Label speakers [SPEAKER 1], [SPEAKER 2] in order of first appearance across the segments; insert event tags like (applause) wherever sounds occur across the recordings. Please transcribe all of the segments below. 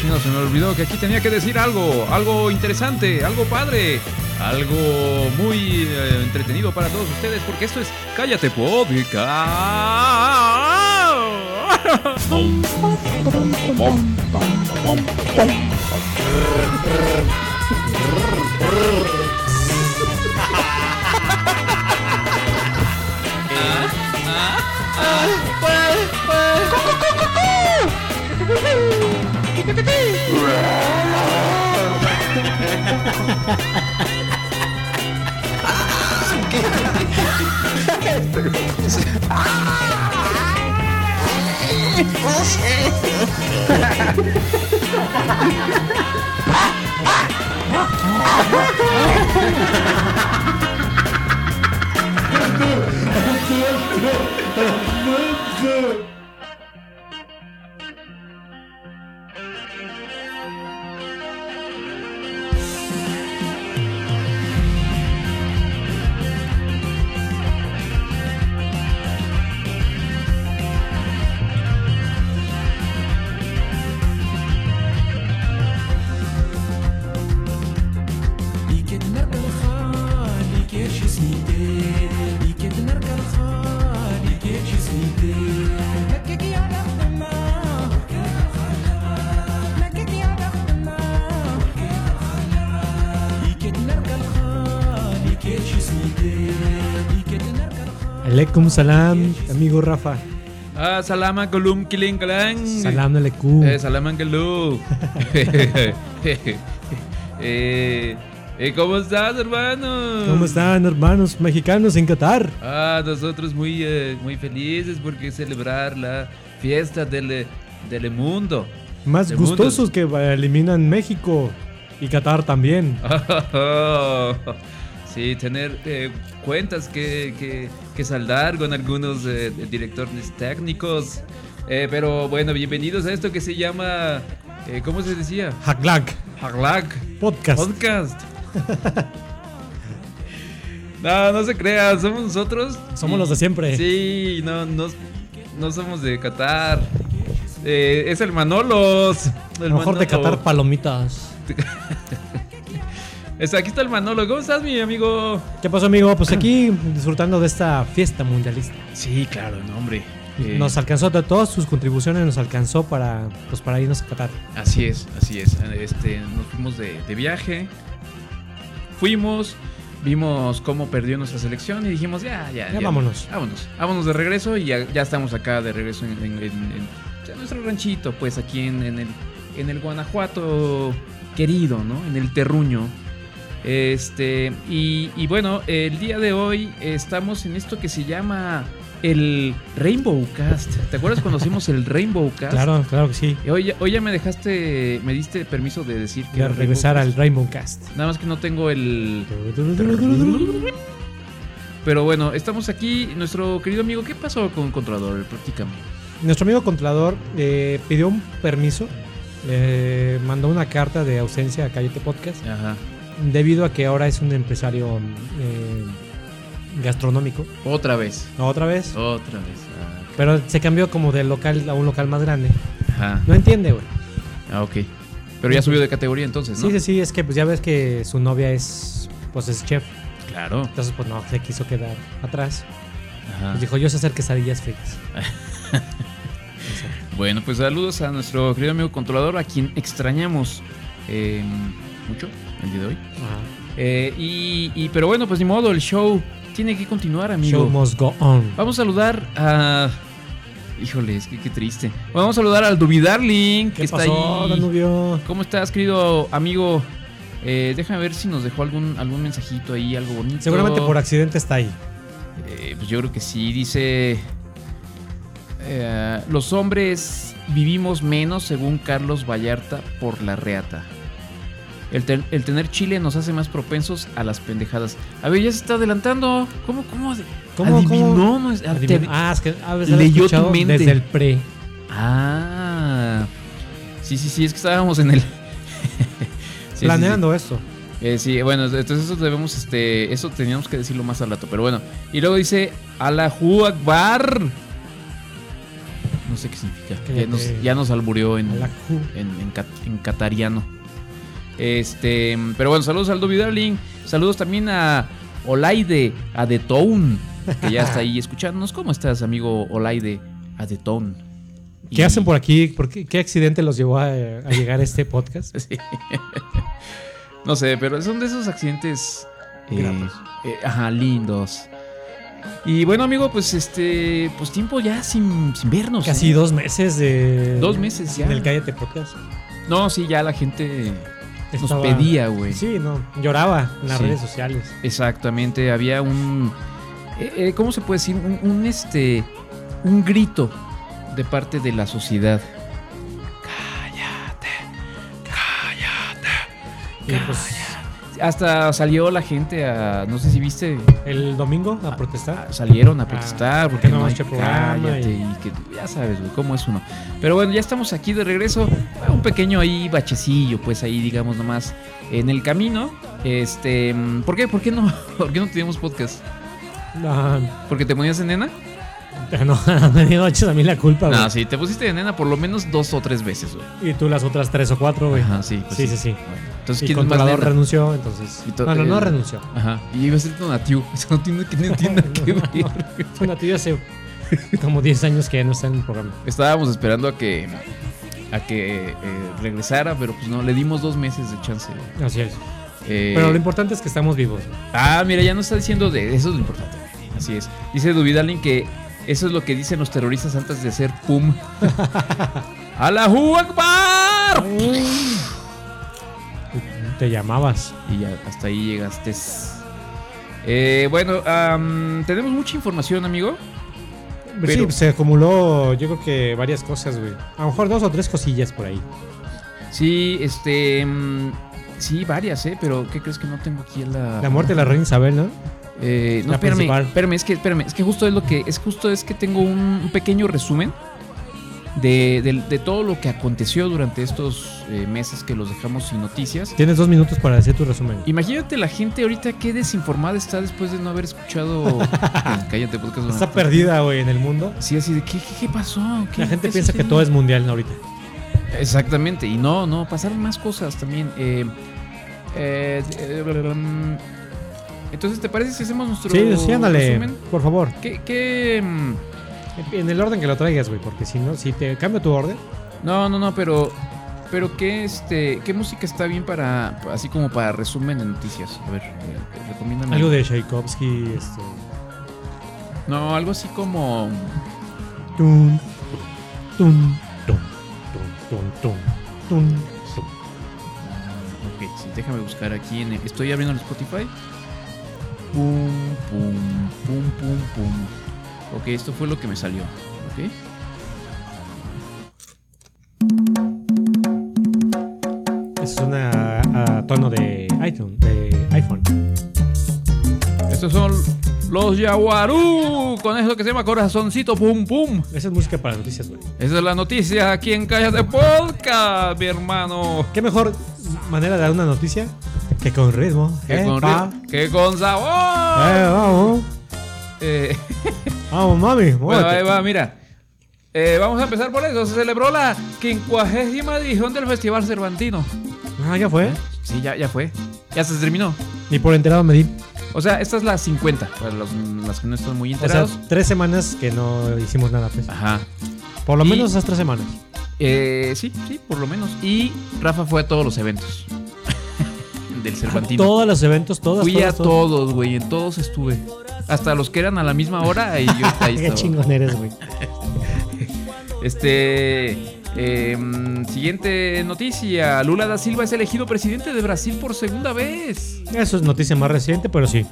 [SPEAKER 1] chino, se me olvidó que aquí tenía que decir algo, algo interesante, algo padre, algo muy eh, entretenido para todos ustedes, porque esto es Cállate Podcast. (laughs) Good.
[SPEAKER 2] Aleikum salam, amigo Rafa.
[SPEAKER 1] Ah, salama kolum kiling kalang.
[SPEAKER 2] Salam aleikum.
[SPEAKER 1] Eh, salaman kalum. (laughs) eh, eh, ¿Cómo estás, hermano?
[SPEAKER 2] ¿Cómo están, hermanos mexicanos en Qatar?
[SPEAKER 1] Ah, nosotros muy, eh, muy felices porque celebrar la fiesta del, del mundo.
[SPEAKER 2] Más
[SPEAKER 1] Del
[SPEAKER 2] gustosos que eh, eliminan México y Qatar también. (laughs)
[SPEAKER 1] Sí, tener eh, cuentas que, que, que saldar con algunos eh, directores técnicos. Eh, pero bueno, bienvenidos a esto que se llama, eh, ¿cómo se decía?
[SPEAKER 2] Haglak
[SPEAKER 1] Haglak
[SPEAKER 2] Podcast.
[SPEAKER 1] Podcast. (laughs) no, no se crea, somos nosotros.
[SPEAKER 2] Somos
[SPEAKER 1] Y-
[SPEAKER 2] los de siempre.
[SPEAKER 1] Sí, no, no, no somos de Qatar. Eh, es el Manolos.
[SPEAKER 2] A lo mejor de. Qatar palomitas. (laughs)
[SPEAKER 1] Aquí está el Manolo. ¿Cómo estás, mi amigo?
[SPEAKER 2] ¿Qué pasó, amigo? Pues aquí (clears throat) disfrutando de esta fiesta mundialista.
[SPEAKER 1] Sí, claro, no, hombre. Eh,
[SPEAKER 2] Nos alcanzó de todas sus contribuciones, nos alcanzó para, pues, para irnos a Qatar.
[SPEAKER 1] Así es, así es. Este, nos fuimos de, de viaje. Fuimos, vimos cómo perdió nuestra selección y dijimos, ya, ya.
[SPEAKER 2] Ya vámonos.
[SPEAKER 1] Vámonos. Vámonos de regreso y ya, ya estamos acá de regreso en, en- en- en- en nuestro ranchito, pues aquí en, en el, en el Guanajuato querido, ¿no? En el terruño. Este, y, y bueno, el día de hoy estamos en esto que se llama el Rainbow Cast. ¿Te acuerdas cuando hicimos el Rainbow (laughs) Cast?
[SPEAKER 2] Claro, claro que sí.
[SPEAKER 1] Hoy, ya- hoy ya me dejaste, me diste permiso de decir que era
[SPEAKER 2] regresar
[SPEAKER 1] Rainbow
[SPEAKER 2] al Rainbow Cast.
[SPEAKER 1] Nada más que no tengo el. Pero bueno, estamos aquí. Nuestro querido amigo, ¿qué pasó con Controlador? Platícame.
[SPEAKER 2] Nuestro amigo controlador eh, pidió un permiso, eh, mandó una carta de ausencia a Cállate Podcast,
[SPEAKER 1] Ajá.
[SPEAKER 2] Debido a que ahora es un empresario eh, gastronómico.
[SPEAKER 1] Otra vez.
[SPEAKER 2] Otra vez.
[SPEAKER 1] Otra vez.
[SPEAKER 2] Pero se cambió como de local a un local más grande.
[SPEAKER 1] Ah, Ajá.
[SPEAKER 2] No entiende, güey.
[SPEAKER 1] Ah, ok. Pero ya subió de categoría entonces, ¿no?
[SPEAKER 2] Sí, sí, sí, es que pues ya ves que su novia es, pues es chef.
[SPEAKER 1] Claro.
[SPEAKER 2] Entonces, pues no, se quiso quedar atrás.
[SPEAKER 1] Ajá.
[SPEAKER 2] Pues dijo, yo sé hacer quesadillas fritas. (laughs)
[SPEAKER 1] Bueno, pues saludos a nuestro querido amigo controlador, a quien extrañamos eh, mucho el día de hoy.
[SPEAKER 2] Ajá.
[SPEAKER 1] Eh, y, y- pero bueno, pues ni modo, el show tiene que continuar, amigo.
[SPEAKER 2] Show must go on.
[SPEAKER 1] Vamos a saludar a. Híjole, es que qué triste. Vamos a saludar al Dubi Darling, que
[SPEAKER 2] ¿Qué
[SPEAKER 1] está ahí.
[SPEAKER 2] Danubio?
[SPEAKER 1] ¿Cómo estás, querido amigo? Eh, déjame ver si nos dejó algún, algún mensajito ahí, algo bonito.
[SPEAKER 2] Seguramente por accidente está ahí.
[SPEAKER 1] Eh, pues yo creo que sí. Dice. eh, los hombres vivimos menos, según Carlos Vallarta, por la reata. El, el tener chile nos hace más propensos a las pendejadas. A ver, ya se está adelantando. ¿Cómo? ¿Cómo?
[SPEAKER 2] ¿Cómo,
[SPEAKER 1] adivinó?
[SPEAKER 2] cómo?
[SPEAKER 1] No, es- te-
[SPEAKER 2] Adivina- Ah, es que a veces
[SPEAKER 1] leyó tu mente.
[SPEAKER 2] desde el pre.
[SPEAKER 1] Ah. Sí, sí, sí, es que estábamos en el. (laughs) Sí, sí,
[SPEAKER 2] planeando esto.
[SPEAKER 1] sí. Eh, sí, bueno, entonces eso debemos, este, eso teníamos que decirlo más al rato, pero bueno. Y luego dice Allahu Akbar. No sé qué significa.
[SPEAKER 2] Que
[SPEAKER 1] Ya nos, ya nos albureó en, en, en, cat- en catariano. Este, pero bueno, saludos al Dobby Darling. Saludos también a Olaide, a The Town, que ya está ahí (laughs) escuchándonos. ¿Cómo estás, amigo Olaide, a The Town?
[SPEAKER 2] ¿Qué hacen por aquí? ¿Por qué, ¿Qué accidente los llevó a, a llegar a este podcast? (laughs)
[SPEAKER 1] Sí. no sé, pero son de esos accidentes eh, eh, ajá, lindos. Y bueno, amigo, pues este, pues tiempo ya sin, sin vernos.
[SPEAKER 2] Casi
[SPEAKER 1] ¿eh?
[SPEAKER 2] dos meses de.
[SPEAKER 1] Dos meses ya.
[SPEAKER 2] En el Cállate Podcast.
[SPEAKER 1] No, sí, ya la gente nos pedía, güey.
[SPEAKER 2] Sí, no. Lloraba en las
[SPEAKER 1] Sí.
[SPEAKER 2] redes sociales.
[SPEAKER 1] Exactamente, había un, eh, eh, ¿cómo se puede decir? Un, un, este, un grito de parte de la sociedad. Cállate, cállate.
[SPEAKER 2] Y pues
[SPEAKER 1] Hasta salió la gente a, no sé si viste,
[SPEAKER 2] el domingo a protestar.
[SPEAKER 1] salieron a protestar
[SPEAKER 2] Ah,
[SPEAKER 1] porque
[SPEAKER 2] que no
[SPEAKER 1] hay cállate
[SPEAKER 2] y-
[SPEAKER 1] y que ya sabes, güey, cómo es uno. Pero bueno, ya estamos aquí de regreso, un pequeño ahí bachecillo, pues ahí digamos nomás en el camino. Este, ¿por qué? ¿Por qué no? (laughs) ¿Por qué no teníamos podcast?
[SPEAKER 2] No,
[SPEAKER 1] ¿Porque te ponías en nena? (laughs)
[SPEAKER 2] no, (laughs) me dio a mí la culpa, güey.
[SPEAKER 1] No, sí, te pusiste en nena por lo menos dos o tres veces, güey.
[SPEAKER 2] Y tú las otras tres o cuatro, güey.
[SPEAKER 1] Ajá, sí. pues
[SPEAKER 2] Sí, sí, sí.
[SPEAKER 1] Bueno, entonces, ¿quién más
[SPEAKER 2] controlador
[SPEAKER 1] nena?
[SPEAKER 2] renunció, entonces.
[SPEAKER 1] To-
[SPEAKER 2] Bueno, no
[SPEAKER 1] eh,
[SPEAKER 2] renunció.
[SPEAKER 1] Ajá. Y iba a ser Tonatiu. Eso (laughs) no tiene, no tiene nada que (laughs)
[SPEAKER 2] No,
[SPEAKER 1] ver.
[SPEAKER 2] Tía hace como 10 años que ya no está en el programa.
[SPEAKER 1] Estábamos esperando a que a que eh, regresara, pero pues no, le dimos dos meses de chance.
[SPEAKER 2] Así es.
[SPEAKER 1] Eh,
[SPEAKER 2] Pero lo importante es que estamos vivos.
[SPEAKER 1] Ah, mira, ya nos está diciendo de eso es lo importante. Así es. Dice Duvidalin que eso es lo que dicen los terroristas antes de hacer pum. (laughs) ¡Allahu Akbar!
[SPEAKER 2] Te llamabas.
[SPEAKER 1] Y ya hasta ahí llegaste. Eh, bueno, am, tenemos mucha información, amigo.
[SPEAKER 2] sí,
[SPEAKER 1] Pero-
[SPEAKER 2] pues, se acumuló, yo creo que varias cosas, güey. A lo mejor dos o tres cosillas por ahí.
[SPEAKER 1] Sí, este. mm, sí, varias, ¿eh? Pero ¿qué crees que no tengo aquí en la.
[SPEAKER 2] La muerte de la reina Isabel, ¿no?
[SPEAKER 1] Eh, no,
[SPEAKER 2] la
[SPEAKER 1] espérame,
[SPEAKER 2] principal.
[SPEAKER 1] espérame, es que, espérame, es que justo es lo que. Es justo es que tengo un, un pequeño resumen de, de- de todo lo que aconteció durante estos eh, meses que los dejamos sin noticias.
[SPEAKER 2] Tienes dos minutos para decir tu resumen.
[SPEAKER 1] Imagínate la gente ahorita qué desinformada está después de no haber escuchado. (laughs) Cállate, podcast.
[SPEAKER 2] Está perdida, güey, en el mundo.
[SPEAKER 1] Sí, así de, ¿qué, qué, qué pasó? ¿Qué-
[SPEAKER 2] La gente piensa que todo es mundial ahorita.
[SPEAKER 1] Exactamente, y no, no, pasaron más cosas también. eh, eh, entonces, ¿te parece si hacemos nuestro
[SPEAKER 2] Sí, sí, ándale,
[SPEAKER 1] resumen?
[SPEAKER 2] por favor.
[SPEAKER 1] ¿Qué, qué, mm,
[SPEAKER 2] En el orden que lo traigas, güey, porque si no, si te cambio tu orden,
[SPEAKER 1] No, no, no, pero. Pero qué este. ¿Qué música está bien para. así como para resumen de noticias? A ver, eh, recomiéndame.
[SPEAKER 2] algo de Tchaikovsky, este.
[SPEAKER 1] No, algo así como.
[SPEAKER 2] Tum, tum, tum, tum, tum, tum, tum.
[SPEAKER 1] Ok, sí, déjame buscar aquí en el- Estoy abriendo el Spotify. Pum, pum, pum, pum, pum. Ok, esto fue lo que me salió. Ok.
[SPEAKER 2] Es una a tono de iTunes, de iPhone.
[SPEAKER 1] Estos son los Yaguarú. Con eso que se llama Corazoncito Pum Pum.
[SPEAKER 2] Esa es música para noticias, güey.
[SPEAKER 1] Esa es la noticia aquí en Cállate Podcast, mi hermano.
[SPEAKER 2] ¿Qué mejor manera de dar una noticia que con ritmo?
[SPEAKER 1] Que
[SPEAKER 2] eh,
[SPEAKER 1] con,
[SPEAKER 2] pa.
[SPEAKER 1] ri- que con sabor.
[SPEAKER 2] Eh, vamos,
[SPEAKER 1] Eh, (laughs)
[SPEAKER 2] vamos, mami.
[SPEAKER 1] bueno,
[SPEAKER 2] muévete.
[SPEAKER 1] ahí va, mira. Eh, vamos a empezar por eso. Se celebró la quincuagésima edición del Festival Cervantino.
[SPEAKER 2] Ah, ya fue.
[SPEAKER 1] Sí, ya, ya fue. Ya se terminó.
[SPEAKER 2] Ni por enterado me di.
[SPEAKER 1] O sea, esta es la 50, para los, las que no están muy
[SPEAKER 2] O sea,
[SPEAKER 1] enterados.
[SPEAKER 2] tres semanas que no hicimos nada, pues.
[SPEAKER 1] Ajá.
[SPEAKER 2] Por lo
[SPEAKER 1] Y-
[SPEAKER 2] menos esas tres semanas.
[SPEAKER 1] Eh, sí, sí, por lo menos. Y Rafa fue a todos los eventos (laughs) del Cervantino.
[SPEAKER 2] Todos los eventos, todos.
[SPEAKER 1] Fui a
[SPEAKER 2] todos,
[SPEAKER 1] güey. En todos estuve. Hasta los que eran a la misma hora y yo ahí (laughs)
[SPEAKER 2] Qué chingón eres, güey. (laughs)
[SPEAKER 1] Este. em, siguiente noticia. Lula da Silva es elegido presidente de Brasil por segunda vez.
[SPEAKER 2] Eso es noticia más reciente, pero sí.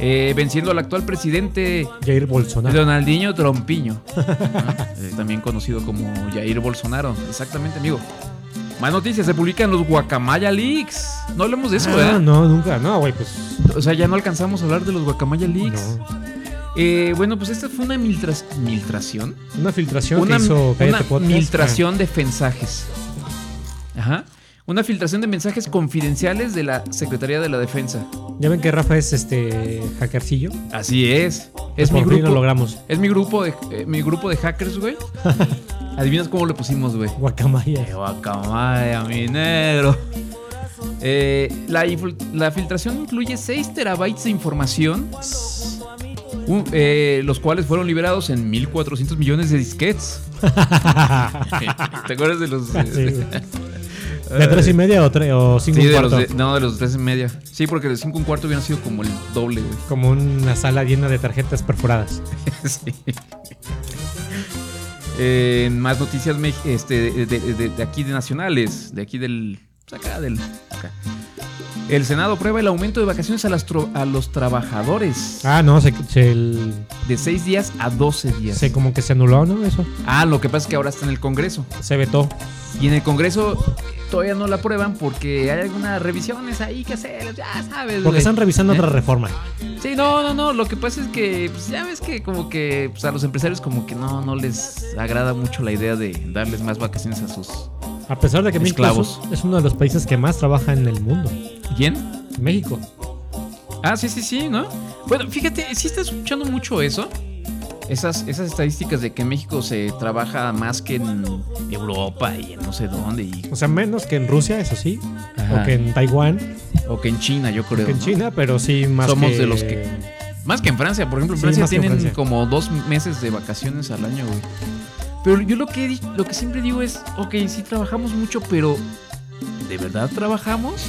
[SPEAKER 1] Eh, venciendo al actual presidente
[SPEAKER 2] Jair Bolsonaro.
[SPEAKER 1] Donaldinho Trompiño. (laughs) Ah, eh, también conocido como Jair Bolsonaro. Exactamente, amigo. Más noticias, se publican los Guacamaya Leaks. No hablemos de eso,
[SPEAKER 2] Ah,
[SPEAKER 1] ¿verdad?
[SPEAKER 2] no, nunca. No, güey, pues.
[SPEAKER 1] O sea, ya no alcanzamos a hablar de los Guacamaya Leaks.
[SPEAKER 2] No.
[SPEAKER 1] Eh, bueno, pues esta fue una miltración.
[SPEAKER 2] Una filtración
[SPEAKER 1] Una,
[SPEAKER 2] que hizo
[SPEAKER 1] una
[SPEAKER 2] Cállate Podcast.
[SPEAKER 1] miltración de mensajes. Ajá. Una filtración de mensajes confidenciales de la Secretaría de la Defensa.
[SPEAKER 2] Ya ven que Rafa es este hackercillo.
[SPEAKER 1] Así es. Es mi grupo.
[SPEAKER 2] lo logramos.
[SPEAKER 1] Es mi grupo de eh, mi grupo de hackers, güey. (laughs) ¿Adivinas cómo le pusimos, güey?
[SPEAKER 2] Guacamaya.
[SPEAKER 1] ¡Qué guacamaya, mi negro! Eh, la, la filtración incluye 6 terabytes de información, un- eh, los cuales fueron liberados en 1400 millones de disquets. (laughs) (laughs) ¿Te acuerdas de los.
[SPEAKER 2] Sí, güey. ¿De tres y media o, tres, o cinco
[SPEAKER 1] Sí,
[SPEAKER 2] y
[SPEAKER 1] de los
[SPEAKER 2] cuarto?
[SPEAKER 1] de- no, de los 3 y media. Sí, porque de 5 y cuarto hubieran sido como el doble, güey.
[SPEAKER 2] Como una sala llena de tarjetas perforadas. (laughs)
[SPEAKER 1] Sí. Eh, más noticias este, de, de- de- de aquí de nacionales, de aquí del. pues acá del. acá. El Senado aprueba el aumento de vacaciones a, las tro- a los trabajadores
[SPEAKER 2] Ah, no, se, se, el-
[SPEAKER 1] de 6 días a 12 días.
[SPEAKER 2] se como que se anuló, ¿no? Eso.
[SPEAKER 1] Ah, lo que pasa es que ahora está en el Congreso.
[SPEAKER 2] Se vetó.
[SPEAKER 1] Y en el Congreso todavía no la aprueban porque hay algunas revisiones ahí que hacer, ya sabes.
[SPEAKER 2] Porque están revisando
[SPEAKER 1] ¿Eh?
[SPEAKER 2] otra reforma.
[SPEAKER 1] Sí, no, no, no. Lo que pasa es que, pues, ya ves que como que pues, a los empresarios como que no, no les agrada mucho la idea de darles más vacaciones a sus...
[SPEAKER 2] A pesar de que México es uno de los países que más trabaja en el mundo.
[SPEAKER 1] ¿Quién?
[SPEAKER 2] México.
[SPEAKER 1] Ah, sí, sí, sí, ¿no? Bueno, fíjate, sí está escuchando mucho eso. Esas, esas estadísticas de que en México se trabaja más que en Europa y en no sé dónde. Y,
[SPEAKER 2] O sea, menos que en Rusia, eso sí.
[SPEAKER 1] Ajá.
[SPEAKER 2] O que en Taiwán.
[SPEAKER 1] o que en China, yo creo.
[SPEAKER 2] que en
[SPEAKER 1] ¿no?
[SPEAKER 2] China, pero sí más
[SPEAKER 1] Somos
[SPEAKER 2] que...
[SPEAKER 1] de los que- Más que en Francia, por ejemplo, en Francia
[SPEAKER 2] en
[SPEAKER 1] tienen
[SPEAKER 2] Francia.
[SPEAKER 1] como dos meses de vacaciones al año, güey. Pero yo lo que, lo que siempre digo es, ok, sí trabajamos mucho, pero ¿de verdad trabajamos?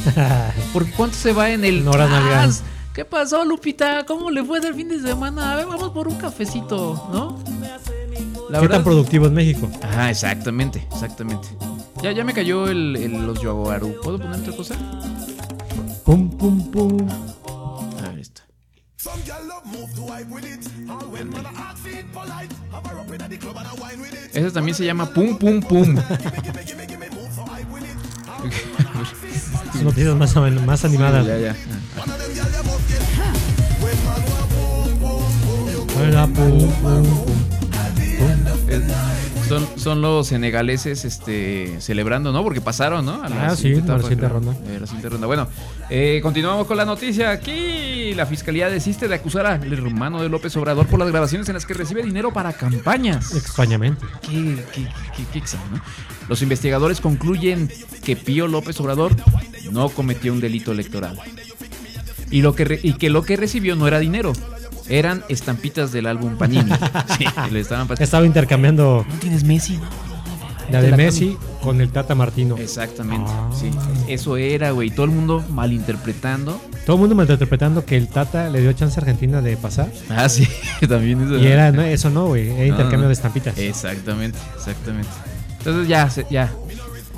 [SPEAKER 1] Porque ¿cuánto se va en el... "Ah,
[SPEAKER 2] nalgas".
[SPEAKER 1] ¿Qué pasó, Lupita? ¿Cómo le fue del fin de semana? A ver, vamos por un cafecito, ¿no? La
[SPEAKER 2] ¿Qué tan productivo es México?
[SPEAKER 1] Ajá, exactamente, exactamente. Ya, ya me cayó el, el- los Yoaguaru. ¿Puedo poner otra cosa?
[SPEAKER 2] Pum, pum, pum.
[SPEAKER 1] A ver, esta. Esa también se llama Pum Pum Pum.
[SPEAKER 2] Sus noticias más, más animadas.
[SPEAKER 1] Ya, ya.
[SPEAKER 2] Hola, pum, pum, pum.
[SPEAKER 1] Son, son los senegaleses este, celebrando, ¿no? Porque pasaron, ¿no? A
[SPEAKER 2] Ah, sí, la siguiente
[SPEAKER 1] creo.
[SPEAKER 2] ronda.
[SPEAKER 1] Eh, la siguiente ronda. Bueno, eh, continuamos con la noticia. Aquí la fiscalía desiste de acusar al hermano de López Obrador por las grabaciones en las que recibe dinero para campañas.
[SPEAKER 2] Extrañamente.
[SPEAKER 1] Qué, qué, qué- qué ¿no? Los investigadores concluyen que Pío López Obrador no cometió un delito electoral. Y, lo que re- y que lo que recibió no era dinero, eran estampitas del álbum Panini. (laughs) Sí, le estaban
[SPEAKER 2] Estaba intercambiando
[SPEAKER 1] ¿No tienes Messi?
[SPEAKER 2] la de
[SPEAKER 1] la
[SPEAKER 2] Messi con el Tata Martino.
[SPEAKER 1] Exactamente,
[SPEAKER 2] Ah.
[SPEAKER 1] sí. Eso era, güey. Todo el mundo malinterpretando.
[SPEAKER 2] Todo el mundo malinterpretando que el Tata le dio chance a Argentina de pasar.
[SPEAKER 1] Ah, sí, (laughs) también eso.
[SPEAKER 2] Y era, no, eso no, güey. Era
[SPEAKER 1] No,
[SPEAKER 2] intercambio
[SPEAKER 1] no.
[SPEAKER 2] de estampitas.
[SPEAKER 1] Exactamente, exactamente. Entonces ya, se- ya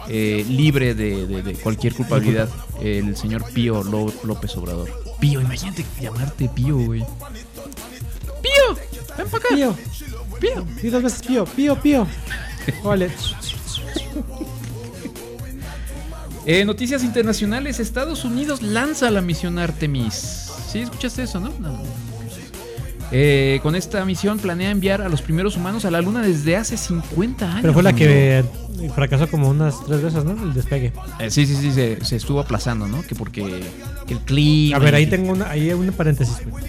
[SPEAKER 1] eh, libre de, de- de cualquier culpabilidad, el señor Pío Ló- López Obrador. Pío, imagínate llamarte Pío, güey. Ven para acá.
[SPEAKER 2] Pío,
[SPEAKER 1] Pío.
[SPEAKER 2] y dos veces Pío, Pío, Pío. Ole. (laughs)
[SPEAKER 1] Eh, noticias internacionales, Estados Unidos lanza la misión Artemis. ¿Sí escuchaste eso, no? No. Eh, con esta misión planea enviar a los primeros humanos a la Luna desde hace 50 años.
[SPEAKER 2] Pero fue la que fracasó como unas tres veces, ¿no? El despegue.
[SPEAKER 1] Eh, sí, sí, sí, se, se estuvo aplazando, ¿no? Que porque que el clima.
[SPEAKER 2] A ver, ahí tengo una, ahí un paréntesis. güey.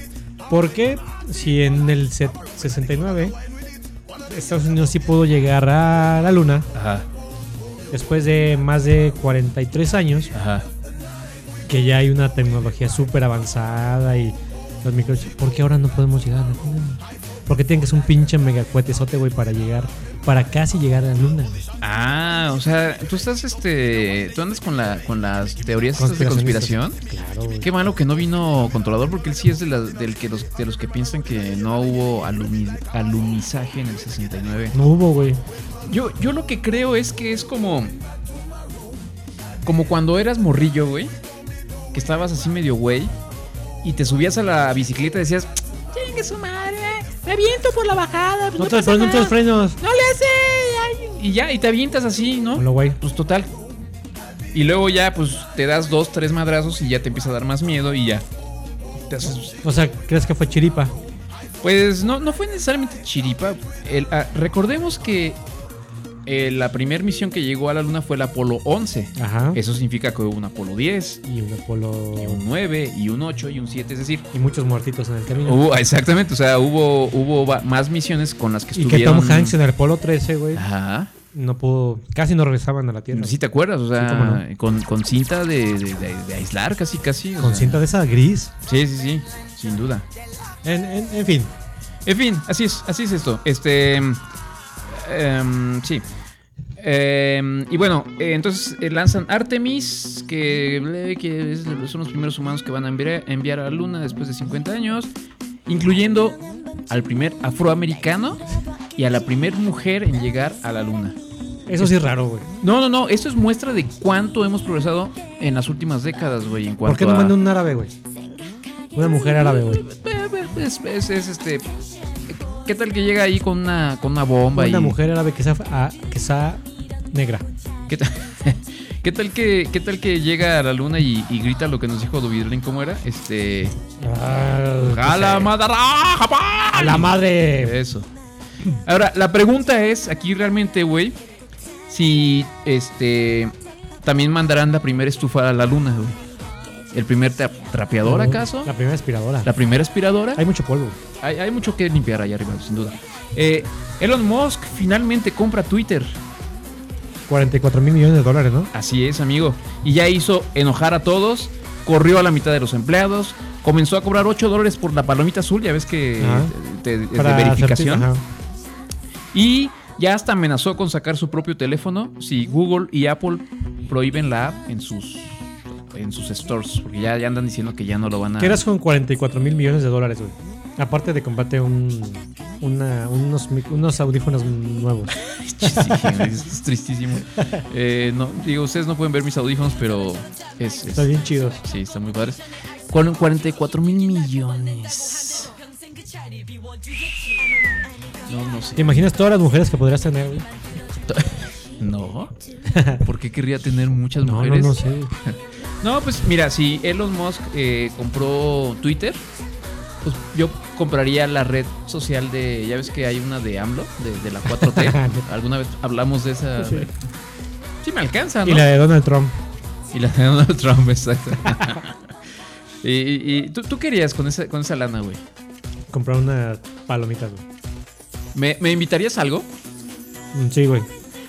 [SPEAKER 2] ¿Por qué si en el set 69 Estados Unidos sí pudo llegar a la Luna
[SPEAKER 1] Ajá,
[SPEAKER 2] después de más de 43 años,
[SPEAKER 1] ajá.
[SPEAKER 2] que ya hay una tecnología súper avanzada y los microchips? ¿Por qué ahora no podemos llegar a la Luna? Porque tienen que ser un pinche megacuetesote, güey, para llegar, para casi llegar a la Luna.
[SPEAKER 1] Ah, o sea, tú estás, este, tú andas con la, con las teorías estas de conspiración.
[SPEAKER 2] Claro, güey.
[SPEAKER 1] Qué malo que no vino controlador porque él sí es de, la- del que los, de los que piensan que no hubo alumi- alunizaje en el 69.
[SPEAKER 2] No hubo, güey.
[SPEAKER 1] Yo, yo lo que creo es que es como. Como cuando eras morrillo, güey. Que estabas así medio güey. Y te subías a la bicicleta y decías. Chingue su madre, me aviento por la bajada. pues
[SPEAKER 2] No,
[SPEAKER 1] no
[SPEAKER 2] te
[SPEAKER 1] nada".
[SPEAKER 2] tus frenos.
[SPEAKER 1] No le hace. ay". Y ya, y te avientas así, ¿no?
[SPEAKER 2] Hola, güey.
[SPEAKER 1] Pues total. Y luego ya, pues te das dos, tres madrazos y ya te empieza a dar más miedo y ya. Te haces-
[SPEAKER 2] O sea, ¿crees que fue chiripa?
[SPEAKER 1] Pues no, no fue necesariamente chiripa. El- ah, recordemos que eh, la primera misión que llegó a la luna fue el Apolo 11.
[SPEAKER 2] Ajá.
[SPEAKER 1] Eso significa que hubo un Apolo 10,
[SPEAKER 2] Y un Apolo.
[SPEAKER 1] y un 9, y un 8, y un 7. Es decir,
[SPEAKER 2] Y muchos muertitos en el camino.
[SPEAKER 1] hubo, exactamente, o sea, hubo, hubo más misiones con las que
[SPEAKER 2] y que
[SPEAKER 1] estuvieron.
[SPEAKER 2] Tom Hanks en el Apolo 13, güey,
[SPEAKER 1] Ajá.
[SPEAKER 2] no pudo. Casi no regresaban a la Tierra.
[SPEAKER 1] ¿Sí te acuerdas? O sea,
[SPEAKER 2] Sí, no.
[SPEAKER 1] con, con cinta de, de- de- de aislar casi, casi.
[SPEAKER 2] Con
[SPEAKER 1] sea.
[SPEAKER 2] cinta de esa gris.
[SPEAKER 1] Sí, sí, sí, sin duda.
[SPEAKER 2] En, en, en fin.
[SPEAKER 1] En fin, así es, así es esto. Este. em, sí. Em, y bueno, eh, entonces eh, lanzan Artemis, que, eh, que es- son los primeros humanos que van a enviar, enviar a la Luna después de 50 años, incluyendo al primer afroamericano y a la primer mujer en llegar a la Luna.
[SPEAKER 2] Eso sí es raro, güey.
[SPEAKER 1] No, no, no, esto es muestra de cuánto hemos progresado en las últimas décadas, güey, en cuanto
[SPEAKER 2] ¿Por qué no
[SPEAKER 1] a...
[SPEAKER 2] mandan un árabe, güey? Una mujer árabe, güey.
[SPEAKER 1] Es, es- es, este... ¿Qué tal que llega ahí con una, con una bomba
[SPEAKER 2] Una
[SPEAKER 1] y...
[SPEAKER 2] mujer árabe que sea, ah, que sea negra.
[SPEAKER 1] ¿Qué tal, (laughs) ¿Qué tal que, qué tal que llega a la luna y, y grita lo que nos dijo Duvidrlin? ¿Cómo era? Este.
[SPEAKER 2] Ah,
[SPEAKER 1] ¡Jala
[SPEAKER 2] no sé.
[SPEAKER 1] madara, Japón!
[SPEAKER 2] ¡A la madre!
[SPEAKER 1] Eso. Ahora, la pregunta es: aquí realmente, güey, si este. También mandarán la primera estufa a la luna, güey. ¿El primer tra- trapeador, acaso?
[SPEAKER 2] La primera aspiradora.
[SPEAKER 1] ¿La primera aspiradora?
[SPEAKER 2] Hay mucho polvo.
[SPEAKER 1] Hay, hay mucho que limpiar allá arriba, sin duda. Eh, Elon Musk finalmente compra Twitter.
[SPEAKER 2] 44 mil millones de dólares, ¿no?
[SPEAKER 1] Así es, amigo. Y ya hizo enojar a todos, corrió a la mitad de los empleados, comenzó a cobrar 8 dólares por la palomita azul, ya ves que te- te- es de verificación. Y ya hasta amenazó con sacar su propio teléfono si Google y Apple prohíben la app en sus en sus stores, porque ya, ya andan diciendo que ya no lo van a...
[SPEAKER 2] ¿Qué eras con 44 mil millones de dólares, güey? Aparte de un, una- unos, audífonos nuevos. (laughs)
[SPEAKER 1] Sí, es, tristísimo. Eh, no, digo, ustedes no pueden ver mis audífonos, pero es... es-
[SPEAKER 2] Están bien chidos.
[SPEAKER 1] sí, están muy padres. Cuaren- 44 mil millones. No, no sé.
[SPEAKER 2] ¿Te imaginas todas las mujeres que podrías tener, güey? (laughs)
[SPEAKER 1] No. (laughs) ¿Por qué querría tener muchas
[SPEAKER 2] No, no,
[SPEAKER 1] mujeres?
[SPEAKER 2] no sé.
[SPEAKER 1] No, pues mira, si Elon Musk eh, compró Twitter, pues yo compraría la red social de. Ya ves que hay una de AMLO, de, de la 4T. (laughs) ¿Alguna vez hablamos de esa?
[SPEAKER 2] Sí.
[SPEAKER 1] Sí, me alcanza, ¿no?
[SPEAKER 2] Y la de Donald Trump.
[SPEAKER 1] Y la de Donald Trump, exacto. (laughs) y y- y ¿tú, tú querías con esa, con esa lana, güey?
[SPEAKER 2] Comprar unas palomitas, güey.
[SPEAKER 1] ¿Me, me invitarías a algo?
[SPEAKER 2] Mm, Sí, güey.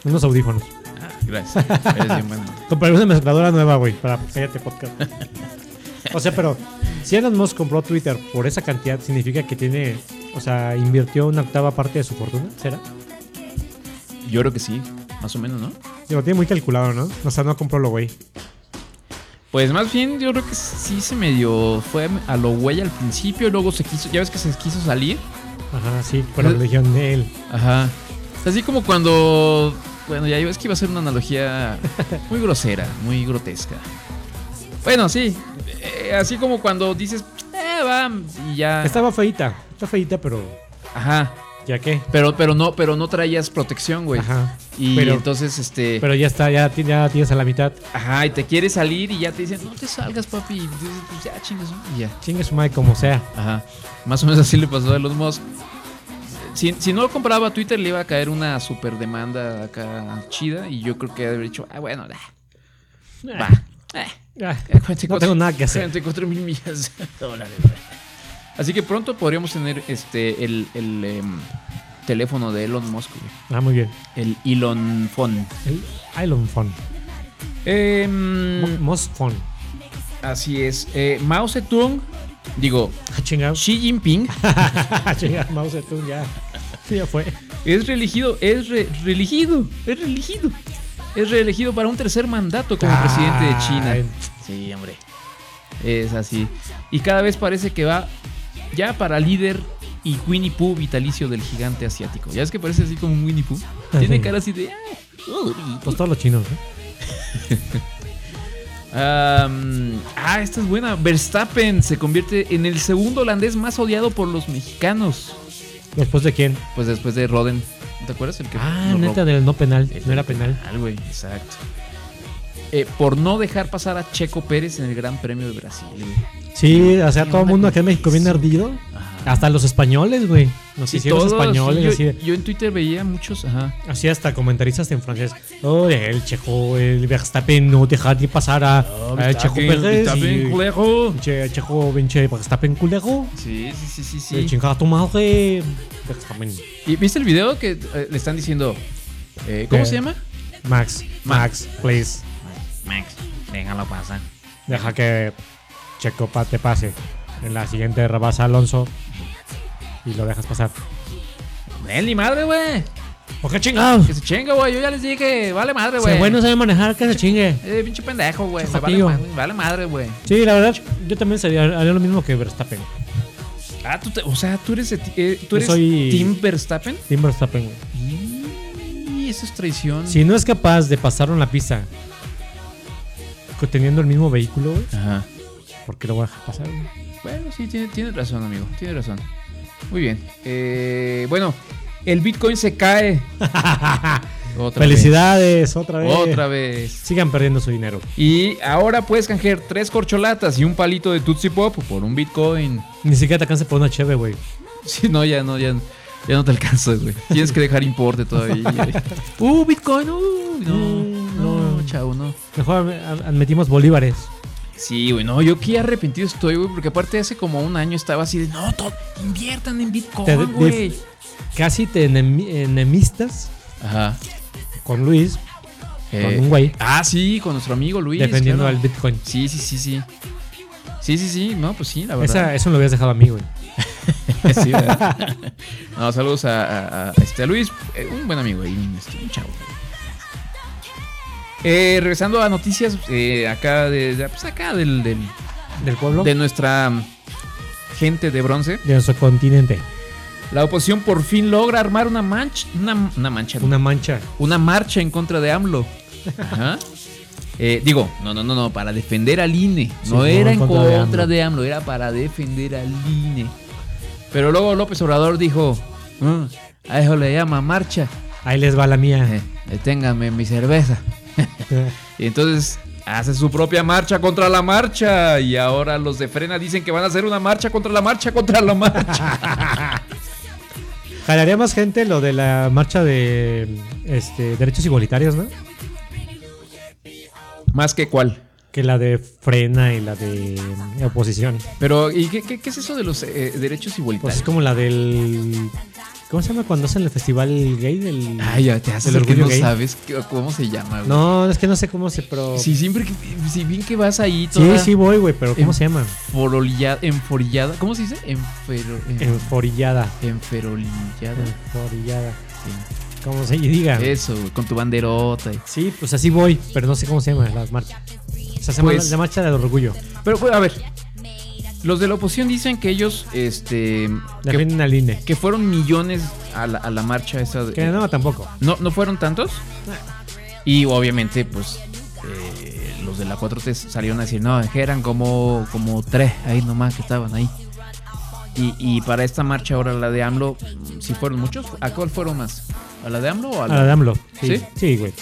[SPEAKER 2] Unos audífonos.
[SPEAKER 1] Ah, gracias. Eres bien bueno. (laughs)
[SPEAKER 2] Compraré una mezcladora nueva, güey, para Cállate Podcast. O sea, pero si Elon Musk compró Twitter por esa cantidad, significa que tiene, o sea, invirtió una octava parte de su fortuna, ¿será?
[SPEAKER 1] Yo creo que sí, más o menos, ¿no?
[SPEAKER 2] Digo, tiene muy calculado, ¿no? O sea, no compró lo güey.
[SPEAKER 1] Pues más bien yo creo que sí se medio fue a lo güey al principio, luego se quiso, ya ves que se quiso salir.
[SPEAKER 2] Ajá, sí, pero le dijeron de él.
[SPEAKER 1] Ajá. Así como cuando, bueno, ya ves que iba a ser una analogía muy grosera, muy grotesca. Bueno, sí, eh, así como cuando dices, eh, va, y ya.
[SPEAKER 2] Estaba feita, está feita, pero
[SPEAKER 1] Ajá.
[SPEAKER 2] ¿ya qué?
[SPEAKER 1] Pero, pero no, pero no traías protección, güey.
[SPEAKER 2] Ajá.
[SPEAKER 1] Y
[SPEAKER 2] pero,
[SPEAKER 1] entonces, este,
[SPEAKER 2] pero ya está, ya, ti- ya tienes a la mitad.
[SPEAKER 1] ajá, y te quieres salir y ya te dicen, no te salgas, papi. Y dices, pues ya chingas, y ya.
[SPEAKER 2] Chingue su madre como sea.
[SPEAKER 1] Ajá. Más o menos así le pasó a Elon Musk. Si, si no lo compraba Twitter, le iba a caer una super demanda acá chida. Y yo creo que haber dicho, ah, bueno, da, va. Eh,
[SPEAKER 2] Ah,
[SPEAKER 1] 44
[SPEAKER 2] no tengo nada que hacer.
[SPEAKER 1] 44 mil millones de dólares. Así que pronto podríamos tener este el, el, em, teléfono de Elon Musk, güey.
[SPEAKER 2] Ah, muy bien.
[SPEAKER 1] El Elon Phone.
[SPEAKER 2] El Elon Phone. Most Phone.
[SPEAKER 1] así es. Eh, Mao Zedong, digo,
[SPEAKER 2] Ah.
[SPEAKER 1] Xi Jinping. (laughs)
[SPEAKER 2] chingado, Mao Zedong ya. Ya fue.
[SPEAKER 1] Es reelegido, es re- reelegido, es reelegido. Es reelegido para un tercer mandato como presidente de China. Sí, hombre. Es así. Y cada vez parece que va ya para líder y Winnie Pooh vitalicio del gigante asiático. Ya es que parece así como un Winnie Pooh. Tiene (laughs) cara así de... "Ah,
[SPEAKER 2] Pues todos los chinos, ¿no? (laughs)
[SPEAKER 1] Am, ah, esta es buena. Verstappen se convierte en el segundo holandés más odiado por los mexicanos.
[SPEAKER 2] ¿Después de quién?
[SPEAKER 1] Pues después de Roden. ¿No ¿Te acuerdas? El que
[SPEAKER 2] Ah, neta del no penal.
[SPEAKER 1] El
[SPEAKER 2] No era penal.
[SPEAKER 1] güey, exacto. Eh, por no dejar pasar a Checo Pérez en el Gran Premio de Brasil.
[SPEAKER 2] Sí, o sea, todo el mundo acá en México bien ardido.
[SPEAKER 1] Ajá.
[SPEAKER 2] Hasta los españoles, güey. Los
[SPEAKER 1] Sí,
[SPEAKER 2] hicieron
[SPEAKER 1] todos,
[SPEAKER 2] españoles,
[SPEAKER 1] sí,
[SPEAKER 2] así,
[SPEAKER 1] yo,
[SPEAKER 2] de-
[SPEAKER 1] yo en Twitter veía muchos, ajá.
[SPEAKER 2] así hasta comentaristas en francés. Oh, el Checo, el Verstappen no deja de pasar a, a Checo Pérez.
[SPEAKER 1] Bien, culero.
[SPEAKER 2] Che, Checo, pinche Verstappen culero.
[SPEAKER 1] Sí, sí, sí, sí,
[SPEAKER 2] Sí. Chingada tu madre. Verstappen.
[SPEAKER 1] ¿Y viste el video que eh, le están diciendo? eh, ¿Cómo se llama?
[SPEAKER 2] Max, Max, please.
[SPEAKER 1] Max, déjalo pasar.
[SPEAKER 2] Deja que Checo te pase. En la siguiente rebasa Alonso. Y lo dejas pasar.
[SPEAKER 1] Él ni madre, güey.
[SPEAKER 2] ¿Por qué chingados?
[SPEAKER 1] Que se chinga, güey. Yo ya les dije, vale madre,
[SPEAKER 2] Si
[SPEAKER 1] güey.
[SPEAKER 2] el güey no sabe manejar, que se chingue.
[SPEAKER 1] Eh, pinche pendejo, güey. Me vale, madre, me vale madre, güey.
[SPEAKER 2] Sí, la verdad, yo también sería, haría lo mismo que Verstappen.
[SPEAKER 1] Ah, tú te- o sea, tú eres, eh, tú eres
[SPEAKER 2] soy-
[SPEAKER 1] Team Verstappen.
[SPEAKER 2] Team Verstappen. güey.
[SPEAKER 1] Y eso es traición.
[SPEAKER 2] Si no es capaz de pasarlo en la pista teniendo el mismo vehículo, güey,
[SPEAKER 1] Ajá.
[SPEAKER 2] ¿por qué lo voy a dejar pasar? güey?
[SPEAKER 1] Bueno, sí, tiene- tienes razón, amigo. Tienes razón. Muy bien. Eh, bueno, el Bitcoin se cae. (laughs) Otra
[SPEAKER 2] Felicidades, otra vez.
[SPEAKER 1] Otra vez.
[SPEAKER 2] Sigan perdiendo su dinero.
[SPEAKER 1] Y ahora puedes canjear tres corcholatas y un palito de Tootsie Pop por un Bitcoin.
[SPEAKER 2] Ni siquiera te alcanza por una cheve, güey. (laughs)
[SPEAKER 1] Si no, ya no, ya, ya no te alcanza, güey. Tienes que dejar importe todavía. (laughs) uh, Bitcoin, uh. No,
[SPEAKER 2] Mm,
[SPEAKER 1] no,
[SPEAKER 2] no.
[SPEAKER 1] Chavo, no.
[SPEAKER 2] Mejor admitimos bolívares.
[SPEAKER 1] Sí, güey, no, yo qué arrepentido estoy, güey, porque aparte hace como un año estaba así de, no, inviertan en
[SPEAKER 2] Te-
[SPEAKER 1] Bitcoin,
[SPEAKER 2] de-
[SPEAKER 1] güey.
[SPEAKER 2] Casi te enemi- enemistas
[SPEAKER 1] Ajá.
[SPEAKER 2] con Luis,
[SPEAKER 1] Eh,
[SPEAKER 2] con un güey,
[SPEAKER 1] Ah, sí, con nuestro amigo Luis.
[SPEAKER 2] defendiendo
[SPEAKER 1] claro.
[SPEAKER 2] al Bitcoin.
[SPEAKER 1] Sí, sí, sí, sí. Sí, sí, sí, no, pues sí, la verdad.
[SPEAKER 2] Esa, eso me lo habías dejado a mí, güey. (laughs)
[SPEAKER 1] Sí, ¿verdad? (laughs) no, saludos a, a- a, este, a Luis, eh, un buen amigo y un, este, un chavo. Eh, regresando a noticias eh, acá de, de- pues acá del, del-
[SPEAKER 2] Del pueblo.
[SPEAKER 1] de nuestra gente de bronce.
[SPEAKER 2] de nuestro continente.
[SPEAKER 1] La oposición por fin logra armar una mancha, una, una mancha,
[SPEAKER 2] Una mancha.
[SPEAKER 1] una marcha en contra de AMLO. Ajá. Eh, digo, no, no, no, no, para defender al INE.
[SPEAKER 2] Sí,
[SPEAKER 1] no era
[SPEAKER 2] en contra de AMLO.
[SPEAKER 1] era para defender al INE. Pero luego López Obrador dijo, "Mm, a eso le llama marcha.
[SPEAKER 2] Ahí les va la mía.
[SPEAKER 1] Eh, mi cerveza. (laughs) Y entonces hace su propia marcha contra la marcha. Y ahora los de Frena dicen que van a hacer una marcha contra la marcha contra la marcha. (laughs)
[SPEAKER 2] Jalaría más gente lo de la marcha de este, derechos igualitarios, ¿no?
[SPEAKER 1] Más que cuál.
[SPEAKER 2] Que la de frena y la de oposición.
[SPEAKER 1] Pero, ¿y qué, qué- qué es eso de los eh, derechos
[SPEAKER 2] Pues
[SPEAKER 1] igualitarios?
[SPEAKER 2] es como la del. ¿Cómo se llama cuando hacen el festival gay? Del,
[SPEAKER 1] Ay, ya te haces
[SPEAKER 2] del
[SPEAKER 1] el que no
[SPEAKER 2] gay.
[SPEAKER 1] sabes qué- cómo se llama, güey.
[SPEAKER 2] No, es que no sé cómo se. Pero...
[SPEAKER 1] Si siempre que, si bien que vas ahí
[SPEAKER 2] sí,
[SPEAKER 1] toda
[SPEAKER 2] sí voy, güey, pero ¿cómo se llama?
[SPEAKER 1] forolilla- enforillada, ¿cómo se dice? Enfero, en-
[SPEAKER 2] Enforillada.
[SPEAKER 1] enferolillada.
[SPEAKER 2] Enforillada. ¿Cómo se diga?
[SPEAKER 1] Eso, güey, con tu banderota. y-
[SPEAKER 2] Sí, pues así voy, pero no sé cómo se llama la marcha. O sea, se llama
[SPEAKER 1] Pues-
[SPEAKER 2] la, la marcha del orgullo.
[SPEAKER 1] Pero, pues, a ver, los de la oposición dicen que ellos, este,
[SPEAKER 2] Defienden al INE.
[SPEAKER 1] que fueron millones a la, a la marcha esa. de-
[SPEAKER 2] Que no, tampoco.
[SPEAKER 1] ¿No, ¿No fueron tantos? Y obviamente, pues, eh, los de la 4T salieron a decir, no, eran como, como tres ahí nomás que estaban ahí. Y, y para esta marcha ahora, la de AMLO, si fueron muchos, ¿a cuál fueron más? ¿A la de AMLO o a
[SPEAKER 2] A
[SPEAKER 1] la
[SPEAKER 2] la de AMLO. Sí,
[SPEAKER 1] ¿Sí?
[SPEAKER 2] sí, güey.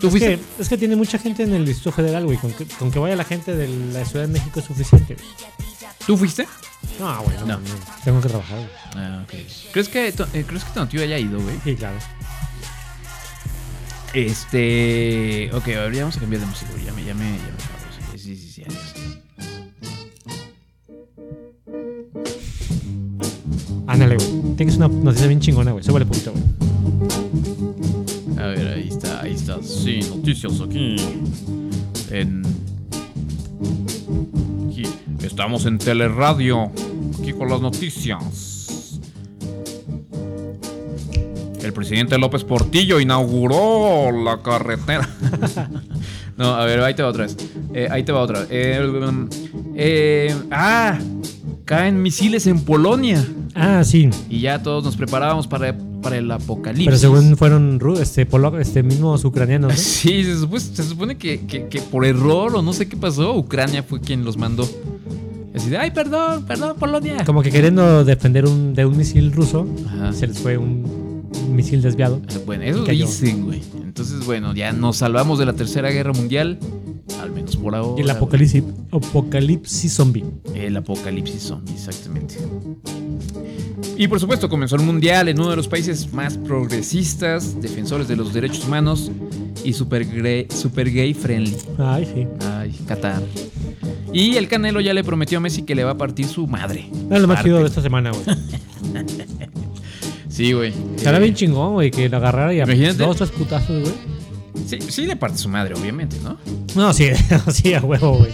[SPEAKER 1] ¿Tú
[SPEAKER 2] Es
[SPEAKER 1] fuiste?
[SPEAKER 2] que, es que tiene mucha gente en el Distrito Federal, güey. Con que, con que vaya la gente de la Ciudad de México es suficiente. güey.
[SPEAKER 1] ¿Tú fuiste?
[SPEAKER 2] No, güey, no, Tengo que trabajar, güey.
[SPEAKER 1] Ah, ok. ¿Crees que, tu- eh, ¿crees que tu tío haya ido, güey?
[SPEAKER 2] Sí, claro.
[SPEAKER 1] Este. Ok, a ver, ya vamos a cambiar de música, güey. Ya me, ya me, ya me Sí, sí, sí, sí, adiós.
[SPEAKER 2] Ándale, güey. Tienes una noticia bien chingona, güey. Súbele poquito, güey.
[SPEAKER 1] A ver, ahí está, ahí está. Sí, noticias aquí. En. Estamos en Teleradio. Aquí con las noticias. El presidente López Portillo inauguró la carretera. (laughs) no, a ver, ahí te va otra vez. Eh, ahí te va otra. Eh, um, eh, ah, caen misiles en Polonia.
[SPEAKER 2] Ah, sí.
[SPEAKER 1] Y ya todos nos preparábamos para, para el apocalipsis.
[SPEAKER 2] Pero según fueron ru- este, polo- este mismos ucranianos, ¿no? (laughs)
[SPEAKER 1] Sí, se supone, se supone que, que- que por error o no sé qué pasó, Ucrania fue quien los mandó. Así de, ay, perdón, perdón, Polonia.
[SPEAKER 2] Como que queriendo defender un, de un misil ruso,
[SPEAKER 1] Ajá.
[SPEAKER 2] se les fue un, un misil desviado.
[SPEAKER 1] Bueno, eso dicen, güey. Entonces, bueno, ya nos salvamos de la Tercera Guerra Mundial. menos por ahora.
[SPEAKER 2] Y el apocalipsis, apocalipsis zombie.
[SPEAKER 1] El apocalipsis zombie, exactamente. Y por supuesto comenzó el mundial en uno de los países más progresistas, defensores de los derechos humanos y super, super gay friendly.
[SPEAKER 2] Ay, sí.
[SPEAKER 1] Ay, Qatar. Y el Canelo ya le prometió a Messi que le va a partir su madre.
[SPEAKER 2] Es lo más chido de esta semana, güey. (laughs)
[SPEAKER 1] Sí, güey.
[SPEAKER 2] Estará
[SPEAKER 1] Eh,
[SPEAKER 2] bien chingón, güey, que lo agarrara y a dos, tres putazos, güey.
[SPEAKER 1] Sí, sí le parte su madre, obviamente, ¿no?
[SPEAKER 2] No, sí, (laughs) sí, a huevo, güey.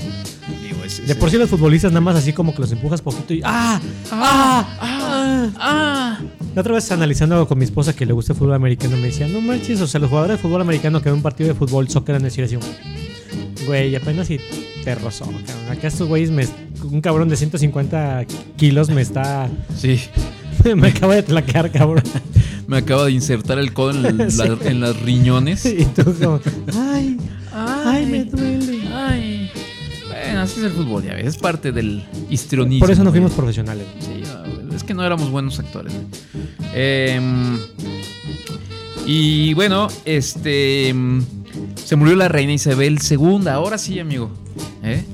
[SPEAKER 2] De por sí los futbolistas nada más así como que los empujas poquito y ¡ah! ¡ah! ¡ah!
[SPEAKER 1] Ah,
[SPEAKER 2] La otra vez analizando con mi esposa que le gusta el fútbol americano me decía, no manches, o sea, los jugadores de fútbol americano que ven un partido de fútbol, soccer en decir así, güey, apenas si rozó, cabrón. Acá estos güeyes, me, un cabrón de 150 kilos me está,
[SPEAKER 1] sí. (laughs)
[SPEAKER 2] me acaba de tlaquear, cabrón. (laughs)
[SPEAKER 1] Me acaba de insertar el codo en, (laughs) la-
[SPEAKER 2] Sí.
[SPEAKER 1] en las riñones.
[SPEAKER 2] Y tú como, ay, ay, me duele.
[SPEAKER 1] Ay. Bueno, así es el fútbol, ya ves. Es parte del histrionismo.
[SPEAKER 2] Por eso no
[SPEAKER 1] güey.
[SPEAKER 2] fuimos profesionales.
[SPEAKER 1] Sí, no, es que no éramos buenos actores. Em, y bueno, este. em, Se murió la reina Isabel II. Ahora sí, amigo. ¿Eh?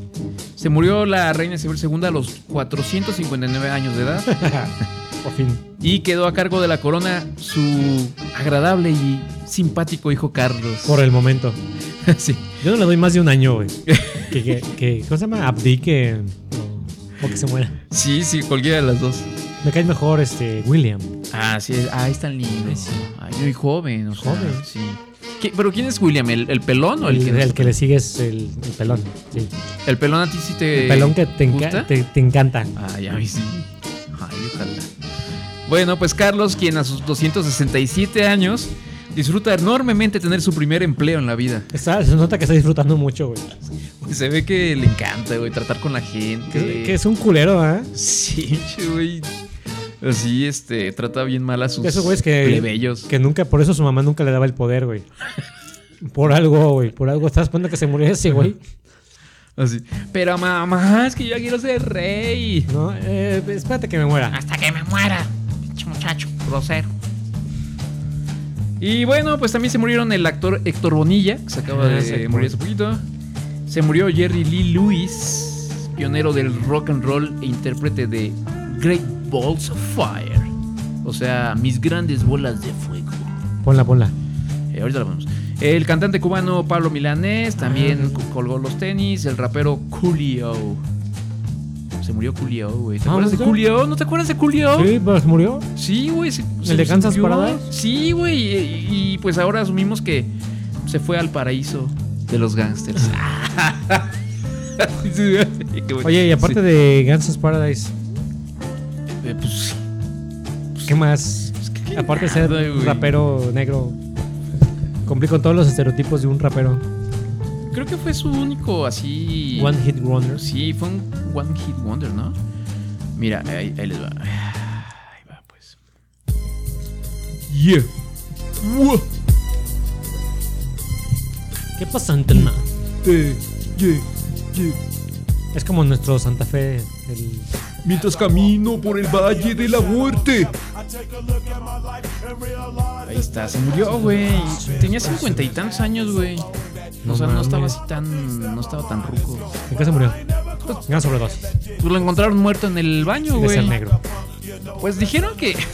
[SPEAKER 1] Se murió la reina Isabel II a los 459 años de edad. (laughs)
[SPEAKER 2] Por fin.
[SPEAKER 1] Y quedó a cargo de la corona su agradable y simpático hijo Carlos.
[SPEAKER 2] Por el momento. (laughs)
[SPEAKER 1] sí.
[SPEAKER 2] Yo no le doy más de un año, güey. (laughs) que, que, que- ¿Cómo se llama? Abdique o, o que se muera.
[SPEAKER 1] sí, sí, cualquiera de las dos.
[SPEAKER 2] Me cae mejor este William.
[SPEAKER 1] Ah, sí, ah, está el niño.
[SPEAKER 2] Sí.
[SPEAKER 1] Ay, muy joven, o sea,
[SPEAKER 2] Joven.
[SPEAKER 1] sí. ¿Qué- ¿Pero quién es William? ¿El, el pelón o el,
[SPEAKER 2] El,
[SPEAKER 1] que
[SPEAKER 2] el que le sigue es el, el pelón. Sí.
[SPEAKER 1] El pelón a ti sí te.
[SPEAKER 2] El pelón que te, enca-
[SPEAKER 1] gusta?
[SPEAKER 2] te, te encanta.
[SPEAKER 1] Ay, a mí sí. Ay, ojalá. Bueno, pues Carlos, quien a sus 267 años disfruta enormemente tener su primer empleo en la vida.
[SPEAKER 2] Está, se nota que está disfrutando mucho, güey.
[SPEAKER 1] Pues se ve que le encanta, güey, tratar con la gente.
[SPEAKER 2] Que, que es un culero, ¿ah?
[SPEAKER 1] Sí, (laughs) güey. Así, este, trata bien mal a sus
[SPEAKER 2] Esos güeyes que,
[SPEAKER 1] plebeyos.
[SPEAKER 2] que nunca, por eso su mamá nunca le daba el poder, güey. Por algo, güey. Por algo. ¿Estás cuenta que se murió ese, güey?
[SPEAKER 1] Así. Pero mamá, es que yo ya quiero ser rey.
[SPEAKER 2] No, eh, espérate que me muera.
[SPEAKER 1] Hasta que me muera. Pinche muchacho, grosero. Y bueno, pues también se murieron el actor Héctor Bonilla, que se acaba
[SPEAKER 2] Ah,
[SPEAKER 1] de
[SPEAKER 2] sí,
[SPEAKER 1] morir hace poquito. Se murió Jerry Lee Lewis, pionero del rock and roll e intérprete de Great Balls of Fire. O sea, mis grandes bolas de fuego.
[SPEAKER 2] Ponla, ponla.
[SPEAKER 1] Eh, ahorita lo vemos. El cantante cubano Pablo Milanés también
[SPEAKER 2] Ah.
[SPEAKER 1] co- colgó los tenis. El rapero Coolio. Se murió Coolio, güey. ¿Te
[SPEAKER 2] Ah,
[SPEAKER 1] acuerdas de. Coolio? ¿No te acuerdas de Coolio?
[SPEAKER 2] Sí, pero se murió.
[SPEAKER 1] Sí, güey. se- se-
[SPEAKER 2] ¿El de Kansas. Paradise?
[SPEAKER 1] Sí, güey. Y, y, pues ahora asumimos que se fue al paraíso de los gángsters. (laughs) Bueno.
[SPEAKER 2] Oye, y aparte
[SPEAKER 1] Sí.
[SPEAKER 2] de Guns Paradise,
[SPEAKER 1] Eh, pues,
[SPEAKER 2] ¿qué más?
[SPEAKER 1] pues, ¿qué le
[SPEAKER 2] Aparte de ser un rapero negro, cumplí con todos los estereotipos de un rapero.
[SPEAKER 1] Creo que fue su único así.
[SPEAKER 2] One Hit Wonder.
[SPEAKER 1] Sí, fue un One Hit Wonder, ¿no? Mira, ahí, ahí les va. Ahí va, pues. Yeah. Wow.
[SPEAKER 2] ¿Qué pasa, Antelma?
[SPEAKER 1] Eh, yeah, yeah.
[SPEAKER 2] Es como nuestro Santa Fe, el
[SPEAKER 1] Mientras camino por el Valle de la Muerte. Ahí está, se murió, güey. Tenía cincuenta y tantos años, güey.
[SPEAKER 2] No
[SPEAKER 1] o sea, no estaba así tan. No estaba tan ruco.
[SPEAKER 2] ¿En qué se murió? Una sobredosis.
[SPEAKER 1] Pues lo encontraron muerto en el baño,
[SPEAKER 2] De ser
[SPEAKER 1] güey.
[SPEAKER 2] negro.
[SPEAKER 1] Pues dijeron que. (laughs)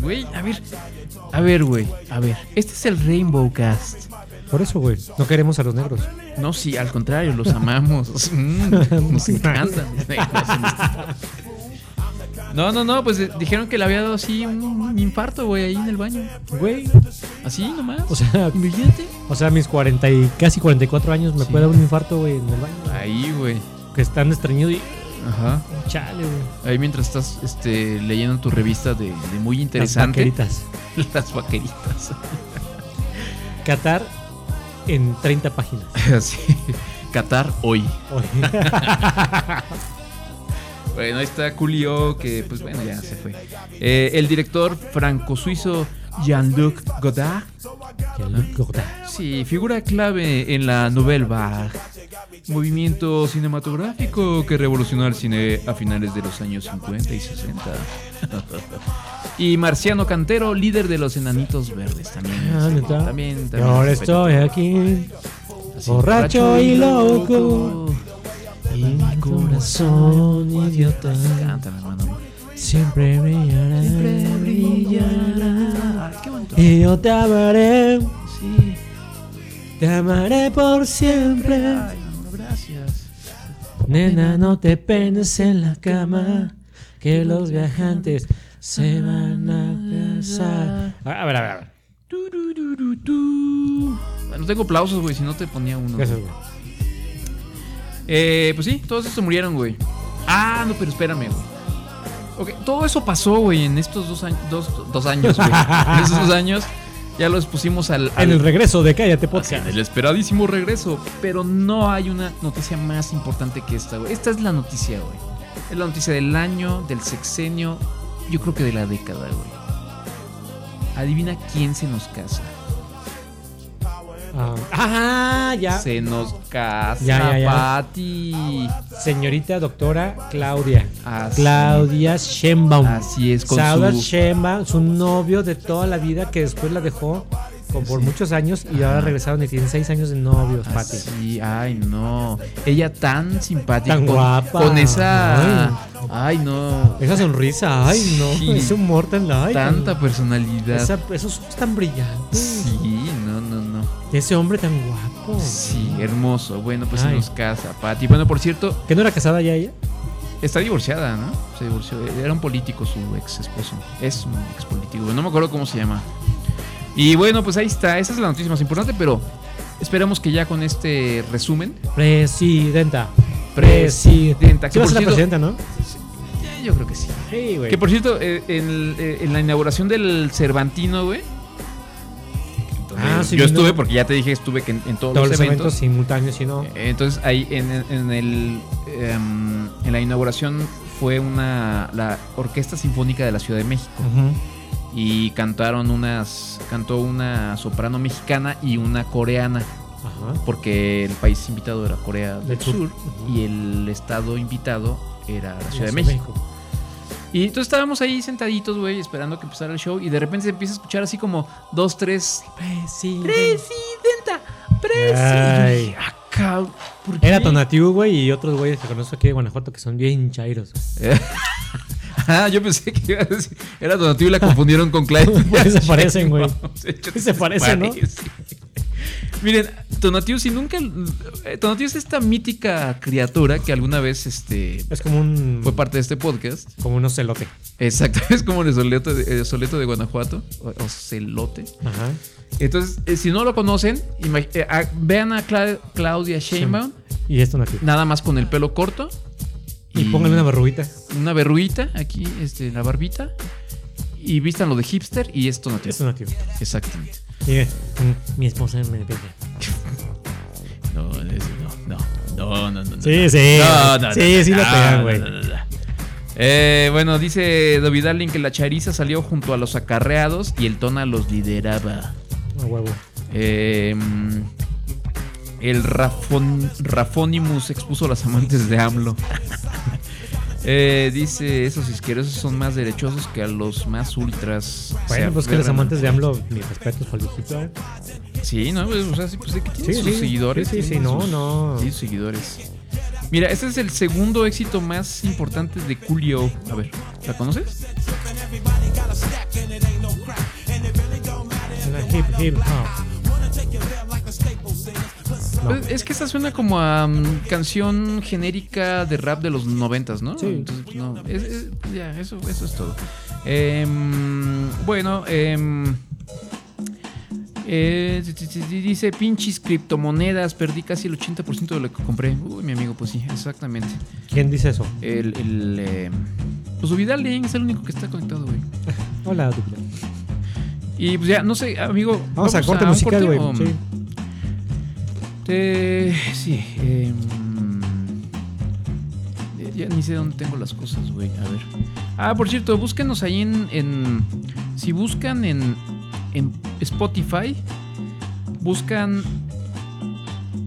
[SPEAKER 1] Güey, a ver. A ver, güey. A ver. Este es el Rainbow Cast.
[SPEAKER 2] Por eso, güey. No queremos a los negros.
[SPEAKER 1] No, sí, al contrario, los amamos. (laughs) Mm, nos encantan. No, no, no, pues eh, dijeron que le había dado así un, un infarto, güey, ahí en el baño.
[SPEAKER 2] Güey.
[SPEAKER 1] Así nomás.
[SPEAKER 2] O sea,
[SPEAKER 1] Imagínate.
[SPEAKER 2] o sea, mis 40 y casi 44 años me
[SPEAKER 1] Sí.
[SPEAKER 2] puede dar un infarto, güey, en el baño.
[SPEAKER 1] Ahí, güey.
[SPEAKER 2] Que están estreñido y.
[SPEAKER 1] Ajá.
[SPEAKER 2] Chale, güey.
[SPEAKER 1] Ahí mientras estás este, leyendo tu revista de, de muy
[SPEAKER 2] Las
[SPEAKER 1] interesante.
[SPEAKER 2] vaqueritas. (laughs)
[SPEAKER 1] Las vaqueritas.
[SPEAKER 2] Qatar en 30 páginas. (laughs)
[SPEAKER 1] Así. Qatar hoy. (laughs) Bueno, ahí está Culio, que pues bueno, ya se fue. Eh, el director franco-suizo Jean-Luc Godard,
[SPEAKER 2] Qué loco.
[SPEAKER 1] sí, figura clave en la Nouvelle Vague, movimiento cinematográfico que revolucionó el cine a finales de los años 50 y 60. (laughs) y Marciano Cantero, líder de los Enanitos Verdes también.
[SPEAKER 2] Ah,
[SPEAKER 1] también, también
[SPEAKER 2] ahora estoy aquí.
[SPEAKER 1] Así,
[SPEAKER 2] Borracho y loco. Y mi corazón idiota
[SPEAKER 1] hermano.
[SPEAKER 2] siempre brillará.
[SPEAKER 1] Siempre brillará.
[SPEAKER 2] Y yo te amaré,
[SPEAKER 1] Sí.
[SPEAKER 2] te amaré por siempre.
[SPEAKER 1] Ay, amor, gracias.
[SPEAKER 2] Nena, no te penes en la cama, que los viajantes se van a casar. A ver, a ver, a ver.
[SPEAKER 1] No tengo aplausos, güey, si no te ponía uno. Eh, pues sí, todos estos murieron, güey. Ah, no, pero espérame, güey. Ok, todo eso pasó, güey, en estos dos, años dos, dos años, güey. (laughs) en estos dos años ya los pusimos al, al-
[SPEAKER 2] En el regreso de Cállate Podcast.
[SPEAKER 1] el esperadísimo regreso. Pero no hay una noticia más importante que esta, güey. Esta es la noticia, güey. Es la noticia del año, del sexenio, yo creo que de la década, güey. Adivina quién se nos casa.
[SPEAKER 2] Ah, ah, ya.
[SPEAKER 1] Se nos casa,
[SPEAKER 2] Ya, ya, ya.
[SPEAKER 1] Pati.
[SPEAKER 2] Señorita doctora Claudia.
[SPEAKER 1] Así,
[SPEAKER 2] Claudia Sheinbaum.
[SPEAKER 1] así es, con
[SPEAKER 2] Claudia
[SPEAKER 1] su...
[SPEAKER 2] Sheinbaum, su novio de toda la vida que después la dejó por
[SPEAKER 1] Sí.
[SPEAKER 2] muchos años y ahora regresaron y tienen seis años de novios, Pati.
[SPEAKER 1] Así, ay, no. Ella tan simpática.
[SPEAKER 2] Tan
[SPEAKER 1] con,
[SPEAKER 2] guapa.
[SPEAKER 1] Con esa. Ay, no.
[SPEAKER 2] Esa sonrisa, ay no,
[SPEAKER 1] Sí. (laughs)
[SPEAKER 2] ese humor tan ay,
[SPEAKER 1] Tanta
[SPEAKER 2] tan-
[SPEAKER 1] personalidad.
[SPEAKER 2] esa- esos ojos tan brillantes.
[SPEAKER 1] Sí, no, no, no.
[SPEAKER 2] Ese hombre tan guapo.
[SPEAKER 1] Sí, hermoso. Bueno, pues se nos casa, Pati. Bueno, por cierto,
[SPEAKER 2] ¿Que no era casada ya ella?
[SPEAKER 1] está divorciada, ¿no? Se divorció. Era un político su ex esposo. Es un ex político. No me acuerdo cómo se llama. Y bueno, pues ahí está. Esa es la noticia más importante, pero esperamos que ya con este resumen.
[SPEAKER 2] Presidenta.
[SPEAKER 1] Presidenta.
[SPEAKER 2] Sí
[SPEAKER 1] Que
[SPEAKER 2] va a
[SPEAKER 1] por
[SPEAKER 2] ser la
[SPEAKER 1] cierto,
[SPEAKER 2] presidenta, ¿no?
[SPEAKER 1] yo creo que sí.
[SPEAKER 2] Sí.
[SPEAKER 1] Que por cierto, eh, en, eh, en la inauguración del Cervantino, güey.
[SPEAKER 2] Ah, sí,
[SPEAKER 1] yo estuve porque ya te dije, estuve que en, en todos,
[SPEAKER 2] Todos
[SPEAKER 1] los eventos.
[SPEAKER 2] simultáneos, si no.
[SPEAKER 1] Entonces ahí en, en el em, en la inauguración fue una la Orquesta Sinfónica de la Ciudad de México
[SPEAKER 2] Ujú.
[SPEAKER 1] Y cantaron unas cantó una soprano mexicana y una coreana
[SPEAKER 2] Ajá.
[SPEAKER 1] porque el país invitado era Corea del,
[SPEAKER 2] Del Sur.
[SPEAKER 1] Y el estado invitado era la Ciudad de
[SPEAKER 2] Ciudad
[SPEAKER 1] México. Y entonces estábamos ahí sentaditos, güey, esperando que empezara el show. Y de repente se empieza a escuchar así como dos, tres.
[SPEAKER 2] Presidenta.
[SPEAKER 1] ¡Presidenta! ¡Presidenta!
[SPEAKER 2] Ay.
[SPEAKER 1] "Ah, cab- ¿por qué?".
[SPEAKER 2] Era Tonatiu, güey, y otros güeyes que conozco aquí de Guanajuato que son bien chairos. (laughs) (laughs)
[SPEAKER 1] Ah, yo pensé que iba a decir. Era Donatello y la confundieron con Clyde. (laughs)
[SPEAKER 2] Pues se parecen, güey. (laughs) Se parecen, ¿no?
[SPEAKER 1] Miren, Tonatiuh, si nunca. eh, Tonatiuh es esta mítica criatura que alguna vez este,
[SPEAKER 2] Es como un.
[SPEAKER 1] fue parte de este podcast.
[SPEAKER 2] Como un ocelote.
[SPEAKER 1] Exacto, es como el Soleto de, el Soleto de Guanajuato. O, o Celote.
[SPEAKER 2] Ajá.
[SPEAKER 1] Entonces, eh, si no lo conocen, eh, vean a Cla- Claudia Sheinbaum,
[SPEAKER 2] Y es Tonatiu.
[SPEAKER 1] nada más con el pelo corto.
[SPEAKER 2] Y pónganle una verruguita.
[SPEAKER 1] una verruguita aquí, este, la barbita. Y vístanlo de hipster y es Tonatiuh.
[SPEAKER 2] Es Tonatiu.
[SPEAKER 1] Exactamente.
[SPEAKER 2] Y eh, mm, mi esposa me pide.
[SPEAKER 1] No, no, no, no, no, no.
[SPEAKER 2] Sí, sí.
[SPEAKER 1] No, no,
[SPEAKER 2] sí,
[SPEAKER 1] no,
[SPEAKER 2] sí
[SPEAKER 1] no,
[SPEAKER 2] lo
[SPEAKER 1] no,
[SPEAKER 2] pegan,
[SPEAKER 1] no,
[SPEAKER 2] güey.
[SPEAKER 1] no, no, no. Eh, bueno, dice David que la chariza salió junto a los acarreados y el Tona los lideraba.
[SPEAKER 2] A huevo.
[SPEAKER 1] Eh, el Rafon, Rafonimus expuso a las amantes de AMLO. (laughs) Eh, dice, esos isquerosos son más derechosos que a los más ultras.
[SPEAKER 2] Bueno, pues que los amantes de AMLO, mis respetos para el viejito, ¿eh?
[SPEAKER 1] Sí, ¿no? Pues, o sea, sí, pues, ¿de qué tiene
[SPEAKER 2] Sí,
[SPEAKER 1] sus
[SPEAKER 2] sí.
[SPEAKER 1] seguidores?
[SPEAKER 2] Sí, sí, no,
[SPEAKER 1] sus-
[SPEAKER 2] no.
[SPEAKER 1] Sí, sus seguidores. Mira, este es el segundo éxito más importante de Coolio. A ver, ¿la conoces?
[SPEAKER 2] Hip, hip, hop. No.
[SPEAKER 1] Pues, Es que esta suena como a mm, canción genérica de rap de los noventas, ¿no?
[SPEAKER 2] Sí.
[SPEAKER 1] Entonces, pues, no, es- es- ya, eso, eso es todo. Em, bueno, em, eh, dice pinches criptomonedas, perdí casi el 80% de lo que compré. Uy, mi amigo, pues sí, exactamente.
[SPEAKER 2] ¿Quién dice eso?
[SPEAKER 1] El, el em, pues Vidal Link es el único que está conectado, güey.
[SPEAKER 2] Hola, dupla.
[SPEAKER 1] Y pues ya, no sé, amigo.
[SPEAKER 2] Vamos, a corte
[SPEAKER 1] un
[SPEAKER 2] musical, güey.
[SPEAKER 1] o-
[SPEAKER 2] Sí.
[SPEAKER 1] Eh, sí. eh, ya ni sé dónde tengo las cosas, güey. A ver. Ah, por cierto, búsquenos ahí en. en- si buscan en, en Spotify, buscan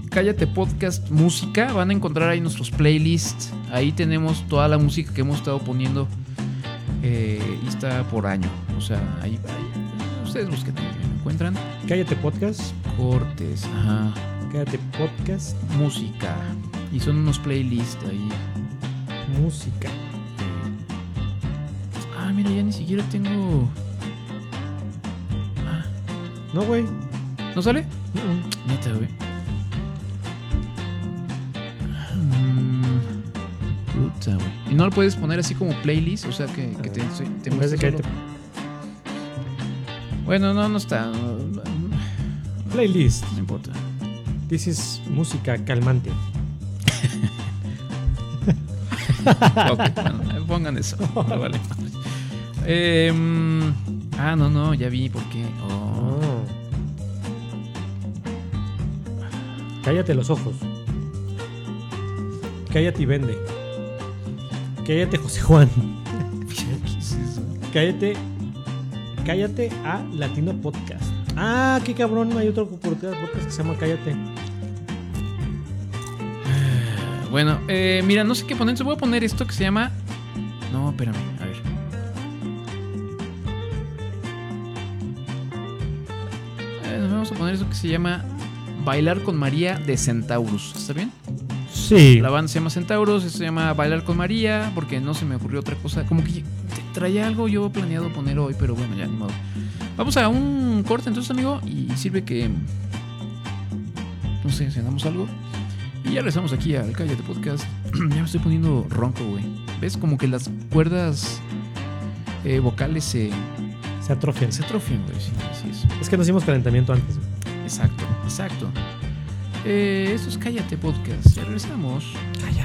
[SPEAKER 1] Cállate Podcast Música, van a encontrar ahí nuestros playlists. Ahí tenemos toda la música que hemos estado poniendo. eh, y está por año. O sea, ahí, ahí- ustedes busquen, ahí, encuentran.
[SPEAKER 2] Cállate podcast.
[SPEAKER 1] Cortes, ajá.
[SPEAKER 3] Cállate Podcast.
[SPEAKER 1] música. Y son unos playlists ahí.
[SPEAKER 3] Música.
[SPEAKER 1] Ah, mira, ya ni siquiera tengo. Ah,
[SPEAKER 3] No, güey.
[SPEAKER 1] ¿No sale?
[SPEAKER 3] Mm,
[SPEAKER 1] Neta, güey. Mm, Puta, güey. ¿Y no lo puedes poner así como playlist? O sea, que, que te, te
[SPEAKER 3] de
[SPEAKER 1] muestre solo- Bueno, no, no está. No, no-
[SPEAKER 3] Playlist.
[SPEAKER 1] no importa.
[SPEAKER 3] This is música calmante. (laughs)
[SPEAKER 1] Ok, bueno, pongan eso. No (laughs) vale. Em, ah, no, no, ya vi por qué. Oh.
[SPEAKER 3] Oh. Cállate los ojos. Cállate y vende. Cállate José Juan. (laughs)
[SPEAKER 1] ¿Qué es eso?
[SPEAKER 3] Cállate. Cállate a Latino Podcast. Ah, qué cabrón. Hay otro podcast que se llama Cállate.
[SPEAKER 1] Bueno, eh, mira, no sé qué poner. Entonces voy a poner esto que se llama. No, espérame, a ver. Eh, nos vamos a poner eso que se llama Bailar con María de Centaurus. ¿Está bien?
[SPEAKER 3] Sí.
[SPEAKER 1] La banda se llama Centauros, se llama Bailar con María, porque no se me ocurrió otra cosa. Como que traía algo yo planeado poner hoy, pero bueno, ya ni modo. Vamos a un corte entonces, amigo, y sirve que. No sé, cenamos algo. Y ya regresamos aquí al Cállate Podcast. (clears throat) ya me estoy poniendo ronco, güey. ¿Ves? Como que las cuerdas eh, vocales se,
[SPEAKER 3] Se atrofian.
[SPEAKER 1] se atrofian, güey. Sí, sí, es.
[SPEAKER 3] Es que nos hicimos calentamiento antes. güey.
[SPEAKER 1] Exacto, exacto. Eh, esto es Cállate Podcast. Ya regresamos.
[SPEAKER 3] Cállate.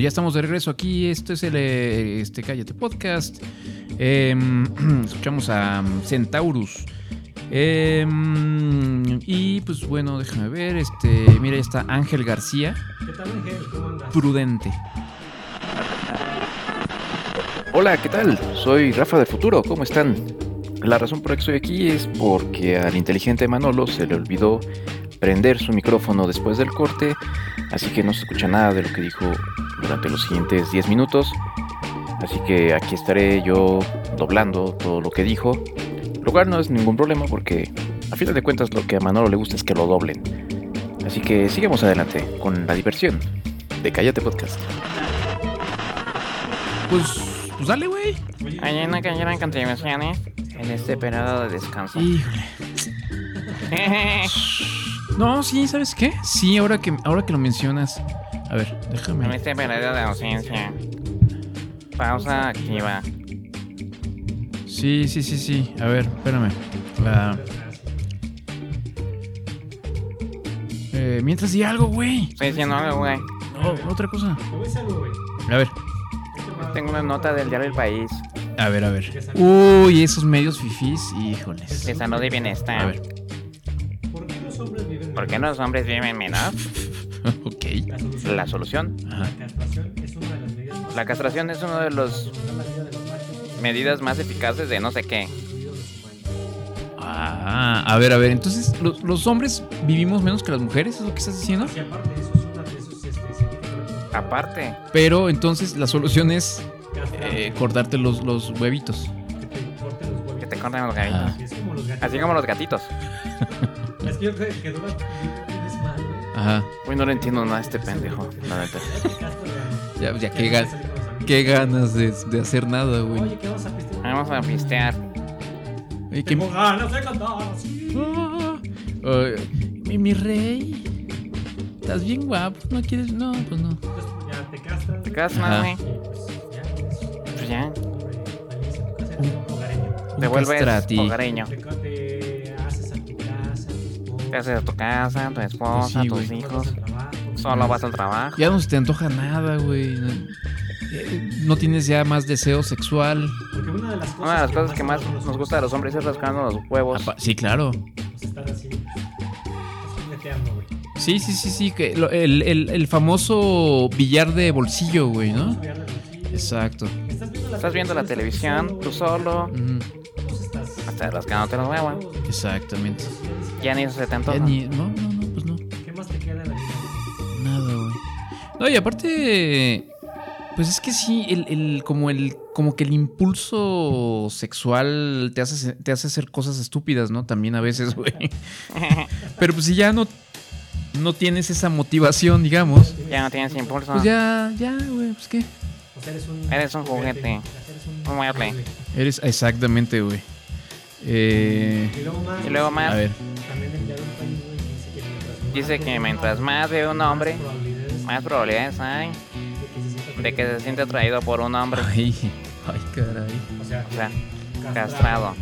[SPEAKER 1] Bueno, ya estamos de regreso aquí. Esto es el eh, este, Cállate Podcast. Em, (clears throat) escuchamos a Centaurus. Em, y pues bueno, déjame ver. Este, mira, ahí está Ángel García.
[SPEAKER 2] ¿Qué tal, Ángel? ¿Cómo andas?
[SPEAKER 1] Prudente.
[SPEAKER 4] Hola, ¿qué tal? Soy Rafa del Futuro, ¿cómo están? La razón por la que estoy aquí es porque al inteligente Manolo se le olvidó prender su micrófono después del corte, así que no se escucha nada de lo que dijo durante los siguientes 10 minutos. Así que aquí estaré yo doblando todo lo que dijo, lo cual no es ningún problema porque a fin de cuentas lo que a Manolo le gusta es que lo doblen. Así que sigamos adelante con la diversión de Cállate Podcast.
[SPEAKER 1] Pues, pues dale, güey.
[SPEAKER 5] Hay una cayeron contribuciones en este periodo de descanso.
[SPEAKER 1] Híjole. (laughs) No, sí, ¿sabes qué? Sí, ahora que, ahora que lo mencionas. A ver,
[SPEAKER 5] en
[SPEAKER 1] déjame.
[SPEAKER 5] este periodo de ausencia. Pausa activa.
[SPEAKER 1] Sí, sí, sí, sí. A ver, espérame. La- Eh, mientras di algo, güey.
[SPEAKER 5] Estoy diciendo algo, güey.
[SPEAKER 1] No, otra cosa.
[SPEAKER 2] ¿Cómo es algo, güey?
[SPEAKER 1] A ver,
[SPEAKER 5] Tengo una nota del diario El País.
[SPEAKER 1] a ver, a ver. Uy, esos medios fifís, híjoles.
[SPEAKER 5] De salud y
[SPEAKER 1] A
[SPEAKER 5] bienestar.
[SPEAKER 1] ver,
[SPEAKER 2] ¿Por qué los hombres viven
[SPEAKER 5] ¿Por qué los hombres viven menos? (laughs)
[SPEAKER 1] ok.
[SPEAKER 2] La solución.
[SPEAKER 5] La solución.
[SPEAKER 1] Ajá.
[SPEAKER 2] La castración es una de las medidas más
[SPEAKER 5] La castración es uno de los
[SPEAKER 2] prolongar la vida de los machos,
[SPEAKER 5] medidas más eficaces de no sé qué.
[SPEAKER 1] Ah, a ver, a ver. Entonces, ¿los, los hombres vivimos menos que las mujeres? ¿Es lo que estás diciendo?
[SPEAKER 2] Y aparte, eso es una de esos este,
[SPEAKER 5] Aparte,
[SPEAKER 1] Pero entonces la solución es eh, cortarte los, los huevitos.
[SPEAKER 2] que te corten los huevitos.
[SPEAKER 5] que te corten los
[SPEAKER 1] Ah.
[SPEAKER 5] gavitos.
[SPEAKER 2] Sí, es como los gatos.
[SPEAKER 5] Así como los gatitos.
[SPEAKER 2] Es que yo creo que dura güey.
[SPEAKER 1] Ajá.
[SPEAKER 5] Uy, no le entiendo nada a este pendejo. La neta.
[SPEAKER 2] Ya ya
[SPEAKER 1] qué,
[SPEAKER 2] no
[SPEAKER 1] ga-
[SPEAKER 2] puedes salir con los amigos.
[SPEAKER 1] qué ganas de, de hacer nada, güey.
[SPEAKER 2] Oye, ¿qué vas a pistear?
[SPEAKER 5] Vamos a pistear.
[SPEAKER 1] Oye, qué-
[SPEAKER 2] Tengo ganas de cantar así.
[SPEAKER 1] Ah, ay, mi, mi rey. Estás bien guapo. ¿No quieres? No, pues no.
[SPEAKER 2] Entonces, ya te castras.
[SPEAKER 5] Te
[SPEAKER 2] güey,
[SPEAKER 5] casas, güey.
[SPEAKER 2] Pues ya eres
[SPEAKER 5] Pues ya. Te vuelves hogareño.
[SPEAKER 2] Te Te haces tu casa, tu esposa,
[SPEAKER 1] sí,
[SPEAKER 5] tus
[SPEAKER 1] güey.
[SPEAKER 5] hijos.
[SPEAKER 2] trabajo.
[SPEAKER 5] Solo vas al trabajo.
[SPEAKER 1] Ya no se te antoja nada, güey. No, eh, no tienes ya más deseo sexual.
[SPEAKER 2] Porque una de las cosas,
[SPEAKER 5] Una de las cosas que más nos gusta a los hombres es rascando los huevos.
[SPEAKER 1] Apa- Sí, claro.
[SPEAKER 2] es estar así, así neteando, güey.
[SPEAKER 1] Sí, sí, sí, sí. Que lo- el, el- el famoso billar de bolsillo, güey, ¿no? Exacto.
[SPEAKER 2] Estás viendo la
[SPEAKER 5] Estás viendo la televisión, tú solo.
[SPEAKER 1] Ujú,
[SPEAKER 2] pues estás-
[SPEAKER 5] Hasta rascándote los huevos.
[SPEAKER 1] Exactamente.
[SPEAKER 5] Ya ni eso se antoja.
[SPEAKER 1] ni- no, no, no, pues no.
[SPEAKER 2] ¿Qué más te queda vida?
[SPEAKER 1] Nada, güey. No, y aparte, pues es que sí, el, el- como el, como que el impulso sexual te hace, te hace hacer cosas estúpidas, ¿no? También a veces, güey. (laughs) Pero pues si ya no, no tienes esa motivación, digamos,
[SPEAKER 5] Ya no tienes impulso.
[SPEAKER 1] pues ya, ya, güey, pues qué.
[SPEAKER 2] Sea, eres un,
[SPEAKER 5] Eres un juguete.
[SPEAKER 2] Eres un
[SPEAKER 5] Un mueble.
[SPEAKER 1] Eres exactamente, güey. Eh,
[SPEAKER 2] Y luego más.
[SPEAKER 5] Y luego más.
[SPEAKER 1] a ver,
[SPEAKER 2] Dice que mientras más ve un hombre,
[SPEAKER 5] más probabilidades hay
[SPEAKER 2] de que se sienta
[SPEAKER 5] de que se siente atraído por un hombre.
[SPEAKER 1] ay, ay, caray.
[SPEAKER 2] O sea, castrado.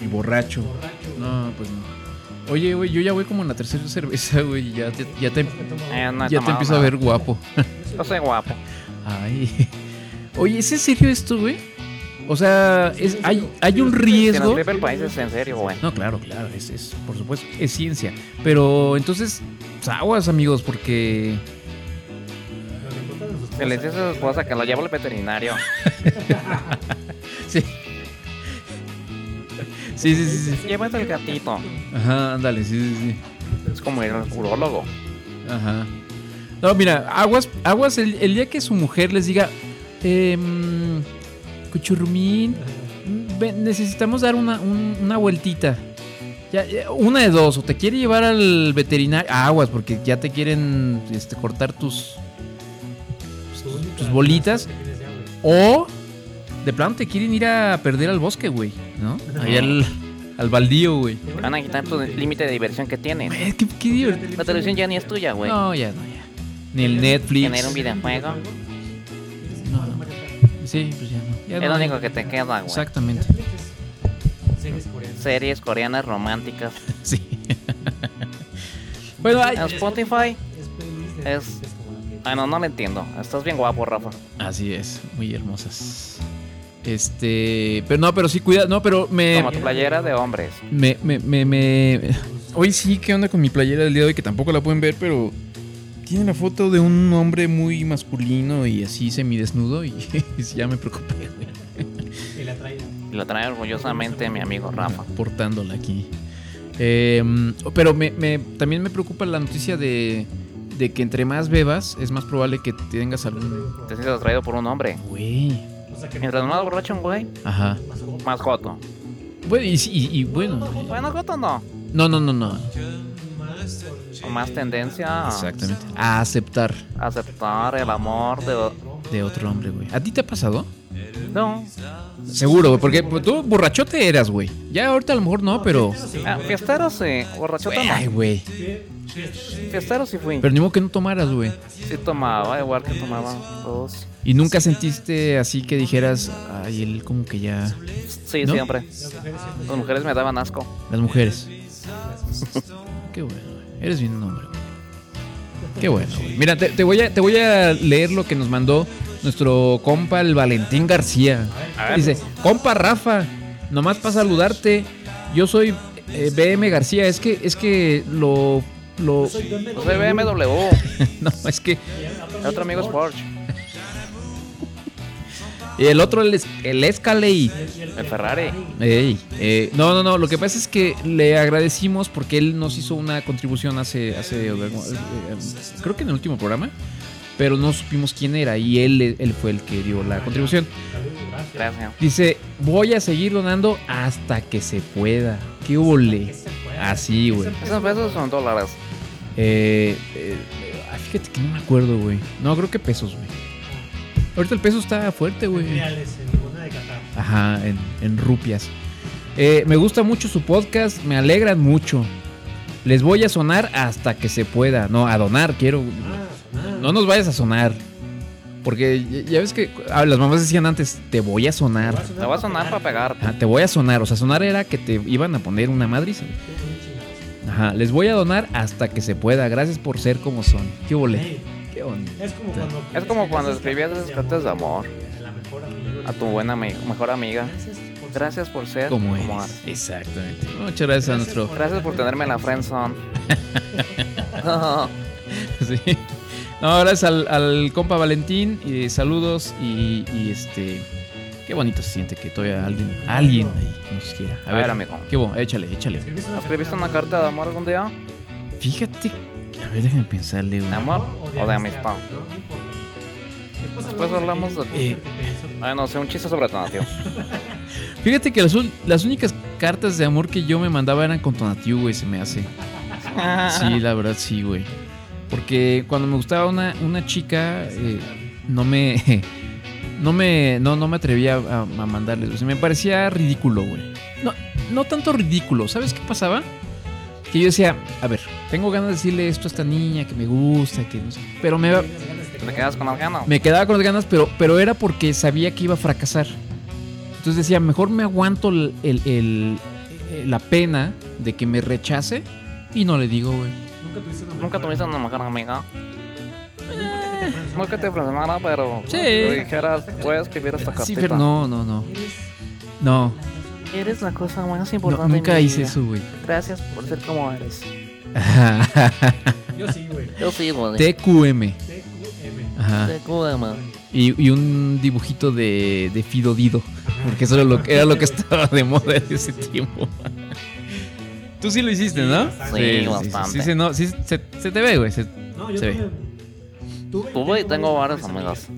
[SPEAKER 1] Y borracho.
[SPEAKER 2] borracho.
[SPEAKER 1] No, pues no. Oye, güey, yo ya voy como en la tercera cerveza, güey, ya te, ya te,
[SPEAKER 5] Eh, no
[SPEAKER 1] ya te empiezo a ver guapo.
[SPEAKER 5] Yo soy guapo.
[SPEAKER 1] Ay. Oye, ¿es en serio esto, güey? O sea, es, hay, hay un
[SPEAKER 5] nos
[SPEAKER 1] riesgo.
[SPEAKER 5] gripe el país es en serio, güey.
[SPEAKER 1] No, claro, claro, es, es, por supuesto, es ciencia. Pero entonces, aguas, amigos, porque.
[SPEAKER 2] Que importa de
[SPEAKER 5] Que esposa que lo lleva al veterinario. (laughs) (laughs)
[SPEAKER 1] Sí. Sí, sí, sí, sí.
[SPEAKER 5] Llévate el gatito.
[SPEAKER 1] Ajá, ándale, sí, sí, sí.
[SPEAKER 5] Es como ir al urólogo.
[SPEAKER 1] Ajá. No, mira, aguas, aguas el, el día que su mujer les diga, em, Cuchurrumín, ven, necesitamos dar una, un- una vueltita. Ya, ya, una de dos, o te quiere llevar al veterinario, aguas, porque ya te quieren este, cortar tus, tus bolitas,
[SPEAKER 2] tienes
[SPEAKER 1] o de plano te quieren ir a perder al bosque, güey, ¿no? Ahí al, al baldío, güey.
[SPEAKER 5] Van a quitar tu límite de diversión que tienen.
[SPEAKER 1] Güey, qué, qué divertido.
[SPEAKER 5] La televisión ya ni es tuya, güey.
[SPEAKER 1] No, ya no, ya. Ni el Netflix.
[SPEAKER 5] Tener un videojuego
[SPEAKER 1] No, no. Sí, pues. Ya
[SPEAKER 5] es lo único que te queda, güey.
[SPEAKER 1] Exactamente.
[SPEAKER 2] Series coreanas.
[SPEAKER 5] Series coreanas románticas. (laughs)
[SPEAKER 1] Sí. (laughs) bueno, hay-
[SPEAKER 5] Spotify
[SPEAKER 2] Es
[SPEAKER 5] Ay, no, no le entiendo. Estás bien guapo, Rafa.
[SPEAKER 1] Así es, muy hermosas. Este, pero no, pero sí cuida, no, pero me
[SPEAKER 5] Como tu playera de hombres.
[SPEAKER 1] me me me, me- hoy sí qué onda con mi playera del día de hoy que tampoco la pueden ver, pero tiene la foto de un hombre muy masculino y así semidesnudo y (laughs) ya me preocupé, güey,
[SPEAKER 5] Y lo trae orgullosamente mi amigo Rafa.
[SPEAKER 1] portándola aquí. Eh, pero me, me- también me preocupa la noticia de, de que entre más bebas es más probable que tengas algún
[SPEAKER 5] Te sientes atraído por un hombre.
[SPEAKER 1] güey.
[SPEAKER 5] Mientras más borracho un güey,
[SPEAKER 1] Ajá.
[SPEAKER 5] más joto.
[SPEAKER 1] Bueno, y, y- y bueno.
[SPEAKER 5] Bueno, joto no.
[SPEAKER 1] No, no, no, no.
[SPEAKER 5] Con más tendencia a
[SPEAKER 1] Exactamente. A aceptar
[SPEAKER 5] aceptar el amor de...
[SPEAKER 1] de otro hombre, güey. ¿A ti te ha pasado?
[SPEAKER 5] No.
[SPEAKER 1] Seguro, güey, porque pues, tú borrachote eras, güey. Ya ahorita a lo mejor no, pero.
[SPEAKER 5] Ah, fiestero sí. Borrachota
[SPEAKER 1] Ay,
[SPEAKER 5] no.
[SPEAKER 1] güey.
[SPEAKER 5] Fiestero sí fui.
[SPEAKER 1] Pero ni modo que no tomaras, güey.
[SPEAKER 5] Sí tomaba, igual que tomaban todos.
[SPEAKER 1] Y nunca sentiste así que dijeras, ay, él como que ya.
[SPEAKER 5] Sí,
[SPEAKER 1] ¿No?
[SPEAKER 5] siempre. Las mujeres me daban asco.
[SPEAKER 1] Las mujeres. (laughs) Qué bueno, güey. Eres bien un hombre, güey. Qué bueno, güey. Mira, te, te voy a, te voy a leer lo que nos mandó nuestro compa, el Valentín García. Dice, compa Rafa, nomás para saludarte. Yo soy eh, BM García. Es que, es que lo. lo
[SPEAKER 5] Yo soy BMW. (laughs)
[SPEAKER 1] no, es que.
[SPEAKER 5] El otro amigo es Porsche.
[SPEAKER 1] Y el otro, el, es- el Escalade.
[SPEAKER 5] El Ferrari.
[SPEAKER 1] Ey, eh, no, no, no. Lo que pasa es que le agradecimos porque él nos hizo una contribución hace, hace, eh, eh, creo que en el último programa, pero no supimos quién era y él, él fue el que dio la contribución.
[SPEAKER 5] Gracias.
[SPEAKER 1] Dice, voy a seguir donando hasta que se pueda. ¿Qué ole? Así, güey.
[SPEAKER 5] Esos pesos son dólares.
[SPEAKER 1] Eh, eh, fíjate que no me acuerdo, güey. No, creo que pesos, güey. Ahorita el peso está fuerte, güey. Ajá, en, en rupias. Eh, me gusta mucho su podcast, me alegran mucho. Les voy a sonar hasta que se pueda. No, a donar, quiero. No nos vayas a sonar. Porque ya- ves que ah, las mamás decían antes, te voy a sonar.
[SPEAKER 5] Te va a sonar para pegar.
[SPEAKER 1] Ajá, te voy a sonar. O sea, sonar era que te iban a poner una madriza. Ajá, les voy a donar hasta que se pueda. Gracias por ser como son. Qué volé. Qué bonito.
[SPEAKER 2] Es como cuando.
[SPEAKER 5] Es como cuando escribías esas cartas de amor a tu buena mejor amiga. Gracias por ser
[SPEAKER 1] Como
[SPEAKER 5] eres.
[SPEAKER 1] Exactamente. Muchas gracias a nuestro.
[SPEAKER 5] Gracias por tenerme en la friendzone. (laughs)
[SPEAKER 1] Sí. No, gracias al, al compa Valentín. Y saludos. Y, y, este. Qué bonito se siente que todavía alguien, alguien ahí nos quiera.
[SPEAKER 5] A ver, amigo.
[SPEAKER 1] Qué bueno, échale, échale.
[SPEAKER 5] ¿Escribiste una carta de amor algún día?
[SPEAKER 1] Fíjate. A ver, déjame pensarle.
[SPEAKER 5] ¿De amor o de amistad? Después hablamos de...
[SPEAKER 1] Eh,
[SPEAKER 5] Ay, no sé, un chiste sobre Tonatio. (laughs)
[SPEAKER 1] fíjate que las, un- las únicas cartas de amor que yo me mandaba eran con Tonatiu, güey, se me hace. (laughs) Sí, la verdad sí, güey. Porque cuando me gustaba una, una chica, eh, no me. (laughs) No me. No, no me atrevía a, a mandarles. O sea, me parecía ridículo, güey. No, no tanto ridículo. ¿Sabes qué pasaba? Que yo decía, a ver, tengo ganas de decirle esto a esta niña que me gusta, que no sé. Pero me,
[SPEAKER 5] ¿Te quedas con las ganas?
[SPEAKER 1] me quedaba con las ganas, pero, pero era porque sabía que iba a fracasar. Entonces decía, mejor me aguanto el, el- el- eh, la pena de que me rechace y no le digo, güey.
[SPEAKER 5] ¿Nunca tuviste una mejor amiga? No que te presionara, pero
[SPEAKER 1] Sí.
[SPEAKER 5] dijeras, puedes escribir esta
[SPEAKER 1] Sí,
[SPEAKER 5] cartita.
[SPEAKER 1] pero no, no, no. No,
[SPEAKER 5] Eres la cosa más
[SPEAKER 1] no,
[SPEAKER 5] importante
[SPEAKER 1] nunca
[SPEAKER 5] en mi
[SPEAKER 1] hice
[SPEAKER 5] vida.
[SPEAKER 1] eso, güey.
[SPEAKER 5] Gracias por ser como eres. (laughs)
[SPEAKER 2] Yo sí, güey.
[SPEAKER 5] Yo sí, güey.
[SPEAKER 1] TQM. Ajá.
[SPEAKER 5] Te cuido,
[SPEAKER 1] Y, y un dibujito de, de Fido Dido. Porque eso era lo, que- era lo que estaba de moda en ese tiempo. (laughs) Tú sí lo hiciste, ¿no?
[SPEAKER 5] Sí, bastante.
[SPEAKER 1] Sí, sí, no, sí, se, se te ve, güey. se-
[SPEAKER 2] No, yo
[SPEAKER 1] se ve.
[SPEAKER 2] tuve.
[SPEAKER 5] Y tengo varias amigas.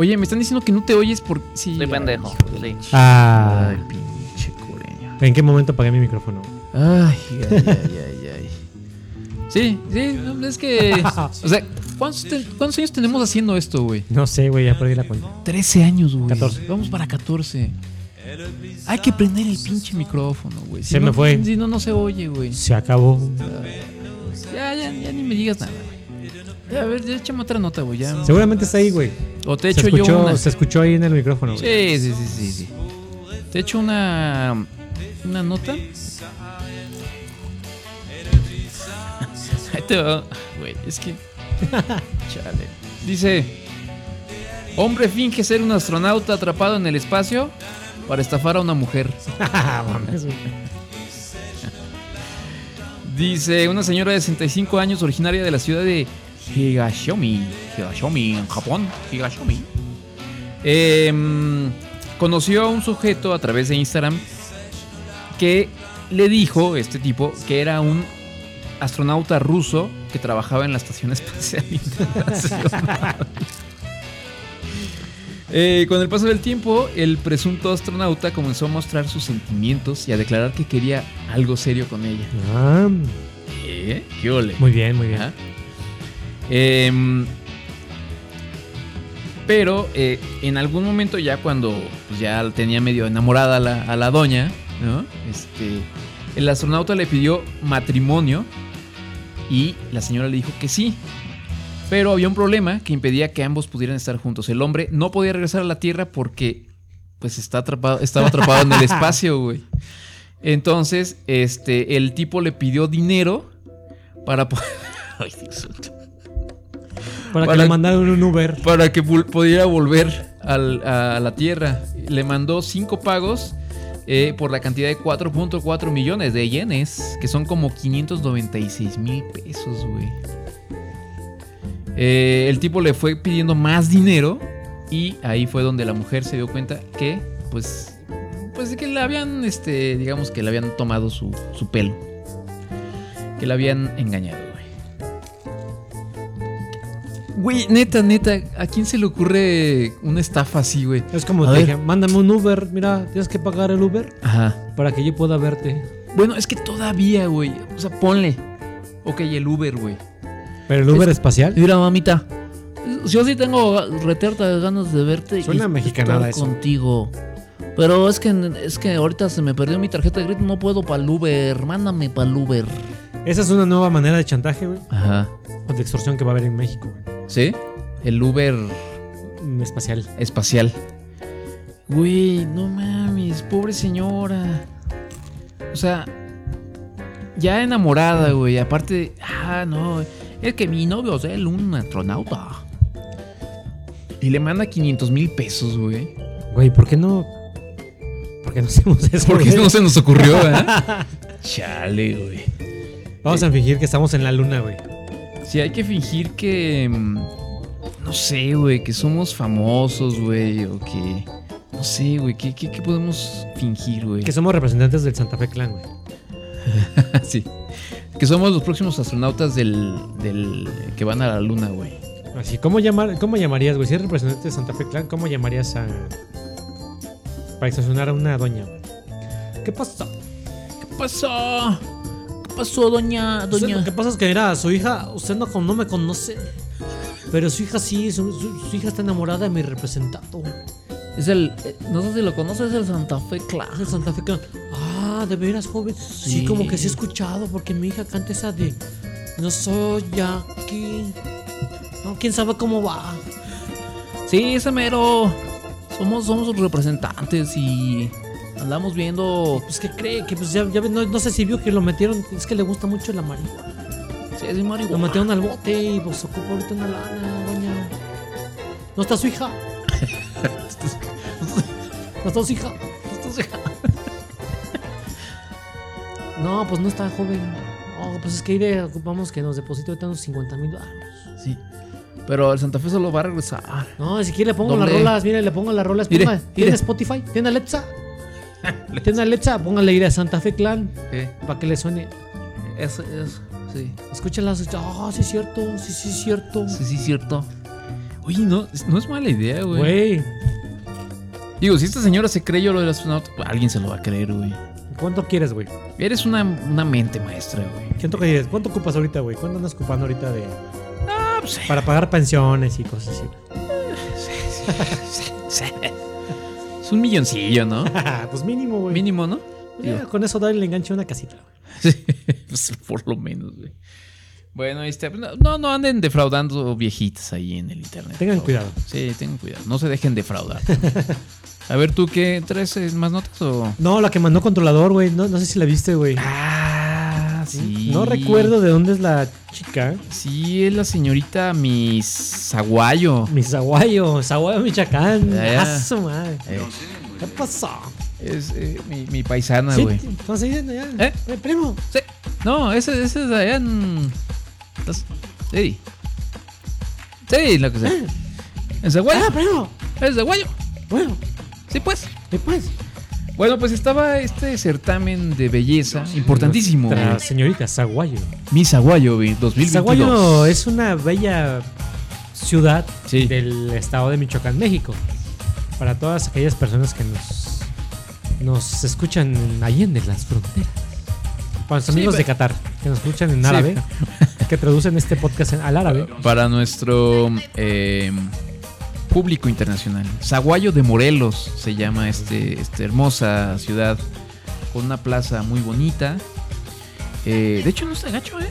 [SPEAKER 1] Oye, me están diciendo que no te oyes por... Sí,
[SPEAKER 5] Soy pendejo. Sí.
[SPEAKER 2] Ah.
[SPEAKER 1] Ay, pinche coreño.
[SPEAKER 2] ¿En qué momento apagué mi micrófono?
[SPEAKER 1] Ay, (laughs) ay, ay, ay, ay. Sí, sí, no, es que... O sea, ¿cuántos, te- cuántos años tenemos haciendo esto, güey?
[SPEAKER 2] No sé, güey, ya perdí la cuenta.
[SPEAKER 1] 13 años, güey.
[SPEAKER 2] 14.
[SPEAKER 1] Vamos para 14. Hay que prender el pinche micrófono, güey. Si
[SPEAKER 2] Se
[SPEAKER 1] no-
[SPEAKER 2] me fue.
[SPEAKER 1] Si no, no se oye, güey.
[SPEAKER 2] Se acabó.
[SPEAKER 1] Ya, ya, ya ni me digas nada, güey. A ver, ya échame otra nota, güey. Ya.
[SPEAKER 2] Seguramente está ahí, güey.
[SPEAKER 1] O te
[SPEAKER 2] Se
[SPEAKER 1] echo yo
[SPEAKER 2] escuchó,
[SPEAKER 1] una.
[SPEAKER 2] se escuchó ahí en el micrófono. güey.
[SPEAKER 1] Sí, sí, sí, sí, sí. Te echo una. Una nota. (laughs) Ahí te va. Güey, es que. (laughs) Chale. Dice: Hombre finge ser un astronauta atrapado en el espacio para estafar a una mujer. (laughs) Dice una señora de 65 años originaria de la ciudad de Higashomi. Higashomi, en Japón. Higashomi. Em, conoció a un sujeto a través de Instagram que le dijo, este tipo, que era un astronauta ruso que trabajaba en la Estación Espacial (laughs) Internacional. Eh, con el paso del tiempo, el presunto astronauta comenzó a mostrar sus sentimientos y a declarar que quería algo serio con ella.
[SPEAKER 2] Ah,
[SPEAKER 1] ¿Eh? ¿Qué ole?
[SPEAKER 2] muy bien, muy bien.
[SPEAKER 1] Em, pero eh, en algún momento ya cuando pues, ya tenía medio enamorada a la, a la doña, ¿no? Este, el astronauta le pidió matrimonio y la señora le dijo que sí. Pero había un problema que impedía que ambos pudieran estar juntos. El hombre no podía regresar a la Tierra porque pues está atrapado, estaba atrapado en el (laughs) espacio, güey. Entonces, este, el tipo le pidió dinero para poder... (laughs) Ay, santo.
[SPEAKER 2] Para,
[SPEAKER 1] Para-
[SPEAKER 2] que le mandaran un Uber.
[SPEAKER 1] para que pudiera volver al- a la Tierra. Le mandó cinco pagos eh, por la cantidad de 4.4 millones de yenes, que son como 596 mil pesos, güey. Eh, el tipo le fue pidiendo más dinero y ahí fue donde la mujer se dio cuenta que, pues, pues que le habían, este, digamos que le habían tomado su, su pelo, que la habían engañado, güey. Neta, neta, ¿a quién se le ocurre una estafa así, güey?
[SPEAKER 2] Es como
[SPEAKER 1] A
[SPEAKER 2] te
[SPEAKER 1] ver.
[SPEAKER 2] dije, mándame un Uber. Mira, tienes que pagar el Uber
[SPEAKER 1] Ajá.
[SPEAKER 2] para que yo pueda verte.
[SPEAKER 1] Bueno, es que todavía, güey. O sea, ponle. Ok, el Uber, güey.
[SPEAKER 2] Pero el Uber espacial.
[SPEAKER 6] Mira, mamita, yo sí tengo reterta ganas de verte
[SPEAKER 2] Suena
[SPEAKER 6] y
[SPEAKER 2] mexicanada
[SPEAKER 6] estar
[SPEAKER 2] eso.
[SPEAKER 6] contigo. Pero es que es que ahorita se me perdió mi tarjeta de crédito, no puedo para el Uber, mándame para el Uber.
[SPEAKER 2] Esa es una nueva manera de chantaje, güey.
[SPEAKER 1] Ajá.
[SPEAKER 2] O de extorsión que va a haber en México, güey.
[SPEAKER 1] ¿Sí? El Uber
[SPEAKER 2] Espacial.
[SPEAKER 1] espacial. Güey, no mames, pobre señora. O sea, ya enamorada, güey. Aparte, ah, no. Es que mi novio es él, un astronauta. Y le manda 500 mil pesos, güey.
[SPEAKER 2] Güey, ¿por qué no? ¿Por qué no hacemos eso?
[SPEAKER 1] ¿Por qué
[SPEAKER 2] güey?
[SPEAKER 1] no se nos ocurrió, (laughs) eh? Chale, güey.
[SPEAKER 2] Vamos a fingir que estamos en la luna, güey.
[SPEAKER 1] Sí, hay que fingir que. mm, No sé, güey, que somos famosos, güey. O que. No sé, güey. ¿qué, qué, qué podemos fingir, güey?
[SPEAKER 2] Que somos representantes del Santa Fe Clan, güey. (laughs)
[SPEAKER 1] sí. Que somos los próximos astronautas del. del que van a la luna, güey.
[SPEAKER 2] Así, ¿cómo, llamar, ¿cómo llamarías, güey? Si eres representante de Santa Fe Clan, ¿cómo llamarías a. para extorsionar a una doña, güey? ¿Qué pasó?
[SPEAKER 6] ¿Qué pasó? ¿Qué pasó, doña?
[SPEAKER 2] Usted-
[SPEAKER 6] Doña.
[SPEAKER 2] Lo que pasa es que, mira, su hija, usted no, no me conoce. Pero su hija sí, su, su- su hija está enamorada de mi representado.
[SPEAKER 6] Es el. eh, No sé si lo conoces, es el Santa Fe Clan.
[SPEAKER 2] Es el Santa Fe Clan. Ah, de veras, joven. Sí.
[SPEAKER 6] Sí.
[SPEAKER 2] como que sí he escuchado, porque mi hija canta esa de. No soy aquí. No, quién sabe cómo va.
[SPEAKER 6] Sí, ese mero. Somos, somos sus representantes y andamos viendo.
[SPEAKER 2] Pues que cree que pues ya, ya no, no sé si vio que lo metieron, es que le gusta mucho la marihuana.
[SPEAKER 6] Sí, es
[SPEAKER 2] Lo
[SPEAKER 6] marihuana.
[SPEAKER 2] metieron al bote y pues ocupa ahorita una lana, doña. ¿No está su hija? (laughs) ¿No está su hija? ¿No está su hija? (laughs) No, pues no está joven. No, pues es que iré, ocupamos que nos deposite ahorita unos 50 mil dólares.
[SPEAKER 6] Sí. Pero el Santa Fe solo va a regresar.
[SPEAKER 2] No, si quiere le pongo
[SPEAKER 6] Doble.
[SPEAKER 2] las rolas, mire, le pongo las rolas.
[SPEAKER 1] Mire,
[SPEAKER 2] ¿Tiene
[SPEAKER 1] mire.
[SPEAKER 2] Spotify? ¿Tiene Alexa? (laughs) ¿Tiene Alexa? Póngale ir a Santa Fe Clan
[SPEAKER 1] ¿Qué?
[SPEAKER 2] para que le suene.
[SPEAKER 6] Es, es, sí.
[SPEAKER 2] Escúchalas. Ah, sí es cierto, sí, sí es cierto.
[SPEAKER 6] Sí, sí, cierto.
[SPEAKER 1] Oye, no, es- no es mala idea, güey.
[SPEAKER 2] Güey,
[SPEAKER 1] Digo, si esta señora se creyó lo del astronauta, pues, alguien se lo va a creer, güey.
[SPEAKER 2] ¿cuánto quieres, güey?
[SPEAKER 1] Eres una, una mente maestra, güey.
[SPEAKER 2] ¿Cuánto, quieres? ¿Cuánto ocupas ahorita, güey? ¿Cuánto andas ocupando ahorita de
[SPEAKER 1] Ah, pues sí.
[SPEAKER 2] para pagar pensiones y cosas así? (laughs)
[SPEAKER 1] Es un milloncillo, ¿no? (laughs)
[SPEAKER 2] pues mínimo, güey.
[SPEAKER 1] Mínimo, ¿no?
[SPEAKER 2] Ya, con eso darle el enganche a una casita. güey. (laughs)
[SPEAKER 1] Sí, pues, por lo menos, güey. Bueno, este, no, no anden defraudando viejitas ahí en el internet.
[SPEAKER 2] Tengan
[SPEAKER 1] favor.
[SPEAKER 2] cuidado.
[SPEAKER 1] Sí, tengan cuidado. No se dejen defraudar. A ver, ¿tú qué traes eh, más notas o...?
[SPEAKER 2] No, la que mandó controlador, güey. No, no sé si la viste, güey.
[SPEAKER 1] Ah, Sí.
[SPEAKER 2] No recuerdo de dónde es la chica.
[SPEAKER 1] Sí, es la señorita Miss Aguayo.
[SPEAKER 2] Mi Zaguayo, Michoacán.
[SPEAKER 1] Ya.
[SPEAKER 2] Ah, su madre.
[SPEAKER 1] Eh,
[SPEAKER 2] ¿Qué pasó?
[SPEAKER 1] es eh, mi, mi paisana,
[SPEAKER 2] Sí,
[SPEAKER 1] güey.
[SPEAKER 2] estamos ya.
[SPEAKER 1] ¿Eh?
[SPEAKER 2] Eh, primo.
[SPEAKER 1] Sí. No, ese, ese es allá en. Sí. Sí, lo que sea. ¿Es de guayo?
[SPEAKER 2] Ah, primo.
[SPEAKER 1] ¿Es de guayo?
[SPEAKER 2] Bueno,
[SPEAKER 1] Sí, pues.
[SPEAKER 2] y pues.
[SPEAKER 1] Bueno, pues estaba este certamen de belleza importantísimo. Güey.
[SPEAKER 2] señorita Zaguayo.
[SPEAKER 1] Miss Aguayo, güey, 2022.
[SPEAKER 2] Zaguayo es una bella ciudad
[SPEAKER 1] Sí.
[SPEAKER 2] del estado de Michoacán, México. Para todas aquellas personas que nos, nos escuchan en Allende las fronteras. Para
[SPEAKER 1] Sí,
[SPEAKER 2] amigos de Qatar, que nos escuchan en
[SPEAKER 1] Sí.
[SPEAKER 2] árabe, que traducen este podcast en- al árabe.
[SPEAKER 1] Para nuestro eh, público internacional. Zaguayo de Morelos se llama este, esta hermosa ciudad con una plaza muy bonita. Eh, de hecho, no está gacho, ¿eh?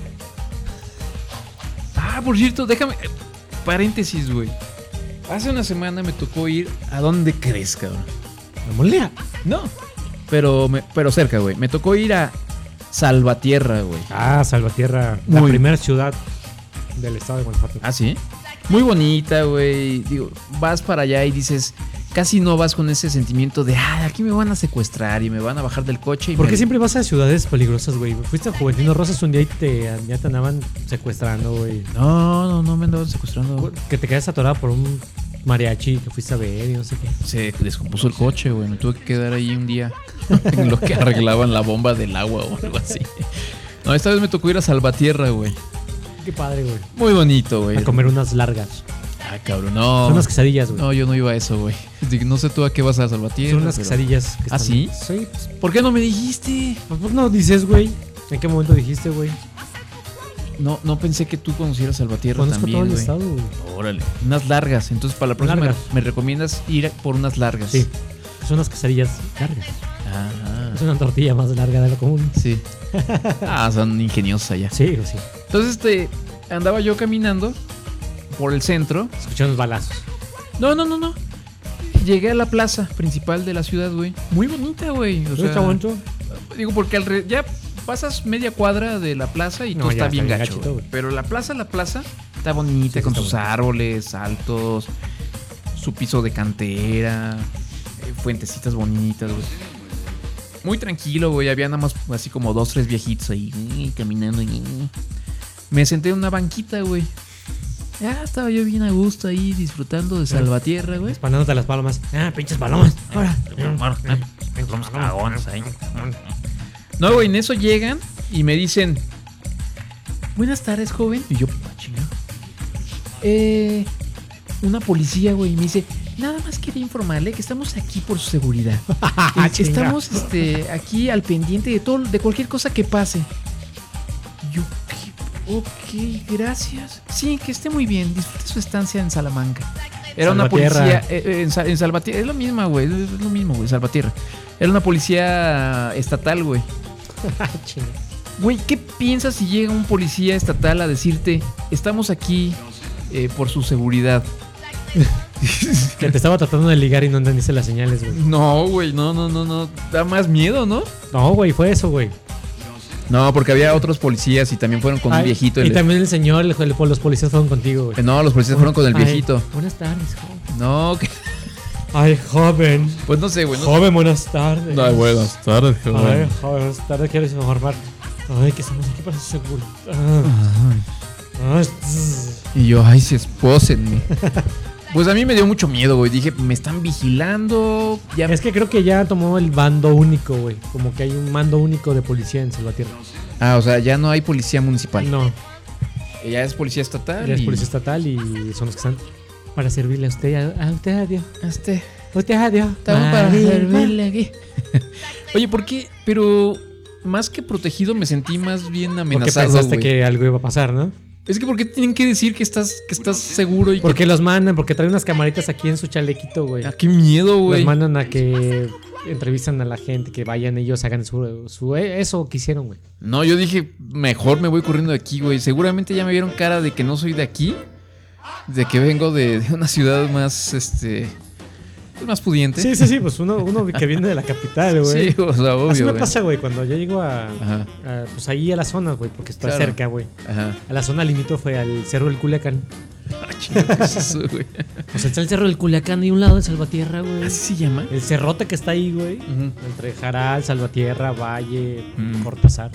[SPEAKER 1] Ah, por cierto, déjame. Paréntesis, güey. Hace una semana me tocó ir a donde crees, cabrón.
[SPEAKER 2] La molea.
[SPEAKER 1] No. Pero, me- pero cerca, güey. Me tocó ir a Salvatierra, güey.
[SPEAKER 2] Ah, Salvatierra, la primera ciudad del estado de Guanajuato.
[SPEAKER 1] Ah, sí. Muy bonita, güey. Digo, vas para allá y dices, casi no vas con ese sentimiento de, ah, aquí me van a secuestrar y me van a bajar del coche. Y
[SPEAKER 2] ¿Por
[SPEAKER 1] me-
[SPEAKER 2] qué siempre vas a ciudades peligrosas, güey? Fuiste a Juventino Rosas un día y te, ya te andaban secuestrando, güey.
[SPEAKER 1] No, no, no me andaban secuestrando.
[SPEAKER 2] Que te quedas atorado por un mariachi que fuiste a ver y no sé qué.
[SPEAKER 1] Se descompuso el coche, güey. Me tuve que quedar ahí un día (laughs) en lo que arreglaban la bomba del agua o algo así. No, esta vez me tocó ir a Salvatierra, güey.
[SPEAKER 2] Qué padre, güey.
[SPEAKER 1] Muy bonito, güey.
[SPEAKER 2] A comer unas largas.
[SPEAKER 1] Ah, cabrón, no.
[SPEAKER 2] Son unas quesadillas, güey.
[SPEAKER 1] No, yo no iba a eso, güey. No sé tú a qué vas a Salvatierra.
[SPEAKER 2] Son unas
[SPEAKER 1] pero-
[SPEAKER 2] quesadillas. Que
[SPEAKER 1] ¿Ah,
[SPEAKER 2] están-
[SPEAKER 1] sí?
[SPEAKER 2] Sí. pues,
[SPEAKER 1] ¿Por qué no me dijiste?
[SPEAKER 2] Pues no dices, güey. ¿En qué momento dijiste, güey?
[SPEAKER 1] No, no pensé que tú conocieras Salvatierra
[SPEAKER 2] Conozco todo
[SPEAKER 1] también,
[SPEAKER 2] el
[SPEAKER 1] güey.
[SPEAKER 2] estado, güey.
[SPEAKER 1] Órale. Unas largas. Entonces, para la próxima
[SPEAKER 2] Largas.
[SPEAKER 1] me recomiendas ir por unas largas.
[SPEAKER 2] Sí. Son unas quesadillas largas.
[SPEAKER 1] Ah,
[SPEAKER 2] Es una tortilla más larga de lo común.
[SPEAKER 1] sí. (laughs) Ah, son ingeniosos allá.
[SPEAKER 2] Sí, güey, sí.
[SPEAKER 1] Entonces, este, andaba yo caminando por el centro.
[SPEAKER 2] Escuchamos balazos.
[SPEAKER 1] No, no, no, no. Llegué a la plaza principal de la ciudad, güey. Muy bonita, güey. O
[SPEAKER 2] ¿No
[SPEAKER 1] sea,
[SPEAKER 2] está bonito?
[SPEAKER 1] Digo, porque alre- ya pasas media cuadra de la plaza y
[SPEAKER 2] No,
[SPEAKER 1] todo está
[SPEAKER 2] está
[SPEAKER 1] bien
[SPEAKER 2] bien
[SPEAKER 1] gacho.
[SPEAKER 2] gachito,
[SPEAKER 1] güey.
[SPEAKER 2] güey.
[SPEAKER 1] Pero la plaza, la plaza, está bonita
[SPEAKER 2] Sí,
[SPEAKER 1] con
[SPEAKER 2] está
[SPEAKER 1] sus árboles altos, su piso de cantera, eh, fuentecitas bonitas, güey. Muy tranquilo, güey. Había nada más así como dos, tres viejitos ahí eh, caminando. Me senté en una banquita, güey. Ya estaba yo bien a gusto ahí disfrutando de Salvatierra, güey.
[SPEAKER 2] Espantándote las palomas. Ah, pinches palomas. Ahora.
[SPEAKER 1] No, güey, en eso llegan y me dicen, buenas tardes, joven. Y yo, "Ah, chinga. Eh, una policía, güey, y me dice, nada más quería informarle que estamos aquí por su seguridad. (laughs)
[SPEAKER 2] Chinga.
[SPEAKER 1] estamos este, aquí al pendiente de todo, de cualquier cosa que pase. Y yo, "¿Qué? Ok, gracias. Sí, que esté muy bien. Disfrute su estancia en Salamanca. Era una policía eh, eh, en, Sa- en Salvatierra. Es lo mismo, güey. Es lo mismo, güey. Salvatierra. Era una policía estatal, güey. (laughs)
[SPEAKER 2] Chinga.
[SPEAKER 1] Güey, ¿qué piensas si llega un policía estatal a decirte, estamos aquí eh, por su seguridad? (laughs)
[SPEAKER 2] Que te estaba tratando de ligar y no entendiste las señales, güey.
[SPEAKER 1] No, güey, no, no, no, no. Da más miedo, ¿no?
[SPEAKER 2] No, güey, fue eso, güey.
[SPEAKER 1] No, porque había otros policías y también fueron con un
[SPEAKER 2] Ay,
[SPEAKER 1] viejito.
[SPEAKER 2] Y
[SPEAKER 1] el-
[SPEAKER 2] también el señor, el, el- los policías fueron contigo, güey.
[SPEAKER 1] No, los policías fueron con el
[SPEAKER 2] Ay,
[SPEAKER 1] viejito.
[SPEAKER 2] buenas tardes, joven.
[SPEAKER 1] No, que-
[SPEAKER 2] Ay, joven.
[SPEAKER 1] pues no sé, güey. no-
[SPEAKER 2] Joven, buenas tardes.
[SPEAKER 1] buenas tardes,
[SPEAKER 2] Ay, joven, buenas tardes. Quiero informar. Ay, que estamos aquí para su seguridad. Ay, tss.
[SPEAKER 1] Y yo, ay, si espósenme. (laughs) Pues a mí me dio mucho miedo, güey. Dije, me están vigilando. Ya
[SPEAKER 2] Es que creo que ya tomó el bando único, güey. Como que hay un mando único de policía en Salvatierra.
[SPEAKER 1] Ah, o sea, ya no hay policía municipal.
[SPEAKER 2] No,
[SPEAKER 1] Ya es policía estatal.
[SPEAKER 2] ya es
[SPEAKER 1] y-
[SPEAKER 2] policía estatal y son los que están para servirle a usted. A, a usted, adiós.
[SPEAKER 1] Este,
[SPEAKER 2] Usted, adiós.
[SPEAKER 1] estamos para servirle aquí. (laughs) Oye, ¿por qué? Pero más que protegido me sentí más bien
[SPEAKER 2] Porque
[SPEAKER 1] amenazado,
[SPEAKER 2] pensaste
[SPEAKER 1] güey.
[SPEAKER 2] que algo iba a pasar, ¿no?
[SPEAKER 1] Es que ¿por qué tienen que decir que estás, que estás seguro y que...
[SPEAKER 2] Porque los mandan, porque traen unas camaritas aquí en su chalequito, güey.
[SPEAKER 1] Ah, qué miedo,
[SPEAKER 2] Los
[SPEAKER 1] güey.
[SPEAKER 2] mandan a que entrevistan a la gente, que vayan ellos, hagan su, su eso que hicieron, güey.
[SPEAKER 1] No, yo dije, mejor me voy corriendo de aquí, güey. Seguramente ya me vieron cara de que no soy de aquí. De que vengo de, de una ciudad más, este... más pudiente.
[SPEAKER 2] Sí, sí, sí, pues uno, uno que viene de la capital, güey.
[SPEAKER 1] Sí, o sea, obvio.
[SPEAKER 2] Así me
[SPEAKER 1] güey.
[SPEAKER 2] pasa, güey, cuando yo llego a,
[SPEAKER 1] Ajá,
[SPEAKER 2] a, pues ahí a la zona, güey, porque está
[SPEAKER 1] Claro.
[SPEAKER 2] cerca, güey.
[SPEAKER 1] ajá.
[SPEAKER 2] A la zona limítrofe al Cerro del Culiacán.
[SPEAKER 1] Ah, chinga, ¿qué es eso, güey?
[SPEAKER 2] Pues está el Cerro del Culiacán y un lado de Salvatierra, güey.
[SPEAKER 1] ¿Así se llama?
[SPEAKER 2] El cerrote que está ahí, güey. Entre Jaral, Salvatierra, Valle,
[SPEAKER 1] Mm.
[SPEAKER 2] Cortázar.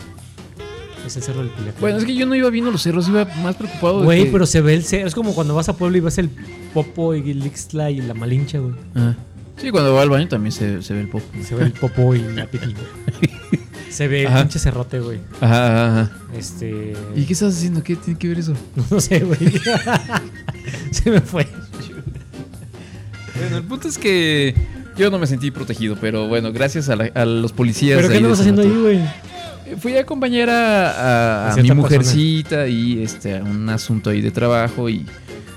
[SPEAKER 2] Es el Cerro del Culiacán.
[SPEAKER 1] Bueno, es que yo no iba viendo los cerros, iba más preocupado de
[SPEAKER 2] Güey,
[SPEAKER 1] que-
[SPEAKER 2] pero se ve el cerro. Es como cuando vas a Puebla y ves el Popo y el Ixtla y la Malincha, güey.
[SPEAKER 1] Ah. Sí, cuando va al baño también se, se ve el pop.
[SPEAKER 2] Se ve el Popo y la Piti, güey. (laughs) Se ve el
[SPEAKER 1] Ajá.
[SPEAKER 2] pinche cerrote, güey.
[SPEAKER 1] Ajá, ajá, ajá.
[SPEAKER 2] Este.
[SPEAKER 1] ¿Y qué estás haciendo? ¿Qué tiene que ver eso? (laughs)
[SPEAKER 2] No sé, güey. (laughs) se me fue.
[SPEAKER 1] Bueno, el punto es que yo no me sentí protegido, pero bueno, gracias a, la- a los policías.
[SPEAKER 2] ¿Pero qué
[SPEAKER 1] ahí de
[SPEAKER 2] andabas haciendo ahí, güey?
[SPEAKER 1] Fui a acompañar a, a-
[SPEAKER 2] A
[SPEAKER 1] a mi mujercita y este, a un asunto ahí de trabajo y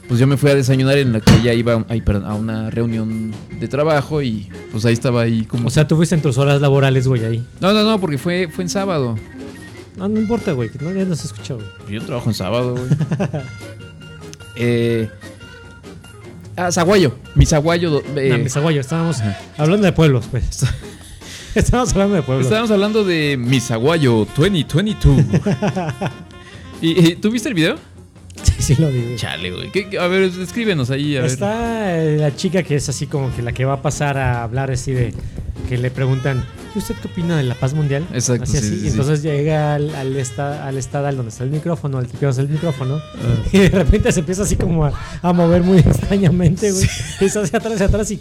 [SPEAKER 1] pues yo me fui a desayunar en la que ella iba ay, perdón, a una reunión de trabajo y pues ahí estaba ahí como...
[SPEAKER 2] O sea, tú fuiste en tus horas laborales, güey, ahí.
[SPEAKER 1] no, no, no, porque fue, fue en sábado.
[SPEAKER 2] No, no importa, güey, que no, ya no se escucha, güey.
[SPEAKER 1] Yo trabajo en sábado, güey. (laughs) eh, ah, Zaguayo, mi Zaguayo. eh,
[SPEAKER 2] No, Misaguayo, estábamos
[SPEAKER 1] Ajá.
[SPEAKER 2] hablando de pueblos, pues. (laughs) (laughs) estábamos hablando de pueblos.
[SPEAKER 1] Estamos hablando de Misaguayo 2022. (laughs) ¿Y, y tú viste el video?
[SPEAKER 2] Sí, sí lo vi.
[SPEAKER 1] Chale, güey. ¿Qué- qué- A ver, escríbenos ahí. A ver.
[SPEAKER 2] Está eh, la chica que es así como que la que va a pasar a hablar así de que le preguntan ¿y usted qué opina de la paz mundial?
[SPEAKER 1] Exacto,
[SPEAKER 2] Así,
[SPEAKER 1] sí,
[SPEAKER 2] así.
[SPEAKER 1] sí,
[SPEAKER 2] Y
[SPEAKER 1] sí.
[SPEAKER 2] entonces llega al, al, esta- al estadal donde está el micrófono, al tipeo el micrófono,
[SPEAKER 1] Ah.
[SPEAKER 2] y de repente se empieza así como a, a mover muy extrañamente, güey. Y hacia atrás, hacia atrás y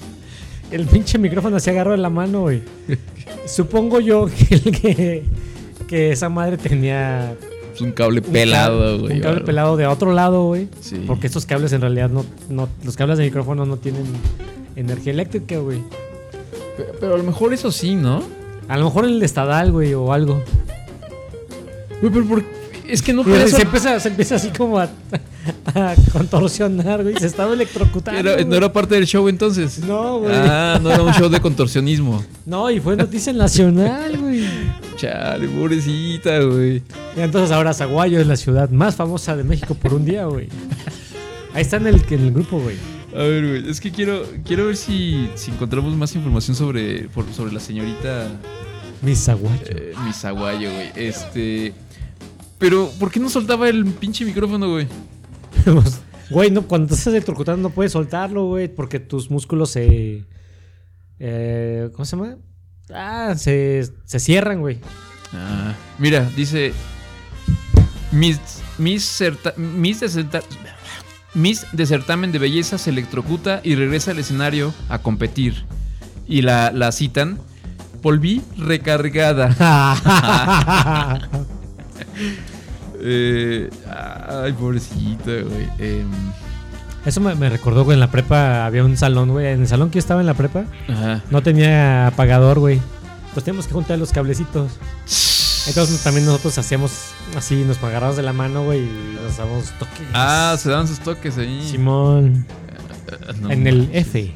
[SPEAKER 2] el pinche micrófono se agarró en la mano, güey. Supongo yo (laughs) que, que, que esa madre tenía
[SPEAKER 1] un cable
[SPEAKER 2] un
[SPEAKER 1] pelado, güey.
[SPEAKER 2] Un cable pelado de otro lado, güey.
[SPEAKER 1] Sí.
[SPEAKER 2] Porque estos cables en realidad no, no. Los cables de micrófono no tienen energía eléctrica, güey.
[SPEAKER 1] Pero, pero a lo mejor eso sí, ¿no?
[SPEAKER 2] A lo mejor el estadal, güey, o algo.
[SPEAKER 1] Güey, pero por- es que no puede
[SPEAKER 2] se, empieza, se empieza así como a, (laughs) a contorsionar, güey. Se estaba electrocutando.
[SPEAKER 1] Era- no era parte del show entonces.
[SPEAKER 2] No, güey.
[SPEAKER 1] Ah, no era un show de contorsionismo. (laughs)
[SPEAKER 2] No, y fue noticia nacional, güey.
[SPEAKER 1] Chale, pobrecita, güey.
[SPEAKER 2] Y entonces ahora Zaguayo es la ciudad más famosa de México por un día, güey. Ahí está en el, en el grupo, güey.
[SPEAKER 1] A ver, güey, es que quiero, quiero ver si, si encontramos más información sobre, por- sobre la señorita
[SPEAKER 2] Mi Zaguayo.
[SPEAKER 1] eh, Misaguayo, güey. Este. Pero, ¿por qué no soltaba el pinche micrófono, güey? (laughs)
[SPEAKER 2] Güey, no, cuando te estás electrocutando no puedes soltarlo, güey, porque tus músculos se... eh, ¿Cómo se llama? Ah, se, se cierran, güey.
[SPEAKER 1] Ah, mira, dice. Miss, Miss, certa- Miss de certamen de belleza se electrocuta y regresa al escenario a competir. Y la, la citan. Volví recargada. (laughs) (laughs) Eh, ay, pobrecita, güey. Em,
[SPEAKER 2] Eso me, me recordó, güey, en la prepa había un salón, güey. En el salón que yo estaba en la prepa
[SPEAKER 1] ajá.
[SPEAKER 2] no tenía apagador, güey. Pues teníamos que juntar los cablecitos. Entonces también nosotros hacíamos así, nos agarramos de la mano, güey, y nos dábamos toques.
[SPEAKER 1] Ah, se dan sus toques ahí.
[SPEAKER 2] Simón.
[SPEAKER 1] No
[SPEAKER 2] en el. F.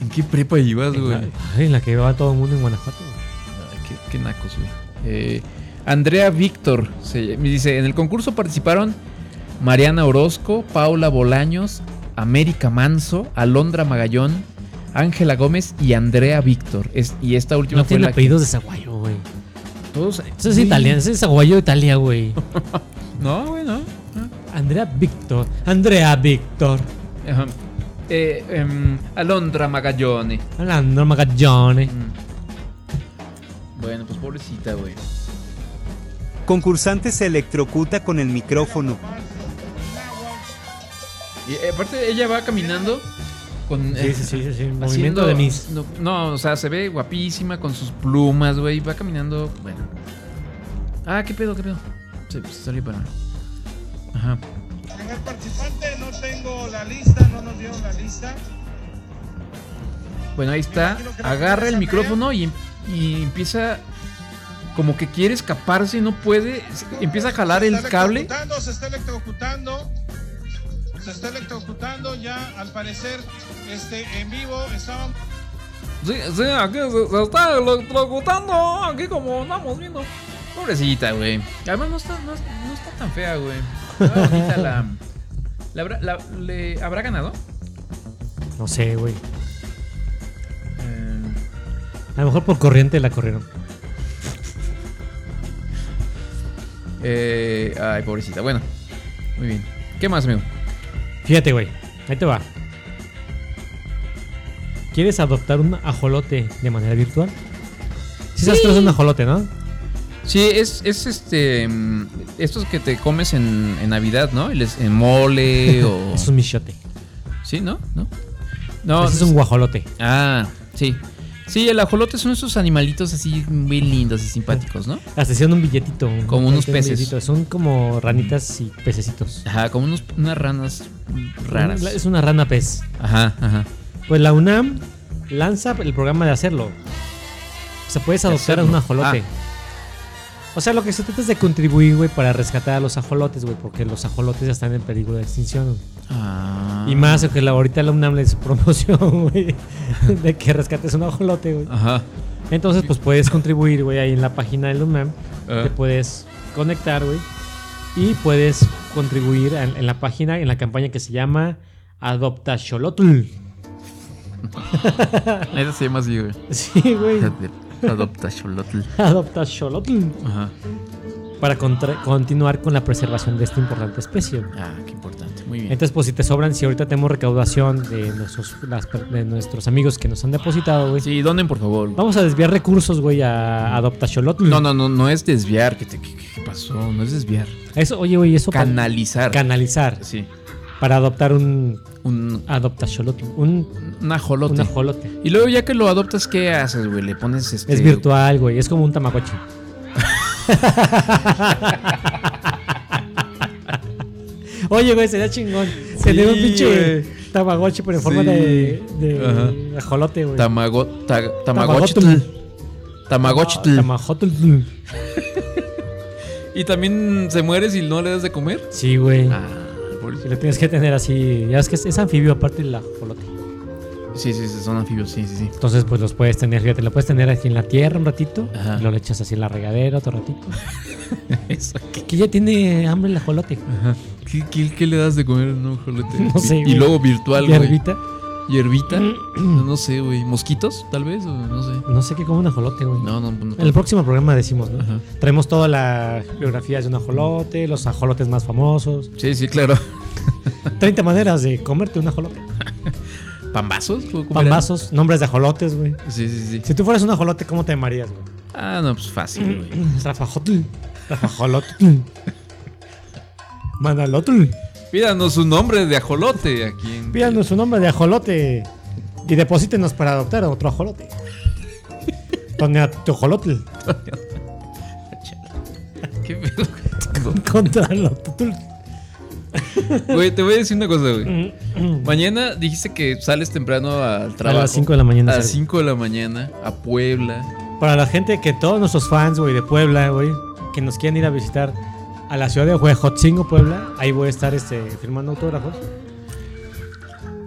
[SPEAKER 1] ¿En qué prepa ibas, güey?
[SPEAKER 2] en la que va todo el mundo en Guanajuato. güey.
[SPEAKER 1] Ay, qué, qué nacos, güey. Eh, Andrea Víctor se, me dice: En el concurso participaron Mariana Orozco, Paula Bolaños, América Manso, Alondra Magallón, Ángela Gómez y Andrea Víctor. Es- y esta última
[SPEAKER 2] No
[SPEAKER 1] fue
[SPEAKER 2] tiene
[SPEAKER 1] la que-
[SPEAKER 2] apellidos de Zaguayo, güey.
[SPEAKER 1] Todos,
[SPEAKER 2] Eso es italiano, ese es Zaguayo Italia, güey. (laughs)
[SPEAKER 1] No, güey, no.
[SPEAKER 2] Andrea Víctor. Andrea Víctor.
[SPEAKER 1] Ajá. Eh, em, Alondra Magallone.
[SPEAKER 2] Alejandro Magallone.
[SPEAKER 1] Mm. Bueno, pues pobrecita, güey.
[SPEAKER 7] Concursante se electrocuta con el micrófono.
[SPEAKER 1] Y eh, aparte ella va caminando con...
[SPEAKER 2] Sí,
[SPEAKER 1] eh,
[SPEAKER 2] sí, sí, sí, sí.
[SPEAKER 1] haciendo-
[SPEAKER 2] Movimiento de mis.
[SPEAKER 1] No, no, o sea, se ve guapísima con sus plumas, güey. Va caminando, bueno. Ah, ¿qué pedo, qué pedo? Se, se salió para... Ajá.
[SPEAKER 3] Primer participante, no tengo la lista, no nos dieron la lista.
[SPEAKER 1] Bueno, ahí está. Agarra el micrófono y, y empieza... Como que quiere escaparse y no puede. Empieza a jalar
[SPEAKER 3] Se
[SPEAKER 1] el
[SPEAKER 3] está
[SPEAKER 1] cable.
[SPEAKER 3] electrocutando, Se está electrocutando. Se está electrocutando ya, al parecer, este, en vivo. Estaban
[SPEAKER 1] Sí, sí, aquí se, se está electrocutando. Aquí como andamos viendo. Pobrecita, güey. Además no está, no, no está tan fea, güey. La... ¿La habrá, la- le, ¿Habrá ganado?
[SPEAKER 2] No sé, güey. A lo mejor por corriente la corrieron.
[SPEAKER 1] Eh, ay, pobrecita. Bueno, muy bien. ¿Qué más, amigo?
[SPEAKER 2] Fíjate, güey. Ahí te va. ¿Quieres adoptar un ajolote de manera virtual? Sí, sabes que es un ajolote, ¿no?
[SPEAKER 1] Sí, es, es este. mm, Estos que te comes en, en Navidad, ¿no? El es- en mole (laughs) o.
[SPEAKER 2] Es un michote.
[SPEAKER 1] Sí, ¿no? ¿No? No.
[SPEAKER 2] Ese es un guajolote.
[SPEAKER 1] Ah, sí. Sí, el ajolote son esos animalitos así muy lindos y simpáticos, ¿no?
[SPEAKER 2] Hasta hicieron un billetito. un-
[SPEAKER 1] Como unos
[SPEAKER 2] un
[SPEAKER 1] peces.
[SPEAKER 2] Son como ranitas y pececitos.
[SPEAKER 1] Ajá, como unos, unas ranas raras.
[SPEAKER 2] Es una rana pez.
[SPEAKER 1] Ajá, ajá.
[SPEAKER 2] Pues la UNAM lanza el programa de hacerlo. O sea, puedes
[SPEAKER 1] De
[SPEAKER 2] adoptar a un ajolote. O sea, lo que se trata es de contribuir, güey, para rescatar a los ajolotes, güey, porque los ajolotes ya están en peligro de extinción.
[SPEAKER 1] Ah.
[SPEAKER 2] Y más que la, ahorita la UNAM le hizo (laughs) promoción, güey, de que rescates un ajolote, güey.
[SPEAKER 1] Ajá.
[SPEAKER 2] Entonces, pues puedes contribuir, güey, ahí en la página del UNAM.
[SPEAKER 1] Ah.
[SPEAKER 2] Te puedes conectar, güey. Y puedes contribuir en, en la página, en la campaña que se llama Adopta Xolotl. (laughs)
[SPEAKER 1] Eso se llama así, güey. (laughs)
[SPEAKER 2] Sí, güey.
[SPEAKER 1] Adopta Xolotl. (laughs)
[SPEAKER 2] Adopta Xolotl.
[SPEAKER 1] Ajá.
[SPEAKER 2] Para continuar con la preservación de esta importante especie.
[SPEAKER 1] Ah, qué importante. Muy bien.
[SPEAKER 2] Entonces, pues si te sobran, si ahorita tenemos recaudación de nuestros, las per- de nuestros amigos que nos han depositado, güey.
[SPEAKER 1] Sí, donen, por favor.
[SPEAKER 2] Vamos a desviar recursos, güey, a Adopta Xolotl.
[SPEAKER 1] No, no, no, no es desviar. ¿Qué, te- qué- qué pasó? No es desviar.
[SPEAKER 2] Eso, oye, güey, eso
[SPEAKER 1] Canalizar.
[SPEAKER 2] canalizar.
[SPEAKER 1] Sí.
[SPEAKER 2] Para adoptar un
[SPEAKER 1] Un,
[SPEAKER 2] Adopta Xolotl. Un,
[SPEAKER 1] un ajolote.
[SPEAKER 2] un ajolote.
[SPEAKER 1] Y luego ya que lo adoptas, ¿qué haces, güey? Le pones este...
[SPEAKER 2] Es virtual, güey. Es como un tamagotchi. (laughs) Oye, güey, sería chingón. Tener un pinche tamagotchi, pero en forma
[SPEAKER 1] Sí.
[SPEAKER 2] de, de ajolote, güey.
[SPEAKER 1] Tamago... ta-
[SPEAKER 2] Tamagotl.
[SPEAKER 1] Tamagotchitl. Tamagotchitl.
[SPEAKER 2] Tamagotl. (laughs)
[SPEAKER 1] ¿Y también se muere si no le das de comer?
[SPEAKER 2] Sí, güey.
[SPEAKER 1] Ah, Pobrecito.
[SPEAKER 2] lo tienes que tener así. Ya es que es, es anfibio aparte del ajolote.
[SPEAKER 1] Sí, sí, sí, son anfibios, sí, sí, sí.
[SPEAKER 2] Entonces, pues los puedes tener, fíjate, lo puedes tener aquí en la tierra un ratito.
[SPEAKER 1] Ajá.
[SPEAKER 2] Y lo le echas así en la regadera otro ratito. (laughs)
[SPEAKER 1] Eso.
[SPEAKER 2] Que, que ya tiene hambre el ajolote.
[SPEAKER 1] Ajá. ¿Qué, qué, qué le das de comer a un ajolote? (laughs)
[SPEAKER 2] No sé,
[SPEAKER 1] Y, y luego virtual, güey.
[SPEAKER 2] Hierbita.
[SPEAKER 1] ¿Hierbita? No, no sé, güey. ¿Mosquitos, tal vez? O no sé.
[SPEAKER 2] No sé qué come un ajolote, güey.
[SPEAKER 1] No, no, no.
[SPEAKER 2] En el próximo programa decimos, ¿no?
[SPEAKER 1] Ajá.
[SPEAKER 2] Traemos toda la biografía de un ajolote, los ajolotes más famosos.
[SPEAKER 1] Sí, sí, claro. (laughs)
[SPEAKER 2] 30 maneras de comerte un ajolote. (laughs)
[SPEAKER 1] ¿Pambazos? ¿Puedo comer
[SPEAKER 2] Pambazos, nombres de ajolotes, güey.
[SPEAKER 1] Sí, sí, sí.
[SPEAKER 2] Si tú fueras un ajolote, ¿cómo te llamarías, güey?
[SPEAKER 1] Ah, no, pues fácil, güey. (clears throat)
[SPEAKER 2] Rafajotl. Rafajolotl. (laughs) Manalotl.
[SPEAKER 1] Pídanos un nombre de ajolote aquí en.
[SPEAKER 2] Pídanos su nombre de ajolote y deposítenos para adoptar a otro ajolote. (laughs) Toneatojolotl. (laughs)
[SPEAKER 1] ¿Qué pedo? (laughs)
[SPEAKER 2] Contra Lotl.
[SPEAKER 1] Güey, te voy a decir una cosa, güey. Mañana dijiste que sales temprano al trabajo.
[SPEAKER 2] A las 5 de la mañana.
[SPEAKER 1] A las
[SPEAKER 2] salgo.
[SPEAKER 1] 5 de la mañana, a Puebla.
[SPEAKER 2] Para la gente que todos nuestros fans, güey, de Puebla, güey, que nos quieren ir a visitar a la ciudad de Huejotzingo, Puebla, ahí voy a estar este, firmando autógrafos.